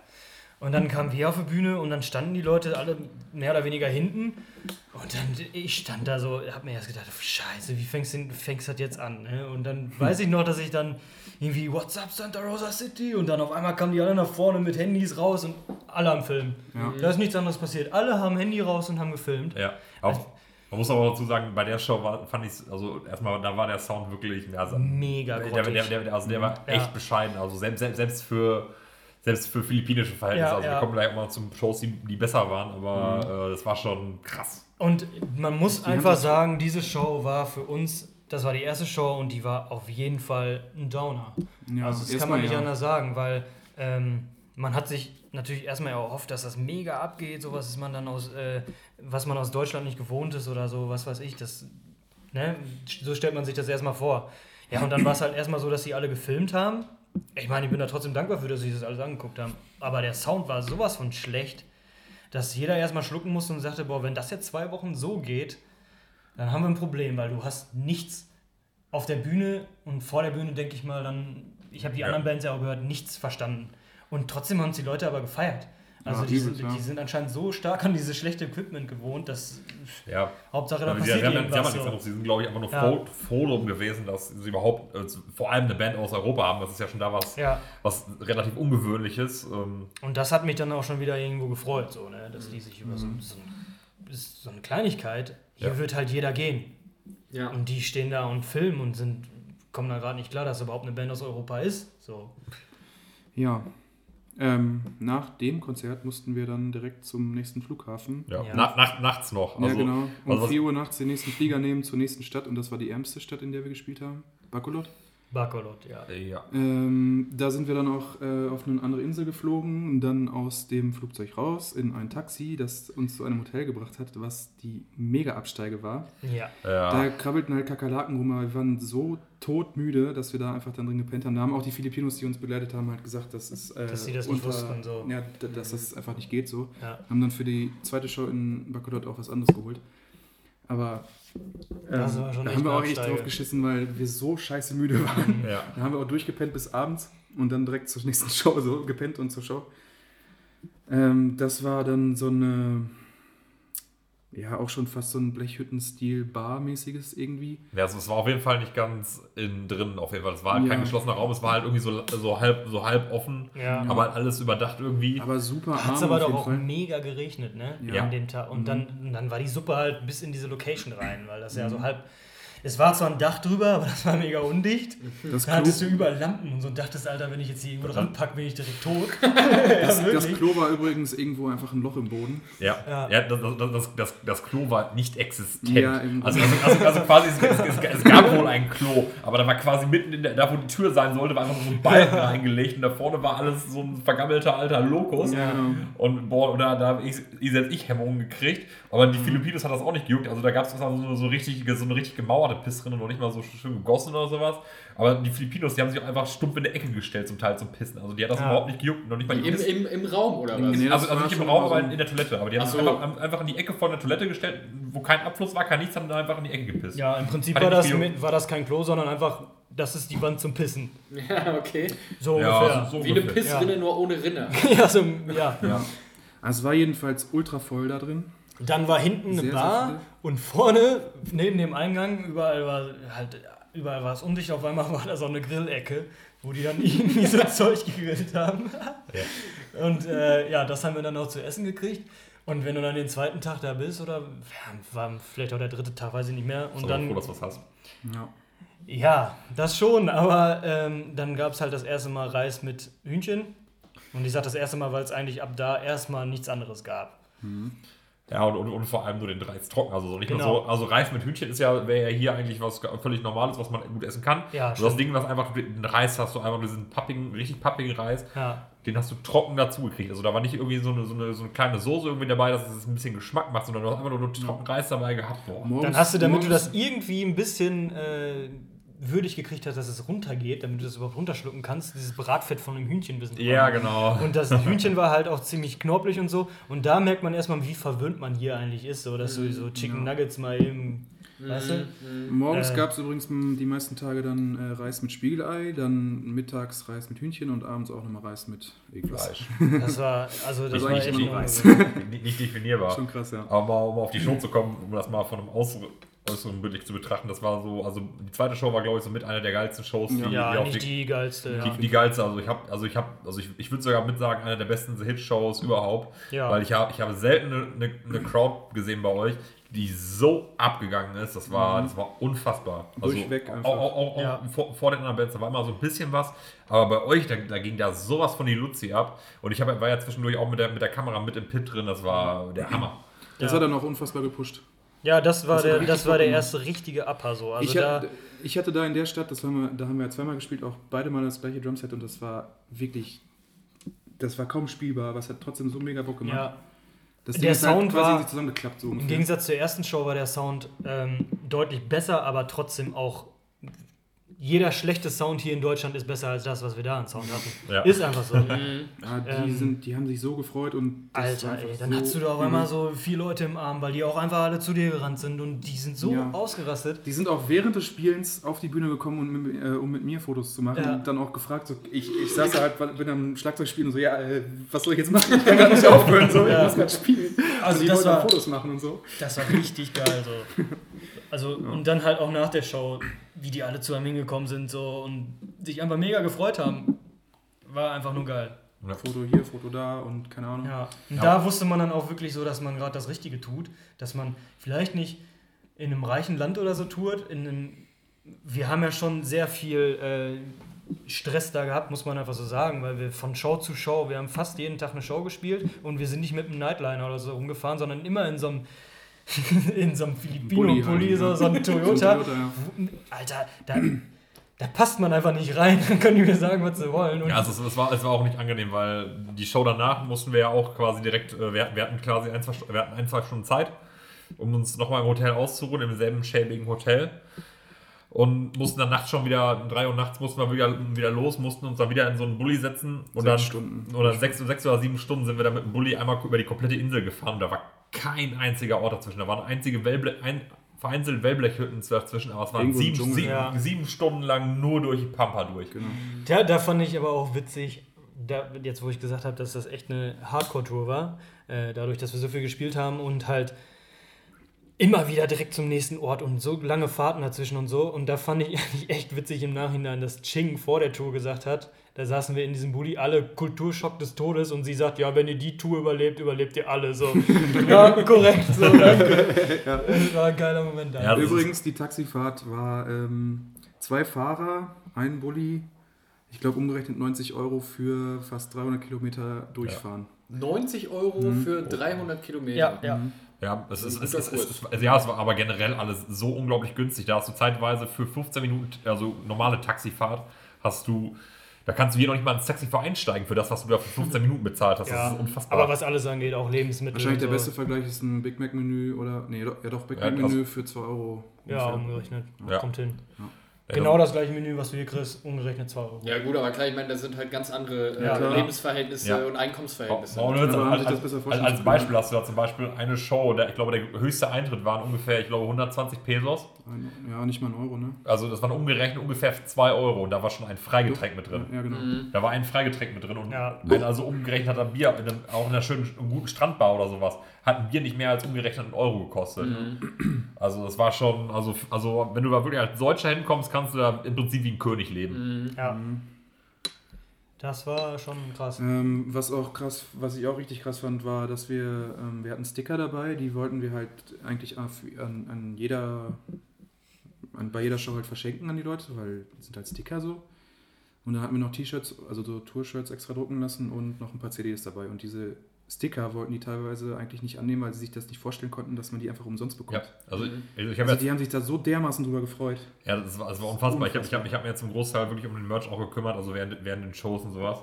Und dann kamen wir auf die Bühne und dann standen die Leute alle mehr oder weniger hinten. Und dann, ich stand da so, hab mir erst gedacht, scheiße, wie fängst du fängst das jetzt an? Ne? Und dann weiß ich noch, dass ich dann irgendwie, what's up Santa Rosa City? Und dann auf einmal kamen die alle nach vorne mit Handys raus und alle am Filmen. Da ist nichts anderes passiert. Alle haben Handy raus und haben gefilmt. Ja, auch, man muss aber dazu sagen, bei der Show war, fand ich also erstmal, da war der Sound wirklich, also, Mega grottig. der, der, der, also der war Ja. echt bescheiden, also selbst, selbst, selbst für selbst für philippinische Verhältnisse, Ja, also ja. wir kommen gleich auch mal zum Shows, die, die besser waren, aber äh, das war schon krass. Und man muss haben einfach sagen, diese Show war für uns, das war die erste Show und die war auf jeden Fall ein Downer. Ja, also das kann man nicht ja. anders sagen, weil ähm, man hat sich natürlich erstmal erhofft, dass das mega abgeht, sowas ist man dann aus, äh, was man aus Deutschland nicht gewohnt ist oder so, was weiß ich, das, ne, so stellt man sich das erstmal vor. Ja, und dann war es halt erstmal so, dass sie alle gefilmt haben. Ich meine, ich bin da trotzdem dankbar für, dass sie das alles angeguckt haben. Aber der Sound war sowas von schlecht, dass jeder erstmal schlucken musste und sagte, boah, wenn das jetzt zwei Wochen so geht, dann haben wir ein Problem, weil du hast nichts auf der Bühne und vor der Bühne, denke ich mal, dann, ich habe die Ja. anderen Bands ja auch gehört, nichts verstanden. Und trotzdem haben es die Leute aber gefeiert. Also Ja, die, sind, ja. die sind anscheinend so stark an dieses schlechte Equipment gewohnt, dass Ja. Hauptsache da Aber sie, passiert sie, haben, sie, haben irgendwas. nichts So. sie sind, glaube ich, einfach nur Ja. froh, gewesen, dass sie überhaupt äh, vor allem eine Band aus Europa haben. Das ist ja schon da was, Ja, was relativ ungewöhnliches. Ähm, und das hat mich dann auch schon wieder irgendwo gefreut, so, ne? dass die sich über so, so, so eine Kleinigkeit, hier Ja. wird halt jeder gehen. ja. Und die stehen da und filmen und sind, kommen da gerade nicht klar, dass überhaupt eine Band aus Europa ist. So. Ja. Ähm, nach dem Konzert mussten wir dann direkt zum nächsten Flughafen. ja. Ja. Na, nach, nachts noch. ja, Also, genau. Um also was- 4 Uhr nachts den nächsten Flieger nehmen zur nächsten Stadt und das war die ärmste Stadt, in der wir gespielt haben. Bacolod. Bacolod, ja. Ja. Ähm, da sind wir dann auch äh, auf eine andere Insel geflogen und dann aus dem Flugzeug raus in ein Taxi, das uns zu einem Hotel gebracht hat, was die Mega-Absteige war. Ja. Da Ja. krabbelten halt Kakerlaken rum, aber wir waren so todmüde, dass wir da einfach dann drin gepennt haben. Da haben auch die Filipinos, die uns begleitet haben, halt gesagt, dass es äh, Dass sie das nicht wussten, so. Ja, dass das einfach nicht geht so. Ja. Haben dann für die zweite Show in Bacolod auch was anderes geholt. Aber ähm, Das war schon da haben wir auch echt drauf geschissen, weil wir so scheiße müde waren. ja. Da haben wir auch durchgepennt bis abends und dann direkt zur nächsten [LAUGHS] Show, so gepennt und zur Show. Ähm, das war dann so eine, ja, auch schon fast so ein Blechhütten-Stil-Bar-mäßiges irgendwie. Ja, also es war auf jeden Fall nicht ganz innen drin, auf jeden Fall. Es war halt Ja. kein geschlossener Raum, es war halt irgendwie so, so, halb, so halb offen, Ja. aber halt alles überdacht irgendwie. Aber super Hat es aber auf doch jeden auch Fall. mega geregnet, ne? Ja. An dem Tag. Und dann, dann war die Suppe halt bis in diese Location rein, weil das ja Mhm. so halb. Es war zwar ein Dach drüber, aber das war mega undicht. Das Da Klo, hattest du überall Lampen und so und dachtest, Alter, wenn ich jetzt hier irgendwo dran packe, bin ich direkt tot. das, [LAUGHS] ja, das. Klo war übrigens irgendwo einfach ein Loch im Boden. Ja, Ja. ja. das, das, das, das, das Klo war nicht existent. Ja, im also, also, also, also quasi, es, es, es, es gab wohl ein Klo, aber da war quasi mitten in der, da wo die Tür sein sollte, war einfach so ein Balken [LAUGHS] reingelegt und da vorne war alles so ein vergammelter alter Lokus. Ja. Und boah, da, da habe ich, ich selbst ich Hemmungen gekriegt, aber Mhm. die Filipinos hat das auch nicht gejuckt. Also da gab es so, so richtig, so eine richtig gemauerte normale Pissrinne, noch nicht mal so schön gegossen oder sowas. Aber die Filipinos, die haben sich auch einfach stumpf in der Ecke gestellt zum Teil zum Pissen. Also die hat das Ja. überhaupt nicht gejuckt. Noch nicht mal die Im, im, Im Raum oder was? Nee, also, also nicht im Raum, so aber in der Toilette. Aber die haben Ach sich so. einfach, einfach in die Ecke von der Toilette gestellt, wo kein Abfluss war, kein nichts, haben da einfach in die Ecke gepisst. Ja, im Prinzip war das, mit, war das kein Klo, sondern einfach, das ist die Wand zum Pissen. Ja, okay. So Ja, ungefähr. so, so Wie eine ungefähr. Pissrinne, nur ohne Rinne. [LAUGHS] Ja, so, ja. Also es war jedenfalls ultra voll da drin. Dann war hinten eine Bar und vorne, neben dem Eingang, überall war halt, überall war es undicht, auf einmal war da so eine Grillecke, wo die dann [LAUGHS] irgendwie so Zeug gegrillt haben. Und äh, ja, das haben wir dann auch zu essen gekriegt. Und wenn du dann den zweiten Tag da bist, oder ja, war vielleicht auch der dritte Tag, weiß ich nicht mehr. Und dann, froh, dass du was hast. Ja. ja, das schon, aber ähm, dann gab es halt das erste Mal Reis mit Hühnchen. Und ich sage das erste Mal, weil es eigentlich ab da erstmal nichts anderes gab. Ja, und, und, und vor allem nur den Reis trocken. Also so nicht Genau. nur so. Also Reis mit Hühnchen ist ja, wäre ja hier eigentlich was völlig Normales, was man gut essen kann. Ja, so das. Ding, was einfach, den Reis hast du einfach diesen pappigen, richtig pappigen Reis, Ja, den hast du trocken dazu gekriegt. Also da war nicht irgendwie so eine, so eine, so eine kleine Soße irgendwie dabei, dass es ein bisschen Geschmack macht, sondern du hast einfach nur trocken Reis dabei gehabt. Boah. Dann hast du, damit du das irgendwie ein bisschen äh, würdig gekriegt hast, dass es runtergeht, damit du das überhaupt runterschlucken kannst, dieses Bratfett von dem Hühnchen wissen. Ja, genau. Und das Hühnchen war halt auch ziemlich knoppelig und so. Und da merkt man erstmal, wie verwöhnt man hier eigentlich ist, so dass du so Chicken Nuggets mal eben, weißt du? Morgens Äh. gab es übrigens die meisten Tage dann äh, Reis mit Spiegelei, dann mittags Reis mit Hühnchen und abends auch nochmal Reis mit irgendwas. Fleisch. Das war, also das Also war eigentlich echt immer Reis. [LAUGHS] nicht, nicht definierbar. Schon krass, ja. Aber um auf die Show zu kommen, um das mal von einem Äußeren äußeren bildlich zu betrachten, das war so, also die zweite Show war, glaube ich, so mit einer der geilsten Shows, die, Ja, die auf nicht die, die geilste. die, Ja. die geilste, also ich habe, also ich habe, also ich, ich würde sogar mit sagen, eine der besten Hit-Shows überhaupt, Ja. weil ich habe, ich habe selten eine, eine, Crowd gesehen bei euch, die so abgegangen ist, das war, das war unfassbar. Also Durchweg auch, einfach. auch, auch, auch Ja. vor, vor den anderen Bands, da war immer so ein bisschen was, aber bei euch, da, da ging da sowas von die Luzi ab und ich hab, war ja zwischendurch auch mit der, mit der Kamera mit im Pit drin, das war der Hammer. Das Ja. hat dann auch unfassbar gepusht. Ja, das war Das war der, das war der erste richtige Upper so. Also ich, da, hatte, ich hatte da in der Stadt, das haben wir, da haben wir ja zweimal gespielt, auch beide mal das gleiche Drumset und das war wirklich, das war kaum spielbar, aber es hat trotzdem so mega Bock gemacht. ja, das der halt Sound quasi war- so Im. Gegensatz zur ersten Show war der Sound ähm, deutlich besser, aber trotzdem auch. Jeder schlechte Sound hier in Deutschland ist besser als das, was wir da an Sound hatten. Ja. Ist einfach so. Ja, die, Ähm, sind, die haben sich so gefreut und Alter, ey, dann so hast du da auf einmal so vier Leute im Arm, weil die auch einfach alle zu dir gerannt sind und die sind so Ja. ausgerastet. Die sind auch während des Spielens auf die Bühne gekommen, und mit, äh, um mit mir Fotos zu machen Ja. und dann auch gefragt, so, ich, ich saß da halt, bin am Schlagzeug spielen und so, ja, äh, was soll ich jetzt machen? Ich kann gerade nicht aufhören, so, Ja. ich muss gerade spielen. Also die das wollten auch war- Fotos machen und so. Das war richtig geil. So. [LAUGHS] Also, und dann halt auch nach der Show, wie die alle zu einem hingekommen sind so und sich einfach mega gefreut haben. War einfach nur geil. Foto hier, Foto da und keine Ahnung. Ja. Und Ja. da wusste man dann auch wirklich so, dass man gerade das Richtige tut, dass man vielleicht nicht in einem reichen Land oder so tourt, in einem, wir haben ja schon sehr viel äh, Stress da gehabt, muss man einfach so sagen, weil wir von Show zu Show, wir haben fast jeden Tag eine Show gespielt und wir sind nicht mit einem Nightliner oder so rumgefahren, sondern immer in so einem [LAUGHS] in so einem Filipino-Pulli, halt, so, ja. [LAUGHS] so ein Toyota. Toyota, ja. Alter, da, da passt man einfach nicht rein, [LAUGHS] dann können die mir sagen, was sie wollen. Und Ja, also es, es, war, es war auch nicht angenehm, weil die Show danach mussten wir ja auch quasi direkt, äh, wir, wir hatten quasi ein zwei, wir hatten ein, zwei Stunden Zeit, um uns nochmal im Hotel auszuruhen, im selben schäbigen Hotel. Und mussten dann nachts schon wieder, um 3 Uhr nachts mussten wir wieder, wieder los, mussten uns dann wieder in so einen Bulli setzen. Und Sechs dann, Stunden. Oder sechs, sechs oder sieben Stunden sind wir dann mit dem Bulli einmal über die komplette Insel gefahren. Und da war kein einziger Ort dazwischen. Da waren einzige Wellble ein, vereinzelt Wellblechhütten dazwischen, aber es waren sieben, Dschungel. sieben, Ja. sieben Stunden lang nur durch die Pampa durch. Genau. Ja, da fand ich aber auch witzig, da, jetzt wo ich gesagt habe, dass das echt eine Hardcore-Tour war, äh, dadurch, dass wir so viel gespielt haben und halt immer wieder direkt zum nächsten Ort und so lange Fahrten dazwischen und so. Und da fand ich [LAUGHS] eigentlich echt witzig im Nachhinein, dass Ching vor der Tour gesagt hat, da saßen wir in diesem Bulli, alle Kulturschock des Todes und sie sagt, ja, wenn ihr die Tour überlebt, überlebt ihr alle. So, [LAUGHS] ja, korrekt, so, danke. Das war ein geiler Moment da. Ja, Übrigens, die Taxifahrt war ähm, zwei Fahrer, ein Bulli, ich glaube umgerechnet 90 Euro für fast 300 Kilometer durchfahren. 90 Euro für 300 Kilometer. ja, ja. Ja, es ist, es, es, ist, also ja, es war aber generell alles so unglaublich günstig. Da hast du zeitweise für 15 Minuten, also normale Taxifahrt, hast du Da kannst du hier noch nicht mal ins Taxi einsteigen für das, was du da für 15 [LAUGHS] Minuten bezahlt hast. Ja, Das ist unfassbar. aber was alles angeht, auch Lebensmittel. Wahrscheinlich der und beste so. Vergleich ist ein Big Mac Menü oder. Nee, doch, ja doch, Big Ja, Mac das- Menü für 2 Euro. Ja, ungefähr. umgerechnet. Ja. Kommt hin. Ja, Genau das gleiche Menü, was du hier kriegst, umgerechnet 2 Euro. Ja gut, aber klar, ich meine, das sind halt ganz andere äh, Ja, Ja. und Einkommensverhältnisse. Warum Aber als, als, als, Beispiel hast du da zum Beispiel eine Show, der, ich glaube, der höchste Eintritt waren ungefähr, ich glaube, 120 Pesos. Ein- Ja, nicht mal ein Euro, ne? Also das waren umgerechnet ungefähr 2 Euro und da war schon ein Freigetränk mit drin. Ja, genau. Da war ein Freigetränk mit drin und Ja. ein also umgerechnet hat ein Bier, in einem, auch in einer schönen, guten Strandbar oder sowas, hat ein Bier nicht mehr als umgerechnet einen Euro gekostet. Also das war schon, also, also wenn du da wirklich als Deutscher hinkommst, kannst du da im Prinzip wie ein König leben. Ja. Das war schon krass. Ähm, was auch krass, was ich auch richtig krass fand, war, dass wir, ähm, wir hatten Sticker dabei, die wollten wir halt eigentlich an, an jeder, an, bei jeder Show halt verschenken an die Leute, weil das sind halt Sticker so. Und dann hatten wir noch T-Shirts, also so Tour-Shirts extra drucken lassen und noch ein paar CDs dabei. Und diese Sticker wollten die teilweise eigentlich nicht annehmen, weil sie sich das nicht vorstellen konnten, dass man die einfach umsonst Ja, bekommt. also ich, ich habe Also die haben sich da so dermaßen drüber gefreut. Ja, das war, das war unfassbar. Ich habe ich hab, ich hab mir jetzt zum Großteil wirklich um den Merch auch gekümmert, also während, während den Shows und sowas.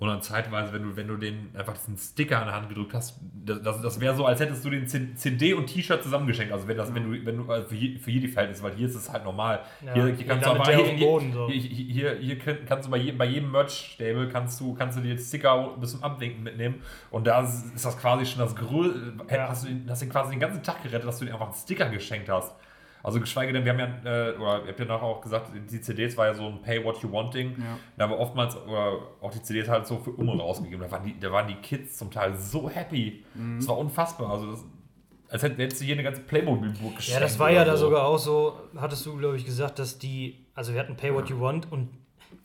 Und dann zeitweise, wenn du, wenn du den einfach diesen Sticker an der Hand gedrückt hast, das, das, das wäre so, als hättest du den CD und T-Shirt zusammengeschenkt. Also wenn das, wenn du, wenn du also für, jede Verhältnis, weil hier ist es halt normal. Ja, hier, hier hier kannst du aber hier, Boden, so. hier, hier, hier, hier kannst bei jedem, bei jedem Merch-Stable kannst du, kannst du dir Sticker bis zum Abwinken mitnehmen. Und da ist das quasi schon das größte, Ja. hast du den- hast du quasi den ganzen Tag gerettet, dass du dir einfach einen Sticker geschenkt hast. Also geschweige denn, wir haben ja, äh, oder ihr habt ja nachher auch gesagt, die CDs war ja so ein Pay What You Want Ding. Ja. Da haben wir oftmals oder auch die CDs halt so für Umme rausgegeben. Da waren, die, da waren die Kids zum Teil so happy. Das war unfassbar. Also das, als hätt- hättest du hier eine ganze Playmobil-Burg geschenkt. Ja, das war ja da so. sogar auch so, hattest du, glaube ich, gesagt, dass die, also wir hatten Pay What You Want und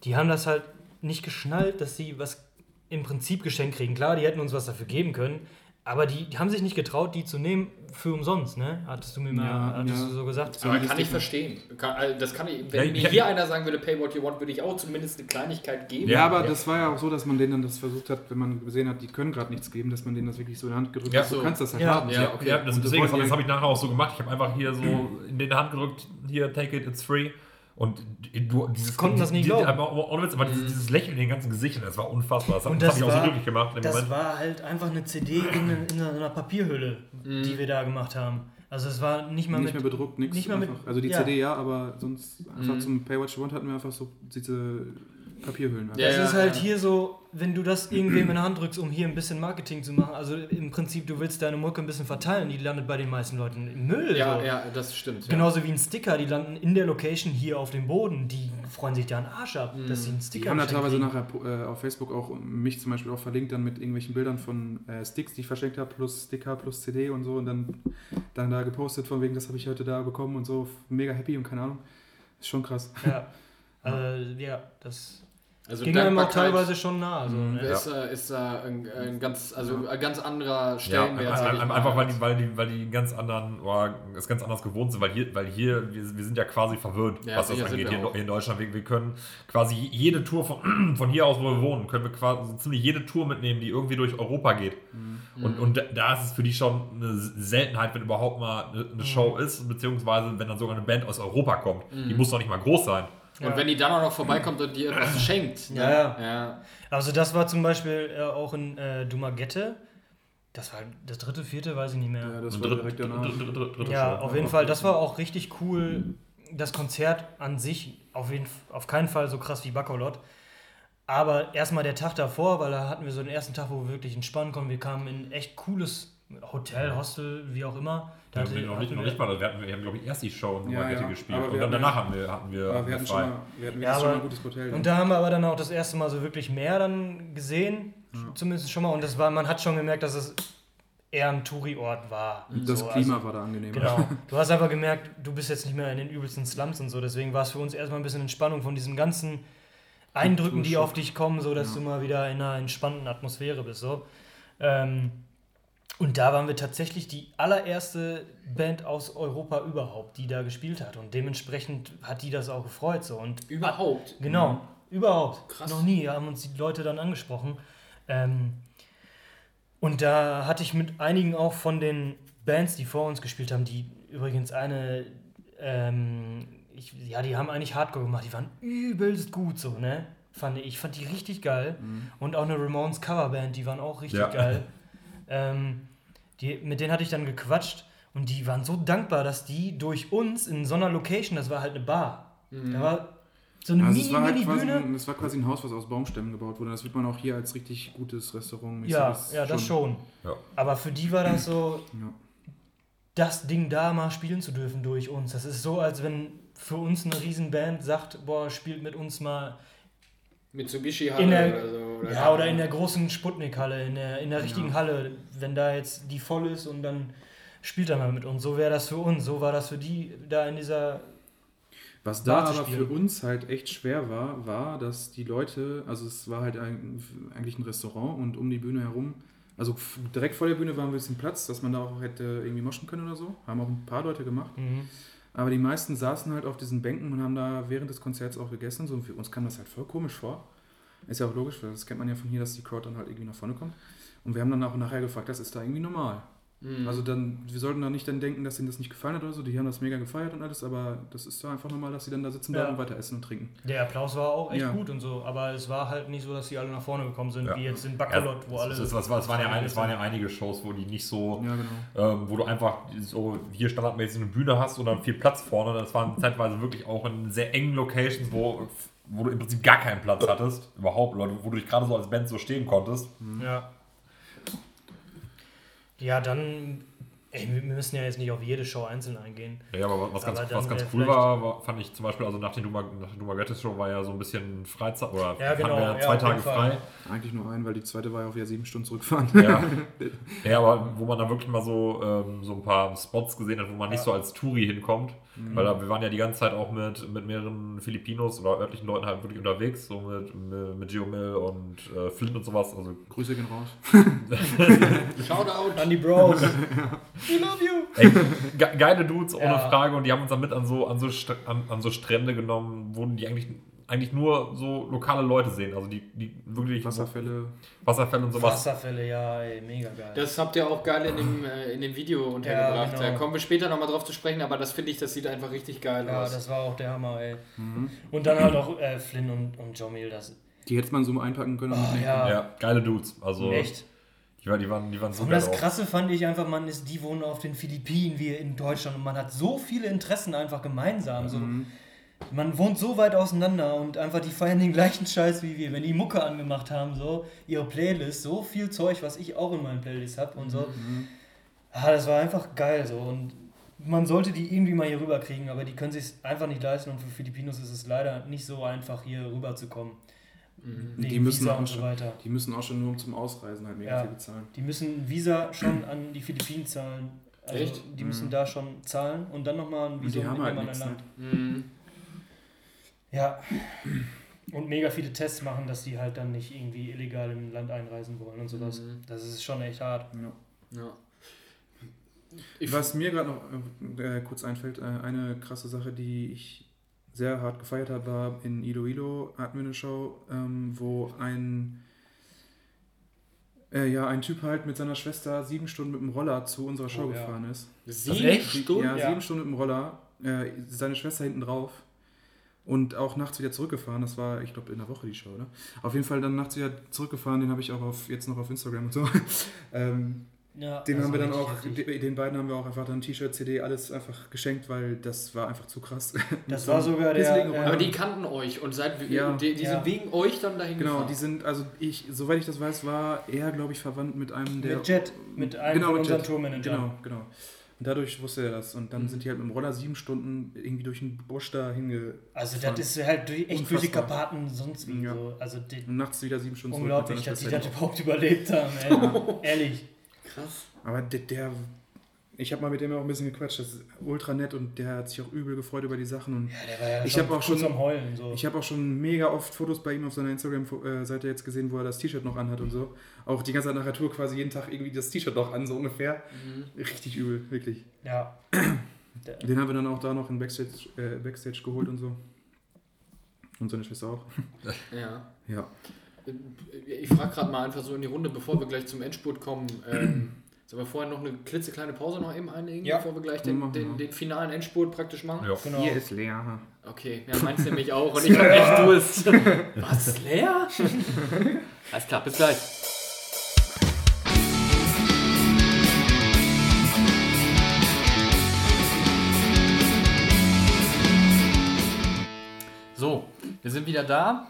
die haben das halt nicht geschnallt, dass sie was im Prinzip geschenkt kriegen. Klar, die hätten uns was dafür geben können, aber die, die haben sich nicht getraut, die zu nehmen für umsonst, ne? Hattest du mir mal, Ja, hattest ja. du so gesagt. Aber kann ich verstehen. Kann, also das kann ich, wenn Ja, mir hier einer sagen würde, pay what you want, würde ich auch zumindest eine Kleinigkeit geben. Ja, aber das war ja auch so, dass man denen dann das versucht hat, wenn man gesehen hat, die können gerade nichts geben, dass man denen das wirklich so in die Hand gedrückt Ja, hat. Du so. kannst das halt Ja. haben. Ja, Okay, ja, das, das das habe ich nachher auch so gemacht. Ich habe einfach hier so in die Hand gedrückt, hier, take it, it's free. Und du, dieses, Konnten das nicht die, glauben. Aber, ohne Witz, aber dieses, dieses Lächeln in den ganzen Gesichtern, das war unfassbar. Das Und das das hat mich auch so war- glücklich gemacht Das Moment. war halt einfach eine CD in, in so einer Papierhülle, Mhm. die wir da gemacht haben. Also es war nicht mal nicht mit mehr bedruckt, nichts. nicht mal mit- einfach. Also die ja. CD ja, aber sonst Mhm. einfach zum Pay What You Want hatten wir einfach so diese Papierhüllen. Ja, Das ja, ist halt ja. hier so, wenn du das irgendwem in der [CLEARS THROAT] Hand drückst, um hier ein bisschen Marketing zu machen. Also im Prinzip, du willst deine Mucke ein bisschen verteilen, die landet bei den meisten Leuten im Müll. ja, so. ja, das stimmt. Ja. Genauso wie ein Sticker, die landen in der Location hier auf dem Boden. Die freuen sich da einen Arsch ab, dass sie einen Sticker Die haben da teilweise kriegen. nachher äh, auf Facebook auch mich zum Beispiel auch verlinkt, dann mit irgendwelchen Bildern von äh, Sticks, die ich verschenkt habe, plus Sticker, plus CD und so und dann, dann da gepostet von wegen, das habe ich heute da bekommen und so. Mega happy und keine Ahnung. Ist schon krass. Ja. [LAUGHS] Äh, ja, das Also ging einem auch teilweise schon nah. Also, ne? ist, äh, ist da ein, ein ganz, also ein ganz anderer Ja, Stellenwert. ich ein- mal. einfach weil die, weil die, weil die einen ganz anderen, oder es ganz anders gewohnt sind, weil hier, weil hier, wir, wir sind ja quasi verwöhnt, Ja, was das angeht hier, in- in Deutschland. Wir, wir können quasi jede Tour von, [CLEARS THROAT] von hier aus, wo wir wohnen, können wir quasi so ziemlich jede Tour mitnehmen, die irgendwie durch Europa geht. Mhm. Und, und da- ist es für die schon eine Seltenheit, wenn überhaupt mal eine, Mhm. eine Show ist, beziehungsweise wenn dann sogar eine Band aus Europa kommt. Mhm. Die muss doch nicht mal groß sein. Und wenn die dann auch noch vorbeikommt und dir etwas [CLEARS THROAT] schenkt. ne? Ja, ja. ja. Also das war zum Beispiel äh, auch in äh, Dumagette. Das war das dritte, vierte, weiß ich nicht mehr. Ja, das war dritte- direkt danach. dritte- dritte- dritte Ja, Show. auf jeden Fall. Das war auch richtig cool. Das Konzert an sich auf, jeden, auf keinen Fall so krass wie Bacolot. Aber erstmal der Tag davor, weil da hatten wir so den ersten Tag, wo wir wirklich entspannen konnten. Wir kamen in ein echt cooles Hotel, Hostel, wie auch immer. Da Ja, hatte- noch, nicht, hatten noch wir- nicht mal, wir hatten, wir haben glaube ich erst die Show in Ja, Numagette ja. gespielt Aber wir und dann hatten danach ja- hatten wir, hatten wir, Aber hatten wir hatten frei. schon mal, wir hatten Ja, schon aber- mal ein gutes Hotel. ne? Und da haben wir aber dann auch das erste Mal so wirklich mehr dann gesehen, zumindest schon mal. Und das war, man hat schon gemerkt, dass es eher ein Touri-Ort war. das So, Klima also- war da angenehm. Genau. [LAUGHS] Du hast einfach gemerkt, du bist jetzt nicht mehr in den übelsten Slums und so. Deswegen war es für uns erstmal ein bisschen Entspannung von diesen ganzen Eindrücken, die auf dich kommen, so dass du mal wieder in einer entspannten Atmosphäre bist. So. Ähm, und da waren wir tatsächlich die allererste Band aus Europa überhaupt, die da gespielt hat. Und dementsprechend hat die das auch gefreut. So. Und Überhaupt. Genau, überhaupt. Krass. Noch nie haben uns die Leute dann angesprochen. Ähm, und da hatte ich mit einigen auch von den Bands, die vor uns gespielt haben, die übrigens eine, ähm, ich, ja, die haben eigentlich Hardcore gemacht, die waren übelst gut so, ne? fand ich. Ich fand die richtig geil. Und auch eine Ramones Coverband, die waren auch richtig Ja. geil. [LAUGHS] Ähm, die, mit denen hatte ich dann gequatscht und die waren so dankbar, dass die durch uns in so einer Location, das war halt eine Bar. Da war so eine Also mini, es war halt mini quasi, Bühne. ein, es war quasi ein Haus, was aus Baumstämmen gebaut wurde. Das wird man auch hier als richtig gutes Restaurant Ja, ja, das schon. Ja. Aber für die war das so, [CLEARS THROAT] Ja. das Ding da mal spielen zu dürfen durch uns. Das ist so, als wenn für uns eine Riesenband sagt, boah, spielt mit uns mal Mitsubishi in der, oder so. Oder ja, oder in der großen Sputnik-Halle, in der, in der richtigen Halle, wenn da jetzt die voll ist und dann spielt er mal mit uns. So wäre das für uns, so war das für die da in dieser. Was da aber für uns halt echt schwer war, war, dass die Leute, also es war halt ein, eigentlich ein Restaurant und um die Bühne herum, also direkt vor der Bühne war ein bisschen Platz, dass man da auch hätte irgendwie moschen können oder so. Haben auch ein paar Leute gemacht. Mhm. Aber die meisten saßen halt auf diesen Bänken und haben da während des Konzerts auch gegessen. So, und für uns kam das halt voll komisch vor. Ist ja auch logisch, weil das kennt man ja von hier, dass die Crowd dann halt irgendwie nach vorne kommt. Und wir haben dann auch nachher gefragt, das ist da irgendwie normal. Mhm. Also dann, wir sollten da nicht dann denken, dass ihnen das nicht gefallen hat oder so. Die haben das mega gefeiert und alles, aber das ist da einfach normal, dass sie dann da sitzen Ja. bleiben und weiter essen und trinken. Der Applaus war auch echt Ja. gut und so, aber es war halt nicht so, dass die alle nach vorne gekommen sind, Ja. wie jetzt in Ja, Bacolod, wo alle. es, es, es, waren ja, ein- es waren ja einige Shows, wo die nicht so, Ja, genau. ähm, wo du einfach so hier standardmäßig eine Bühne hast und dann viel Platz vorne. Das waren zeitweise wirklich auch in sehr engen Locations, wo, wo du im Prinzip gar keinen Platz hattest, überhaupt, oder wo du dich gerade so als Band so stehen konntest. Ja. Ja, dann. Ey, wir müssen ja jetzt nicht auf jede Show einzeln eingehen. Ja, aber was ganz, Aber dann was ganz cool war, war, fand ich zum Beispiel, also nach der Duma, nach der Dumagettes Show war ja so ein bisschen Freizeit, oder Ja, genau, hatten wir ja, zwei Tage frei. Eigentlich nur ein, weil die zweite war ja auch wieder sieben Stunden zurückfahren. Ja. [LAUGHS] ja, aber wo man dann wirklich mal so, ähm, so ein paar Spots gesehen hat, wo man nicht so als Touri hinkommt. Weil da, wir waren ja die ganze Zeit auch mit, mit mehreren Filipinos oder örtlichen Leuten halt wirklich unterwegs, so mit, mit, mit Gio Mill und äh, Flint und sowas. Also, Grüße gehen raus. [LAUGHS] Shoutout. An die Bros. [LAUGHS] We love you. ey, ge geile Dudes, ohne Ja. Frage. Und die haben uns dann mit an so, an so, an, an so Strände genommen, wo die eigentlich, eigentlich nur so lokale Leute sehen. Also die, die wirklich Wasserfälle. Wasserfälle und sowas. Wasserfälle, ja, ey, mega geil. Das habt ihr auch geil in dem, äh, in dem Video untergebracht. genau. Da kommen wir später nochmal drauf zu sprechen, aber das finde ich, das sieht einfach richtig geil ja, aus. das war auch der Hammer, ey. Und dann halt auch äh, Flynn und, und Jomil, das. Die hätte man so einpacken können. Oh, ja, Ja, geile Dudes. Also, echt. Die, waren- die, waren, die waren so Und das drauf. Krasse fand ich einfach, man ist, die wohnen auf den Philippinen, wir in Deutschland und man hat so viele Interessen einfach gemeinsam. So. Man wohnt so weit auseinander und einfach die feiern den gleichen Scheiß wie wir. Wenn die Mucke angemacht haben, so ihre Playlist, so viel Zeug, was ich auch in meinen Playlist habe und so. Ah, das war einfach geil so und man sollte die irgendwie mal hier rüber kriegen, aber die können sich einfach nicht leisten und für Filipinos ist es leider nicht so einfach hier rüber zu kommen. Wegen Die müssen, Visa auch so schon, weiter. die müssen auch schon nur zum Ausreisen halt mega Ja. viel bezahlen. Die müssen Visa schon an die Philippinen zahlen. Also Echt? Die müssen da schon zahlen und dann nochmal ein Visum die haben in halt dem nichts. anderen Ne? Land. Mhm. Ja. Und mega viele Tests machen, dass die halt dann nicht irgendwie illegal im Land einreisen wollen und sowas. Mhm. Das ist schon echt hart. Ja. Ja. Ich Was mir gerade noch äh, kurz einfällt, äh, eine krasse Sache, die ich sehr hart gefeiert habe, war in Iloilo hatten wir eine Show, ähm, wo ein äh, ja, ein Typ halt mit seiner Schwester sieben Stunden mit dem Roller zu unserer Show Oh, ja. gefahren ist. sieben? Stunden? Ja, Ja. sieben Stunden mit dem Roller, äh, seine Schwester hinten drauf und auch nachts wieder zurückgefahren. Das war, ich glaube, in der Woche die Show, oder? Auf jeden Fall dann nachts wieder zurückgefahren, den habe ich auch auf, jetzt noch auf Instagram und so. [LAUGHS] ähm, Ja, den haben wir dann richtig auch, heftig. den den beiden haben wir auch einfach dann T-Shirt, CD, alles einfach geschenkt, weil das war einfach zu krass. [LAUGHS] Das war sogar der, äh. Aber die kannten euch und seit Ja. und die, die Ja. sind wegen euch dann dahin Genau, gefahren. die sind, also ich, soweit ich das weiß, war er, glaube ich, verwandt mit einem der. Mit Jet, mit einem genau, von mit unseren Jet. Tourmanagern. Genau, genau. Und dadurch wusste er das. Und dann Mhm. sind die halt mit dem Roller sieben Stunden irgendwie durch den Busch da hinge. Also das ist halt durch, echt durch die. Karpaten sonst wie Ja. so. Also die, Und nachts wieder sieben Stunden unglaublich, dass die seiner das überhaupt überlebt haben, ey. [LAUGHS] Ehrlich. Krass. Aber der, der ich habe mal mit dem auch ein bisschen gequatscht. Das ist ultra nett und der hat sich auch übel gefreut über die Sachen. Und Ja, der war ja Ich schon hab auch schon- am Heulen. So. Ich habe auch schon mega oft Fotos bei ihm auf seiner Instagram-Seite jetzt gesehen, wo er das T-Shirt noch anhat und so. Auch die ganze Zeit nach der Tour quasi jeden Tag irgendwie das T-Shirt noch an, so ungefähr. Richtig übel, wirklich. ja. [CLEARS THROAT] Den haben wir dann auch da noch in Backstage, äh, Backstage geholt und so. Und seine Schwester auch. [LAUGHS] Ja. Ja. Ich frage gerade mal einfach so in die Runde, bevor wir gleich zum Endspurt kommen. Ähm, Sollen wir vorher noch eine klitzekleine Pause noch eben einlegen, Ja. bevor wir gleich den, den, den finalen Endspurt praktisch machen? Ja. Genau. Hier ist leer. Okay, ja, meins nämlich auch und [LAUGHS] ich hab echt Durst. [LAUGHS] Was, leer? [LAUGHS] Alles klar, bis gleich. So, wir sind wieder da.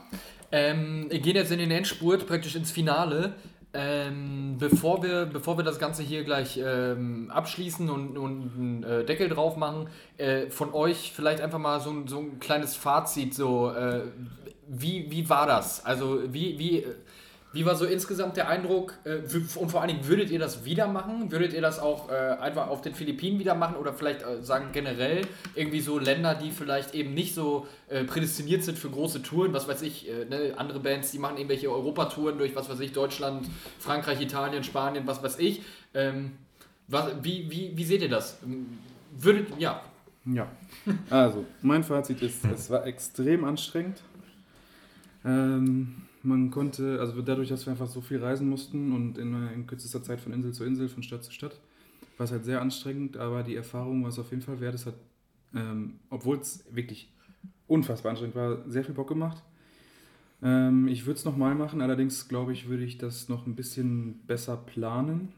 Ähm, wir gehen jetzt in den Endspurt, praktisch ins Finale. Ähm, bevor, wir, bevor wir das Ganze hier gleich ähm, abschließen und, und einen äh, Deckel drauf machen, äh, von euch vielleicht einfach mal so, ein- so ein kleines Fazit. So, äh, wie, wie war das? Also, wie, wie, wie war so insgesamt der Eindruck? Äh, und vor allen Dingen, würdet ihr das wieder machen? Würdet ihr das auch äh, einfach auf den Philippinen wieder machen? Oder vielleicht äh, sagen generell irgendwie so Länder, die vielleicht eben nicht so äh, prädestiniert sind für große Touren? Was weiß ich, äh, ne? andere Bands, die machen irgendwelche Europatouren durch, was weiß ich, Deutschland, Frankreich, Italien, Spanien, was weiß ich. Ähm, was, wie, wie, wie seht ihr das? Ähm, Würdet, ja, Ja, also mein Fazit ist, es war extrem anstrengend. Ähm, man konnte, also dadurch, dass wir einfach so viel reisen mussten und in, in kürzester Zeit von Insel zu Insel, von Stadt zu Stadt, war es halt sehr anstrengend, aber die Erfahrung war es auf jeden Fall wert. Es hat, ähm, obwohl es wirklich unfassbar anstrengend war, sehr viel Bock gemacht. Ähm, ich würde es nochmal machen, allerdings glaube ich, würde ich das noch ein bisschen besser planen.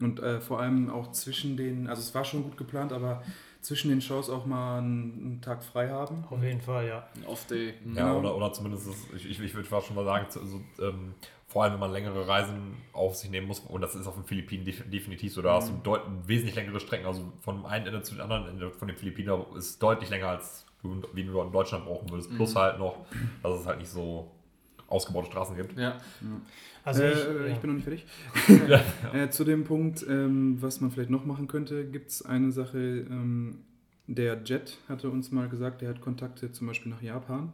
Und äh, vor allem auch zwischen den, also es war schon gut geplant, aber zwischen den Shows auch mal einen, Tag frei haben. Auf jeden Fall, ja. off day. Ja, Genau. oder, oder zumindest, ist, ich, ich, ich würde fast schon mal sagen, zu- also, ähm, vor allem wenn man längere Reisen auf sich nehmen muss, und das ist auf den Philippinen def definitiv so, da hast du deut wesentlich längere Strecken, also von einem Ende zu dem anderen Ende von den Philippinen ist deutlich länger als du, wie du in Deutschland brauchen würdest. Plus halt noch, dass es halt nicht so ausgebaute Straßen gibt. Ja. Also äh, ich, ich, ja. bin noch nicht fertig. [LAUGHS] [LAUGHS] äh, zu dem Punkt, ähm, was man vielleicht noch machen könnte, gibt es eine Sache, ähm, der Jet hatte uns mal gesagt, der hat Kontakte zum Beispiel nach Japan.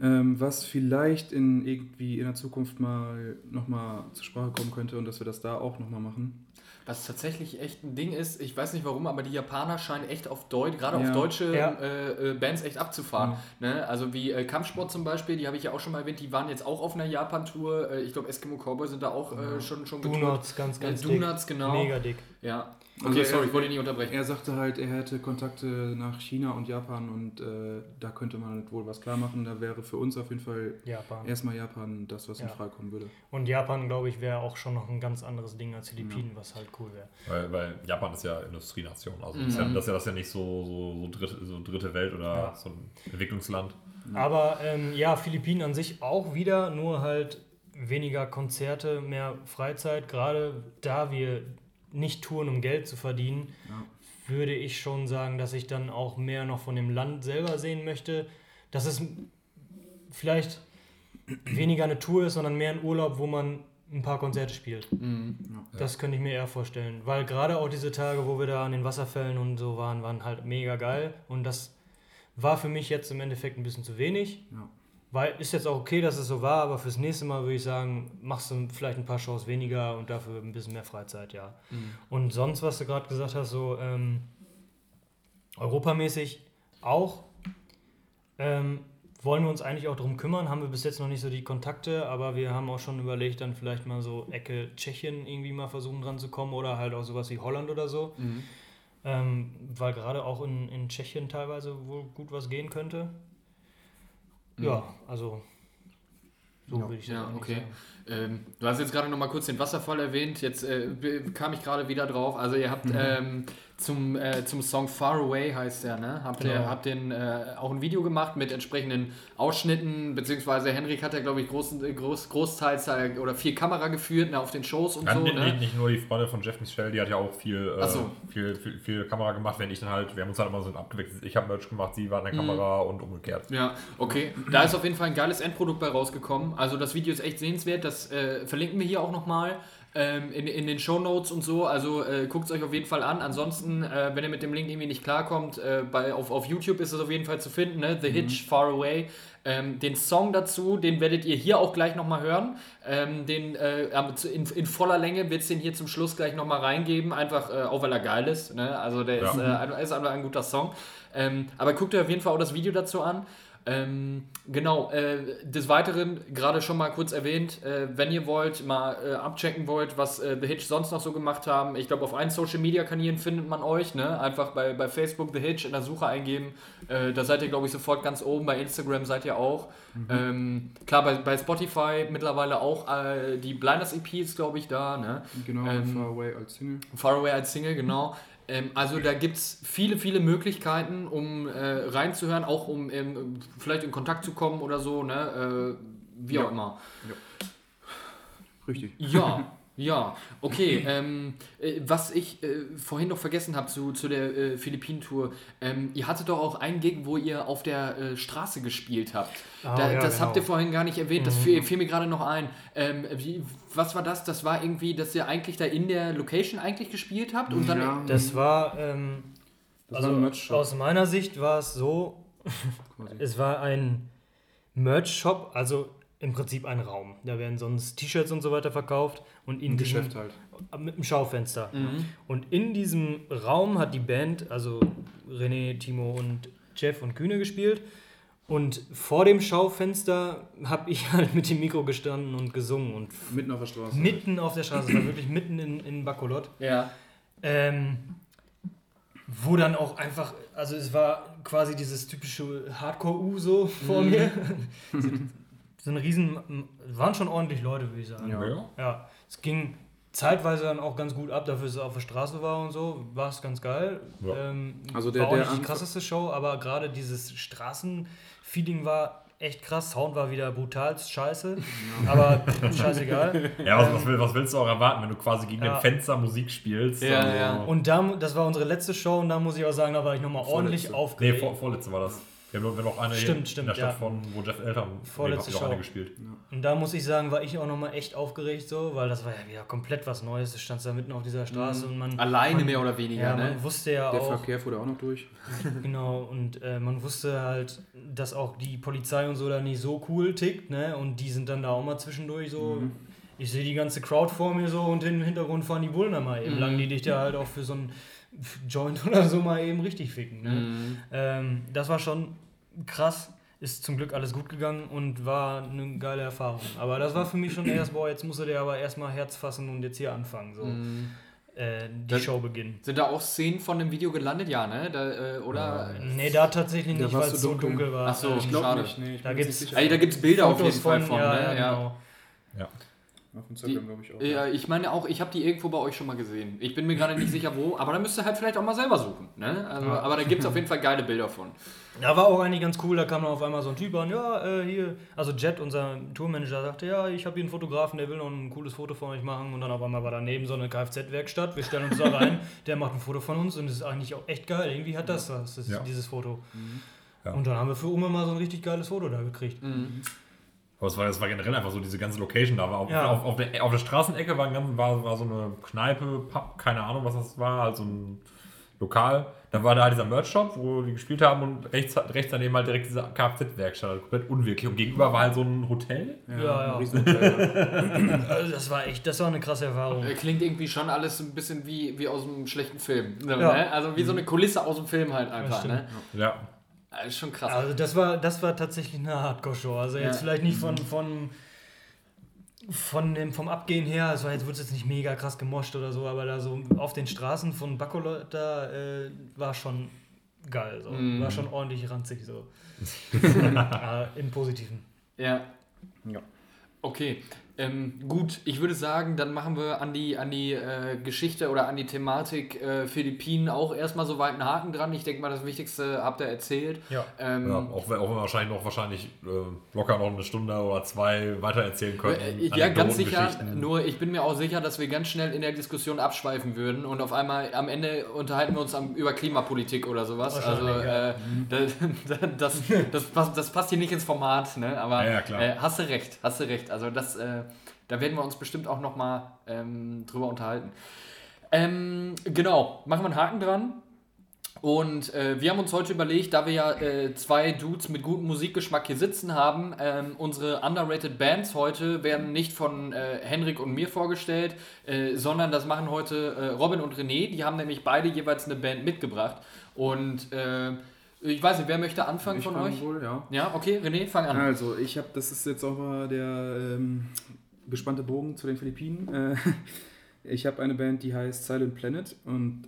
Ähm, was vielleicht in irgendwie in der Zukunft mal nochmal zur Sprache kommen könnte und dass wir das da auch nochmal machen. Was tatsächlich echt ein Ding ist, ich weiß nicht warum, aber die Japaner scheinen echt auf Deutsch, gerade Ja. auf deutsche Ja. äh, äh, Bands echt abzufahren. Ja. Ne? Also wie äh, Kampfsport zum Beispiel, die habe ich ja auch schon mal erwähnt, die waren jetzt auch auf einer Japan-Tour. Äh, ich glaube, Eskimo Cowboy sind da auch äh, schon, schon getourt. Donuts, ganz, ganz Äh, dick. Donuts, genau. Mega dick. Ja. Also Okay, er- sorry, ich wollte dich nicht unterbrechen. Er sagte halt, er hätte Kontakte nach China und Japan und äh, da könnte man halt wohl was klar machen. Da wäre für uns auf jeden Fall Japan. erstmal Japan das, was in Ja. Frage kommen würde. Und Japan, glaube ich, wäre auch schon noch ein ganz anderes Ding als Philippinen, was halt cool wäre. Weil, weil Japan ist ja Industrienation, also Mhm. ist ja, das, ist ja, das ist ja nicht so, so, so, dritte, so dritte Welt oder Ja. so ein Entwicklungsland. Aber ähm, ja, Philippinen an sich auch wieder, nur halt weniger Konzerte, mehr Freizeit. Gerade da wir nicht touren, um Geld zu verdienen, würde ich schon sagen, dass ich dann auch mehr noch von dem Land selber sehen möchte. Dass es vielleicht weniger eine Tour ist, sondern mehr ein Urlaub, wo man ein paar Konzerte spielt. Das könnte ich mir eher vorstellen. Weil gerade auch diese Tage, wo wir da an den Wasserfällen und so waren, waren halt mega geil. Und das war für mich jetzt im Endeffekt ein bisschen zu wenig. Ja. Weil ist jetzt auch okay, dass es so war, aber fürs nächste Mal würde ich sagen, machst du vielleicht ein paar Shows weniger und dafür ein bisschen mehr Freizeit, ja. Und sonst, was du gerade gesagt hast, so ähm, europamäßig auch, ähm, wollen wir uns eigentlich auch darum kümmern, haben wir bis jetzt noch nicht so die Kontakte, aber wir haben auch schon überlegt, dann vielleicht mal so Ecke Tschechien irgendwie mal versuchen dran zu kommen oder halt auch sowas wie Holland oder so. Mhm. Ähm, weil gerade auch in, in Tschechien teilweise wohl gut was gehen könnte. Ja, also so würde ich Ja, okay. sagen. Ähm, du hast jetzt gerade noch mal kurz den Wasserfall erwähnt. Jetzt äh, kam ich gerade wieder drauf. Also ihr habt ähm, zum, äh, zum Song Far Away heißt der, ne? Habt ihr Genau. habt den, äh, auch ein Video gemacht mit entsprechenden Ausschnitten, beziehungsweise Henrik hat ja, glaube ich, großen, äh, groß, großteils oder viel Kamera geführt ne, auf den Shows und Ja, so. nicht, Ne? nicht, nur die Freundin von Jeff Michelle, die hat ja auch viel, äh, so. viel, viel, viel Kamera gemacht, wenn ich dann halt, wir haben uns halt immer so abgewechselt. Ich habe Merch gemacht, sie war in der Kamera und umgekehrt. Ja, okay. Da ist auf jeden Fall ein geiles Endprodukt bei rausgekommen. Also das Video ist echt sehenswert. Das äh, verlinken wir hier auch nochmal ähm, in, in den Show Notes und so. Also äh, guckt es euch auf jeden Fall an. Ansonsten, äh, wenn ihr mit dem Link irgendwie nicht klarkommt, äh, bei, auf, auf YouTube ist es auf jeden Fall zu finden. Ne? The Hitch, Far Away. Ähm, den Song dazu, den werdet ihr hier auch gleich nochmal hören. Ähm, den äh, in, in voller Länge wird es den hier zum Schluss gleich nochmal reingeben. Einfach äh, auch weil er geil ist. Ne? Also der Ja. ist, äh, ist einfach ein guter Song. Ähm, aber guckt euch auf jeden Fall auch das Video dazu an. Ähm, genau, äh, des Weiteren, gerade schon mal kurz erwähnt, äh, wenn ihr wollt, mal äh, abchecken wollt, was äh, The Hitch sonst noch so gemacht haben. Ich glaube, auf allen Social Media Kanälen findet man euch, ne? Einfach bei, bei Facebook The Hitch in der Suche eingeben. Äh, da seid ihr, glaube ich, sofort ganz oben. Bei Instagram seid ihr auch. Ähm, klar, bei, bei Spotify mittlerweile auch äh, die Blinders EP ist, glaube ich, da, ne? Genau, Ähm, Far Away als Single. Faraway als Single, genau. Ähm, also da gibt es viele, viele Möglichkeiten, um äh, reinzuhören, auch um ähm, vielleicht in Kontakt zu kommen oder so, ne? Äh, wie Ja. auch immer. Richtig. Ja, [LAUGHS] ja, okay. Ähm, äh, was ich äh, vorhin noch vergessen habe zu, zu der äh, Philippinen-Tour, ähm, ihr hattet doch auch einen Gig, wo ihr auf der äh, Straße gespielt habt. Ah, da, ja, das genau. habt ihr vorhin gar nicht erwähnt, das fiel, fiel mir gerade noch ein. Ähm, wie, was war das? Das war irgendwie, dass ihr eigentlich da in der Location eigentlich gespielt habt und dann. Ja. Das war, ähm, Das also war aus meiner Sicht war es so, es war ein Merch-Shop, also im Prinzip ein Raum. Da werden sonst T-Shirts und so weiter verkauft und in Ein diesem, Geschäft halt. mit einem Schaufenster. Mhm. Und in diesem Raum hat die Band, also René, Timo und Jeff und Kühne gespielt. Und vor dem Schaufenster habe ich [LAUGHS] halt mit dem Mikro gestanden und gesungen. Und Mitten auf der Straße. mitten auf der Straße, war wirklich mitten in, in Bacolod. Ja. Ähm, wo dann auch einfach, also es war quasi dieses typische Hardcore-U so vor Mhm. mir. [LAUGHS] so ein riesen, waren schon ordentlich Leute, würde ich sagen. Ja. Ja. Ja, es ging zeitweise dann auch ganz gut ab, dafür, dass es auf der Straße war und so, war es ganz geil. Ja. Ähm, Also der- war auch der nicht die krasseste Show, aber gerade dieses Straßenfeeling war echt krass. Sound war wieder brutal scheiße, aber [LAUGHS] scheißegal. Ja, was, was, will, was willst du auch erwarten, wenn du quasi gegen Ja. den Fenster Musik spielst? Ja, ja. Und da, das war unsere letzte Show und da muss ich auch sagen, da war ich nochmal ordentlich Vorletzte. Nee, aufgeregt. vor, vorletzte war das. Wir haben wir haben noch eine Stimmt, stimmt, in der Stadt ja. von, wo Jeff Eltern Vorletzte noch eine Show. gespielt. Und da muss ich sagen, war ich auch nochmal echt aufgeregt so, weil das war ja wieder komplett was Neues. Du standst da mitten auf dieser Straße und man... Alleine man, mehr oder weniger, Ja, ne? man wusste ja Der auch... Verkehr fuhr da auch noch durch. [LAUGHS] Genau, und äh, man wusste halt, dass auch die Polizei und so da nicht so cool tickt, ne? Und die sind dann da auch mal zwischendurch so. Ich sehe die ganze Crowd vor mir so und im Hintergrund fahren die Bullen da mal eben lang, die dich da halt auch für so ein Joint [LAUGHS] oder so mal eben richtig ficken. Ne? Mhm. Ähm, das war schon krass. Ist zum Glück alles gut gegangen und war eine geile Erfahrung. Aber das war für mich schon erst, boah, jetzt musste der aber erstmal Herz fassen und jetzt hier anfangen. So. Mhm. Äh, die Das- Show beginnen. Sind da auch Szenen von dem Video gelandet? Ja, ne? Da, äh, oder? Nee, da tatsächlich nicht, weil so es so dunkel. dunkel war. Ach so, Ähm, Ich glaube Schade. nicht, nee. Ich Da gibt es Bilder auf jeden Fall von, ja, ne? ja, Ja. genau. Ja. Auf Instagram, glaube ich auch. Ja, ich meine auch, ich habe die irgendwo bei euch schon mal gesehen. Ich bin mir gerade nicht sicher wo, aber da müsst ihr halt vielleicht auch mal selber suchen. Ne? Also, Aber da gibt es auf [LAUGHS] jeden Fall geile Bilder von. Da war auch eigentlich ganz cool, da kam dann auf einmal so ein Typ an, ja, äh, hier, also Jet, unser Tourmanager, sagte, ja, ich habe hier einen Fotografen, der will noch ein cooles Foto von euch machen und dann auf einmal war daneben so eine Kfz-Werkstatt, wir stellen uns da rein, [LAUGHS] der macht ein Foto von uns und das ist eigentlich auch echt geil, irgendwie hat das was, das, Ja. dieses Foto. Ja. Und dann haben wir für Ume mal so ein richtig geiles Foto da gekriegt. Aber es war, es war generell einfach so diese ganze Location da. War auf, Ja. auf, auf, der, auf der Straßenecke war, war, war so eine Kneipe, Pub, keine Ahnung, was das war, also ein Lokal. Dann war da halt dieser Merch-Shop, wo die gespielt haben und rechts, rechts daneben halt direkt diese Kfz-Werkstatt. Also komplett unwirklich. Und gegenüber war halt so ein Hotel. Ja, ja. Riesenhotel. [LAUGHS] Also das war echt, das war eine krasse Erfahrung. Äh, Klingt irgendwie schon alles ein bisschen wie, wie aus einem schlechten Film. Ne? Ja. Also wie so eine Kulisse aus dem Film halt einfach. Ne? Ja. Das ist schon krass. Also das war, das war tatsächlich eine Hardcore-Show. Also jetzt Ja. vielleicht nicht von, von, von dem, vom Abgehen her, es war jetzt, wurde jetzt nicht mega krass gemoscht oder so, aber da so auf den Straßen von Bacolod da äh, war schon geil. So. Mhm. War schon ordentlich ranzig so. [LAUGHS] äh, Im Positiven. Ja. Ja. Okay. Ähm, gut, ich würde sagen, dann machen wir an die, an die äh, Geschichte oder an die Thematik äh, Philippinen auch erstmal so weit einen Haken dran. Ich denke mal, das Wichtigste habt ihr erzählt. Ja. Ähm, ja auch, wenn- auch wenn wir wahrscheinlich noch wahrscheinlich äh, locker noch eine Stunde oder zwei weiter erzählen könnten. Äh, Ja, ganz sicher. Nur ich bin mir auch sicher, dass wir ganz schnell in der Diskussion abschweifen würden und auf einmal am Ende unterhalten wir uns am, über Klimapolitik oder sowas. Also ja. äh, das, das, das, passt, das passt hier nicht ins Format, ne? Aber Ja. Äh, hast du recht, hast du recht. Also das, da werden wir uns bestimmt auch nochmal ähm, drüber unterhalten. Ähm, genau, machen wir einen Haken dran. Und äh, wir haben uns heute überlegt, da wir ja äh, zwei Dudes mit gutem Musikgeschmack hier sitzen haben, ähm, unsere underrated Bands heute werden nicht von äh, Henrik und mir vorgestellt, äh, sondern das machen heute äh, Robin und René. Die haben nämlich beide jeweils eine Band mitgebracht. Und äh, Ich weiß nicht, wer möchte anfangen Ich von euch? Wohl, ja. Ja, okay, René, fang an. Also, ich habe, das ist jetzt auch mal der ähm, gespannte Bogen zu den Philippinen. Äh, [LAUGHS] ich habe eine Band, die heißt Silent Planet und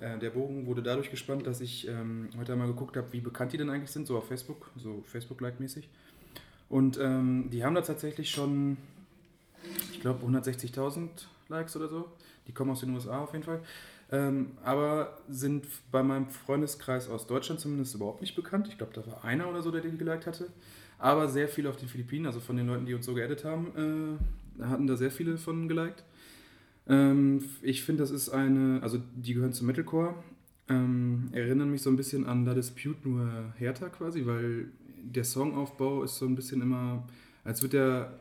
äh, der Bogen wurde dadurch gespannt, dass ich ähm, heute einmal geguckt habe, wie bekannt die denn eigentlich sind, so auf Facebook, so Facebook-like-mäßig. Und ähm, die haben da tatsächlich schon, ich glaube, 160.000 Likes oder so. Die kommen aus den USA auf jeden Fall. Ähm, aber sind bei meinem Freundeskreis aus Deutschland zumindest überhaupt nicht bekannt. Ich glaube, da war einer oder so, der die geliked hatte. Aber sehr viele auf den Philippinen, also von den Leuten, die uns so geedit haben, äh, hatten da sehr viele von geliked. Ähm, ich finde, das ist eine, also die gehören zum Metalcore. Ähm, erinnern mich so ein bisschen an La Dispute, nur härter quasi, weil der Songaufbau ist so ein bisschen immer, als würde der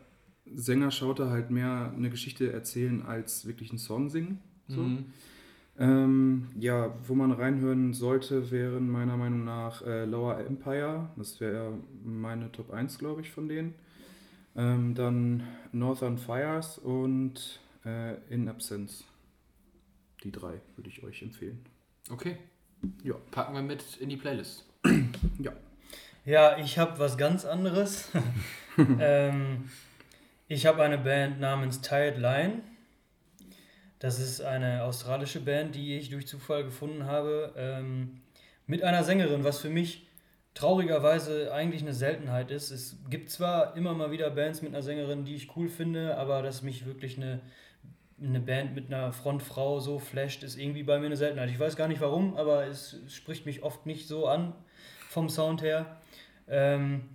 Sänger Schauter halt mehr eine Geschichte erzählen, als wirklich einen Song singen. So. Mhm. Ähm, ja, wo man reinhören sollte, wären meiner Meinung nach äh, Lower Empire. Das wäre meine Top 1, glaube ich, von denen. Ähm, dann Northern Fires und äh, In Absence. Die drei würde ich euch empfehlen. Okay. Ja. Packen wir mit in die Playlist. [CLEARS THROAT] Ja. Ja, ich habe was ganz anderes. [LAUGHS] ähm, ich habe eine Band namens Tired Line. Das ist eine australische Band, die ich durch Zufall gefunden habe. Ähm, mit einer Sängerin, was für mich traurigerweise eigentlich eine Seltenheit ist. Es gibt zwar immer mal wieder Bands mit einer Sängerin, die ich cool finde, aber dass mich wirklich eine, eine Band mit einer Frontfrau so flasht, ist irgendwie bei mir eine Seltenheit. Ich weiß gar nicht warum, aber es, spricht mich oft nicht so an vom Sound her. Ähm,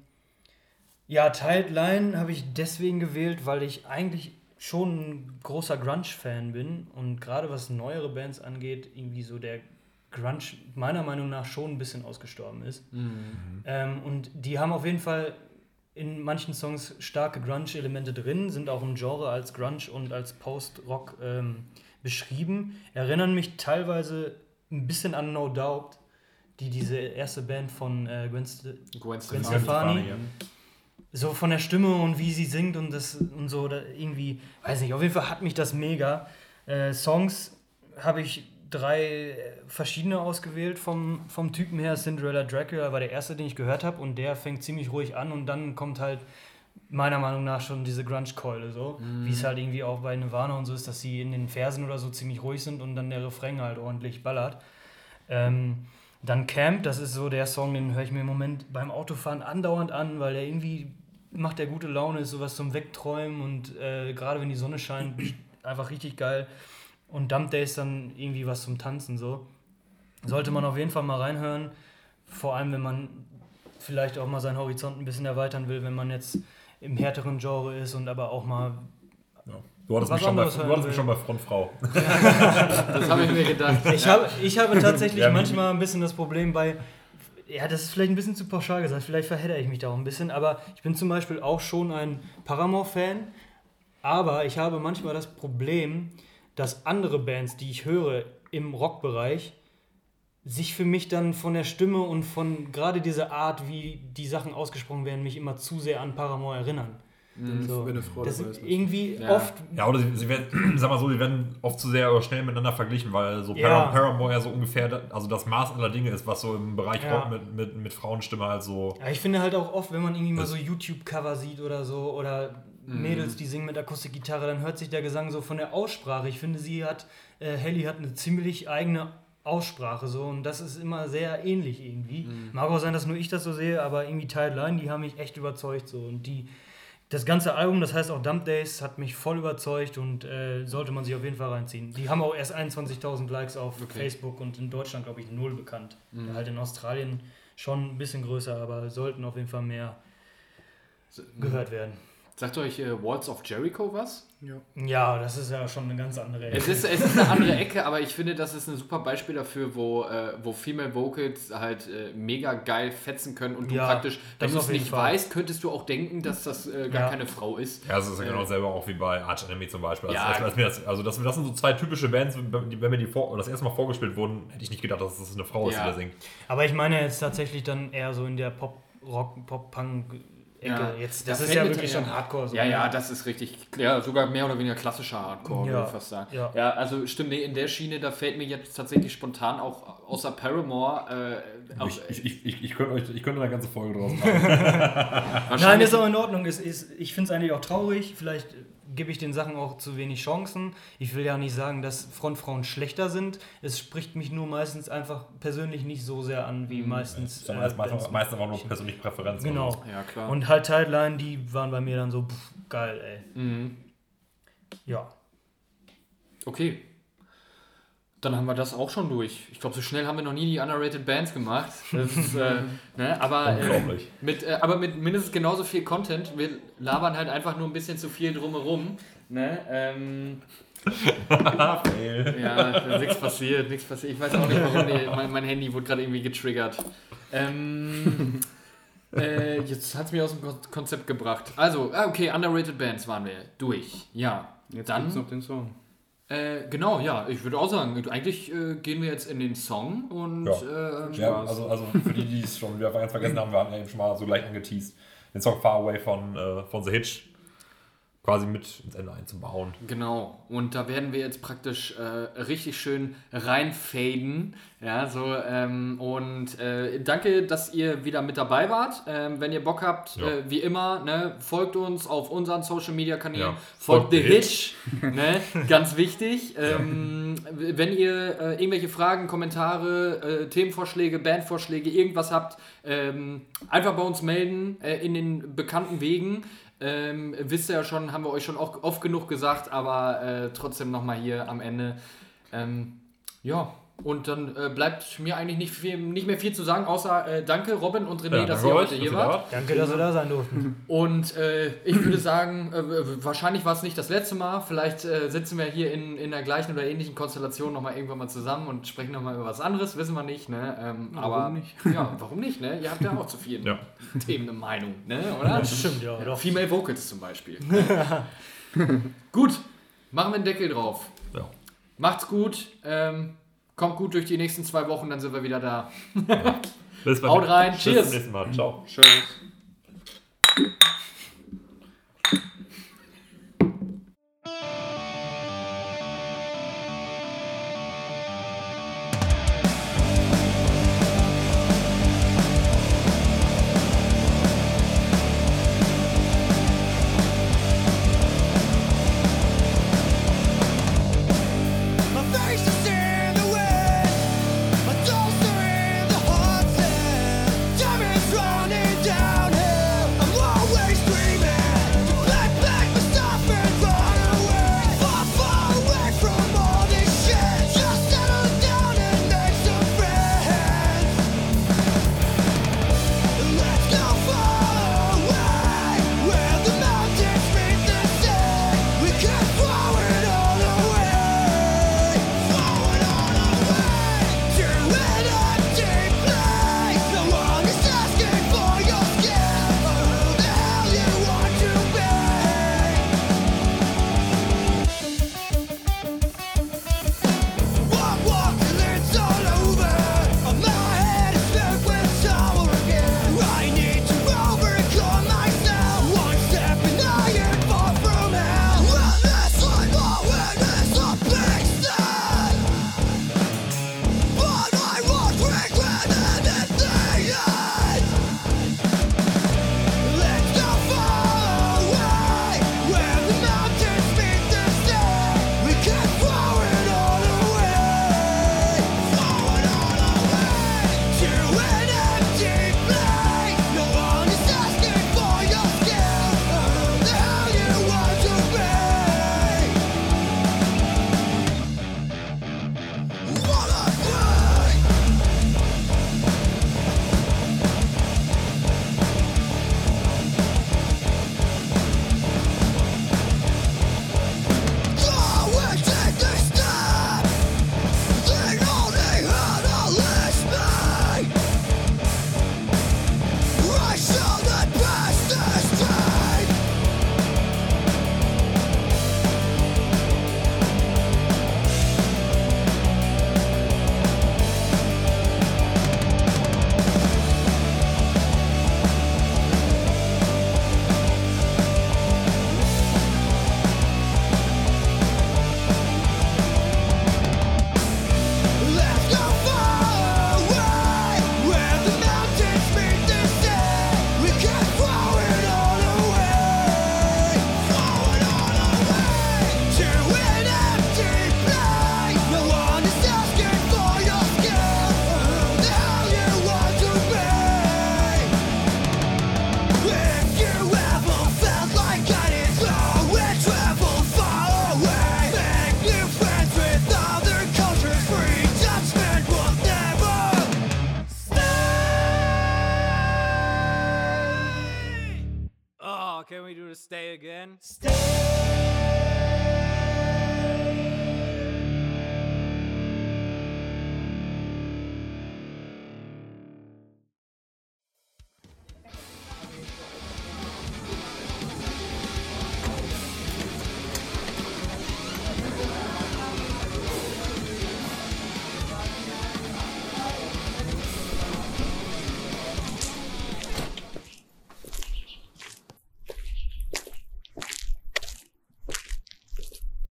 ja, Tiled Line habe ich deswegen gewählt, weil ich eigentlich schon ein großer Grunge-Fan bin und gerade was neuere Bands angeht, irgendwie so der Grunge meiner Meinung nach schon ein bisschen ausgestorben ist. Ähm, und die haben auf jeden Fall in manchen Songs starke Grunge-Elemente drin, sind auch im Genre als Grunge und als Post-Rock ähm, beschrieben, erinnern mich teilweise ein bisschen an No Doubt, die diese erste Band von äh, Gwen, St Gwen Gwen Stefani. Stefani. So von der Stimme und wie sie singt und das und so da irgendwie, weiß nicht, auf jeden Fall hat mich das mega. Äh, Songs habe ich drei äh, verschiedene ausgewählt vom, vom Typen her. Cinderella Dracula war der erste, den ich gehört habe und der fängt ziemlich ruhig an und dann kommt halt meiner Meinung nach schon diese Grunge-Keule so, wie es halt irgendwie auch bei Nirvana und so ist, dass sie in den Versen oder so ziemlich ruhig sind und dann der Refrain halt ordentlich ballert. Ähm, dann Camp, das ist so der Song, den höre ich mir im Moment beim Autofahren andauernd an, weil der irgendwie macht der gute Laune, ist sowas zum Wegträumen und äh, gerade wenn die Sonne scheint, [CLEARS THROAT] einfach richtig geil. Und Dump Day ist dann irgendwie was zum Tanzen so. Sollte man auf jeden Fall mal reinhören, vor allem wenn man vielleicht auch mal seinen Horizont ein bisschen erweitern will, wenn man jetzt im härteren Genre ist und aber auch mal Ja. Du hattest, mich schon, bei, du hattest mich schon bei Frontfrau. [LAUGHS] Das habe ich mir gedacht. Ich habe, ich habe tatsächlich Ja, manchmal ein bisschen das Problem bei, ja, das ist vielleicht ein bisschen zu pauschal gesagt, vielleicht verhedder ich mich da auch ein bisschen, aber ich bin zum Beispiel auch schon ein Paramore-Fan, aber ich habe manchmal das Problem, dass andere Bands, die ich höre im Rockbereich, sich für mich dann von der Stimme und von gerade dieser Art, wie die Sachen ausgesprochen werden, mich immer zu sehr an Paramore erinnern. So. Wenn eine Frau Das dabei ist irgendwie Ja. oft Ja, oder sie, sie werden, [CLEARS THROAT] sag mal so, die werden oft zu sehr oder schnell miteinander verglichen, weil so Ja. Para, Paramore ja so ungefähr, also das Maß aller Dinge ist, was so im Bereich Ja. Rock mit, mit, mit Frauenstimme halt so. Ja, ich finde halt auch oft, wenn man irgendwie mal so YouTube-Cover sieht oder so oder Mädels, die singen mit Akustikgitarre, dann hört sich der Gesang so von der Aussprache. Ich finde, sie hat, äh, Helly hat eine ziemlich eigene Aussprache so und das ist immer sehr ähnlich irgendwie. Mag auch sein, dass nur ich das so sehe, aber irgendwie Tired Line, die haben mich echt überzeugt so und die das ganze Album, das heißt auch Dump Days, hat mich voll überzeugt und äh, sollte man sich auf jeden Fall reinziehen. Die haben auch erst 21.000 Likes auf Okay. Facebook und in Deutschland, glaube ich, null bekannt. Halt in Australien schon ein bisschen größer, aber sollten auf jeden Fall mehr gehört werden. Sagt euch äh, Walls of Jericho was? Ja. Ja, das ist ja schon eine ganz andere Es ist, es ist eine andere Ecke, aber ich finde, das ist ein super Beispiel dafür, wo, äh, wo Female Vocals halt äh, mega geil fetzen können und du Ja, praktisch, wenn das du es nicht Fall. weißt, könntest du auch denken, dass das äh, gar Ja. keine Frau ist. Ja, das ist ja genau Äh, dasselbe auch wie bei Arch Enemy zum Beispiel. Also, Ja. mir das, also das, das sind so zwei typische Bands, wenn mir die vor, das erste Mal vorgespielt wurden, hätte ich nicht gedacht, dass das eine Frau ist, die da singt. Aber ich meine jetzt tatsächlich dann eher so in der Pop-Rock, Pop-Punk Ecke. Jetzt, das Da ist ja wirklich schon Hardcore. So, Ja, ne? ja, das ist richtig, ja, sogar mehr oder weniger klassischer Hardcore, Ja, würde ich fast sagen. ja. ja, also stimmt, nee, in der Schiene, da fällt mir jetzt tatsächlich spontan auch außer Paramore, äh, auch, Ich, ich, ich, ich, ich, könnte euch, ich könnte eine ganze Folge draus [LAUGHS] machen. Nein, wahrscheinlich- ist auch in Ordnung. Es ist, ich finde es eigentlich auch traurig. Vielleicht gebe ich den Sachen auch zu wenig Chancen. Ich will ja nicht sagen, dass Frontfrauen schlechter sind. Es spricht mich nur meistens einfach persönlich nicht so sehr an, wie meistens. Sondern das äh, meistens, meistens einfach nur persönliche Präferenz. Genau. Ja, klar. Und halt Tightline, die waren bei mir dann so pff, geil, ey. Mhm. Ja. Okay. Dann haben wir das auch schon durch. Ich glaube, so schnell haben wir noch nie die Underrated Bands gemacht. Das ist, äh, [LAUGHS] ne, aber, äh, Unglaublich. mit, äh, aber mit mindestens genauso viel Content. Wir labern halt einfach nur ein bisschen zu viel drumherum. Ne? Ähm, [LAUGHS] ja, nichts passiert, nichts passiert. Ich weiß auch nicht, warum die, mein, mein Handy wurde gerade irgendwie getriggert. Ähm, äh, jetzt hat es mich aus dem Kon- Konzept gebracht. Also, ah, okay, Underrated Bands waren wir durch. Ja. Jetzt Dann- gibt's noch den Song. Äh, genau, ja, ich würde auch sagen, eigentlich äh, gehen wir jetzt in den Song und Ja. äh, Ja, also, also für die, die es schon wieder ganz vergessen haben, wir haben ja eben schon mal so leicht angeteased, den Song Far Away von, äh, von The Hitch quasi mit ins Ende einzubauen. genau. Und da werden wir jetzt praktisch äh, richtig schön reinfaden. Ja, so, ähm, und äh, danke, dass ihr wieder mit dabei wart. Ähm, wenn ihr Bock habt, Ja. äh, wie immer, ne, folgt uns auf unseren Social Media Kanälen. Ja. Folgt Folgt The Hitch, ne, [LAUGHS] ganz wichtig. Ähm, Wenn ihr äh, irgendwelche Fragen, Kommentare, äh, Themenvorschläge, Bandvorschläge, irgendwas habt, ähm, einfach bei uns melden äh, in den bekannten Wegen. Ähm, wisst ihr ja schon, haben wir euch schon oft, genug gesagt, aber äh, trotzdem nochmal hier am Ende. Ähm, ja, und dann äh, bleibt mir eigentlich nicht, viel, nicht mehr viel zu sagen, außer äh, danke Robin und René, Ja, dass ihr heute hier wart. Danke, dass wir da sein durften. [LAUGHS] Und äh, ich würde sagen, äh, wahrscheinlich war es nicht das letzte Mal. Vielleicht äh, sitzen wir hier in, in der gleichen oder ähnlichen Konstellation nochmal irgendwann mal zusammen und sprechen nochmal über was anderes. Wissen wir nicht, ne? Ähm, warum aber nicht? [LAUGHS] Ja, warum nicht, ne? Ihr habt ja auch zu vielen Ja. Themen eine Meinung, ne? Oder? Das stimmt, ja. Doch. Female Vocals zum Beispiel. [LAUGHS] gut, machen wir einen Deckel drauf. Ja. Macht's gut. Ähm, kommt gut durch die nächsten zwei Wochen, dann sind wir wieder da. [LAUGHS] Bis Haut rein, Bis cheers. zum nächsten Mal. Ciao. Tschüss.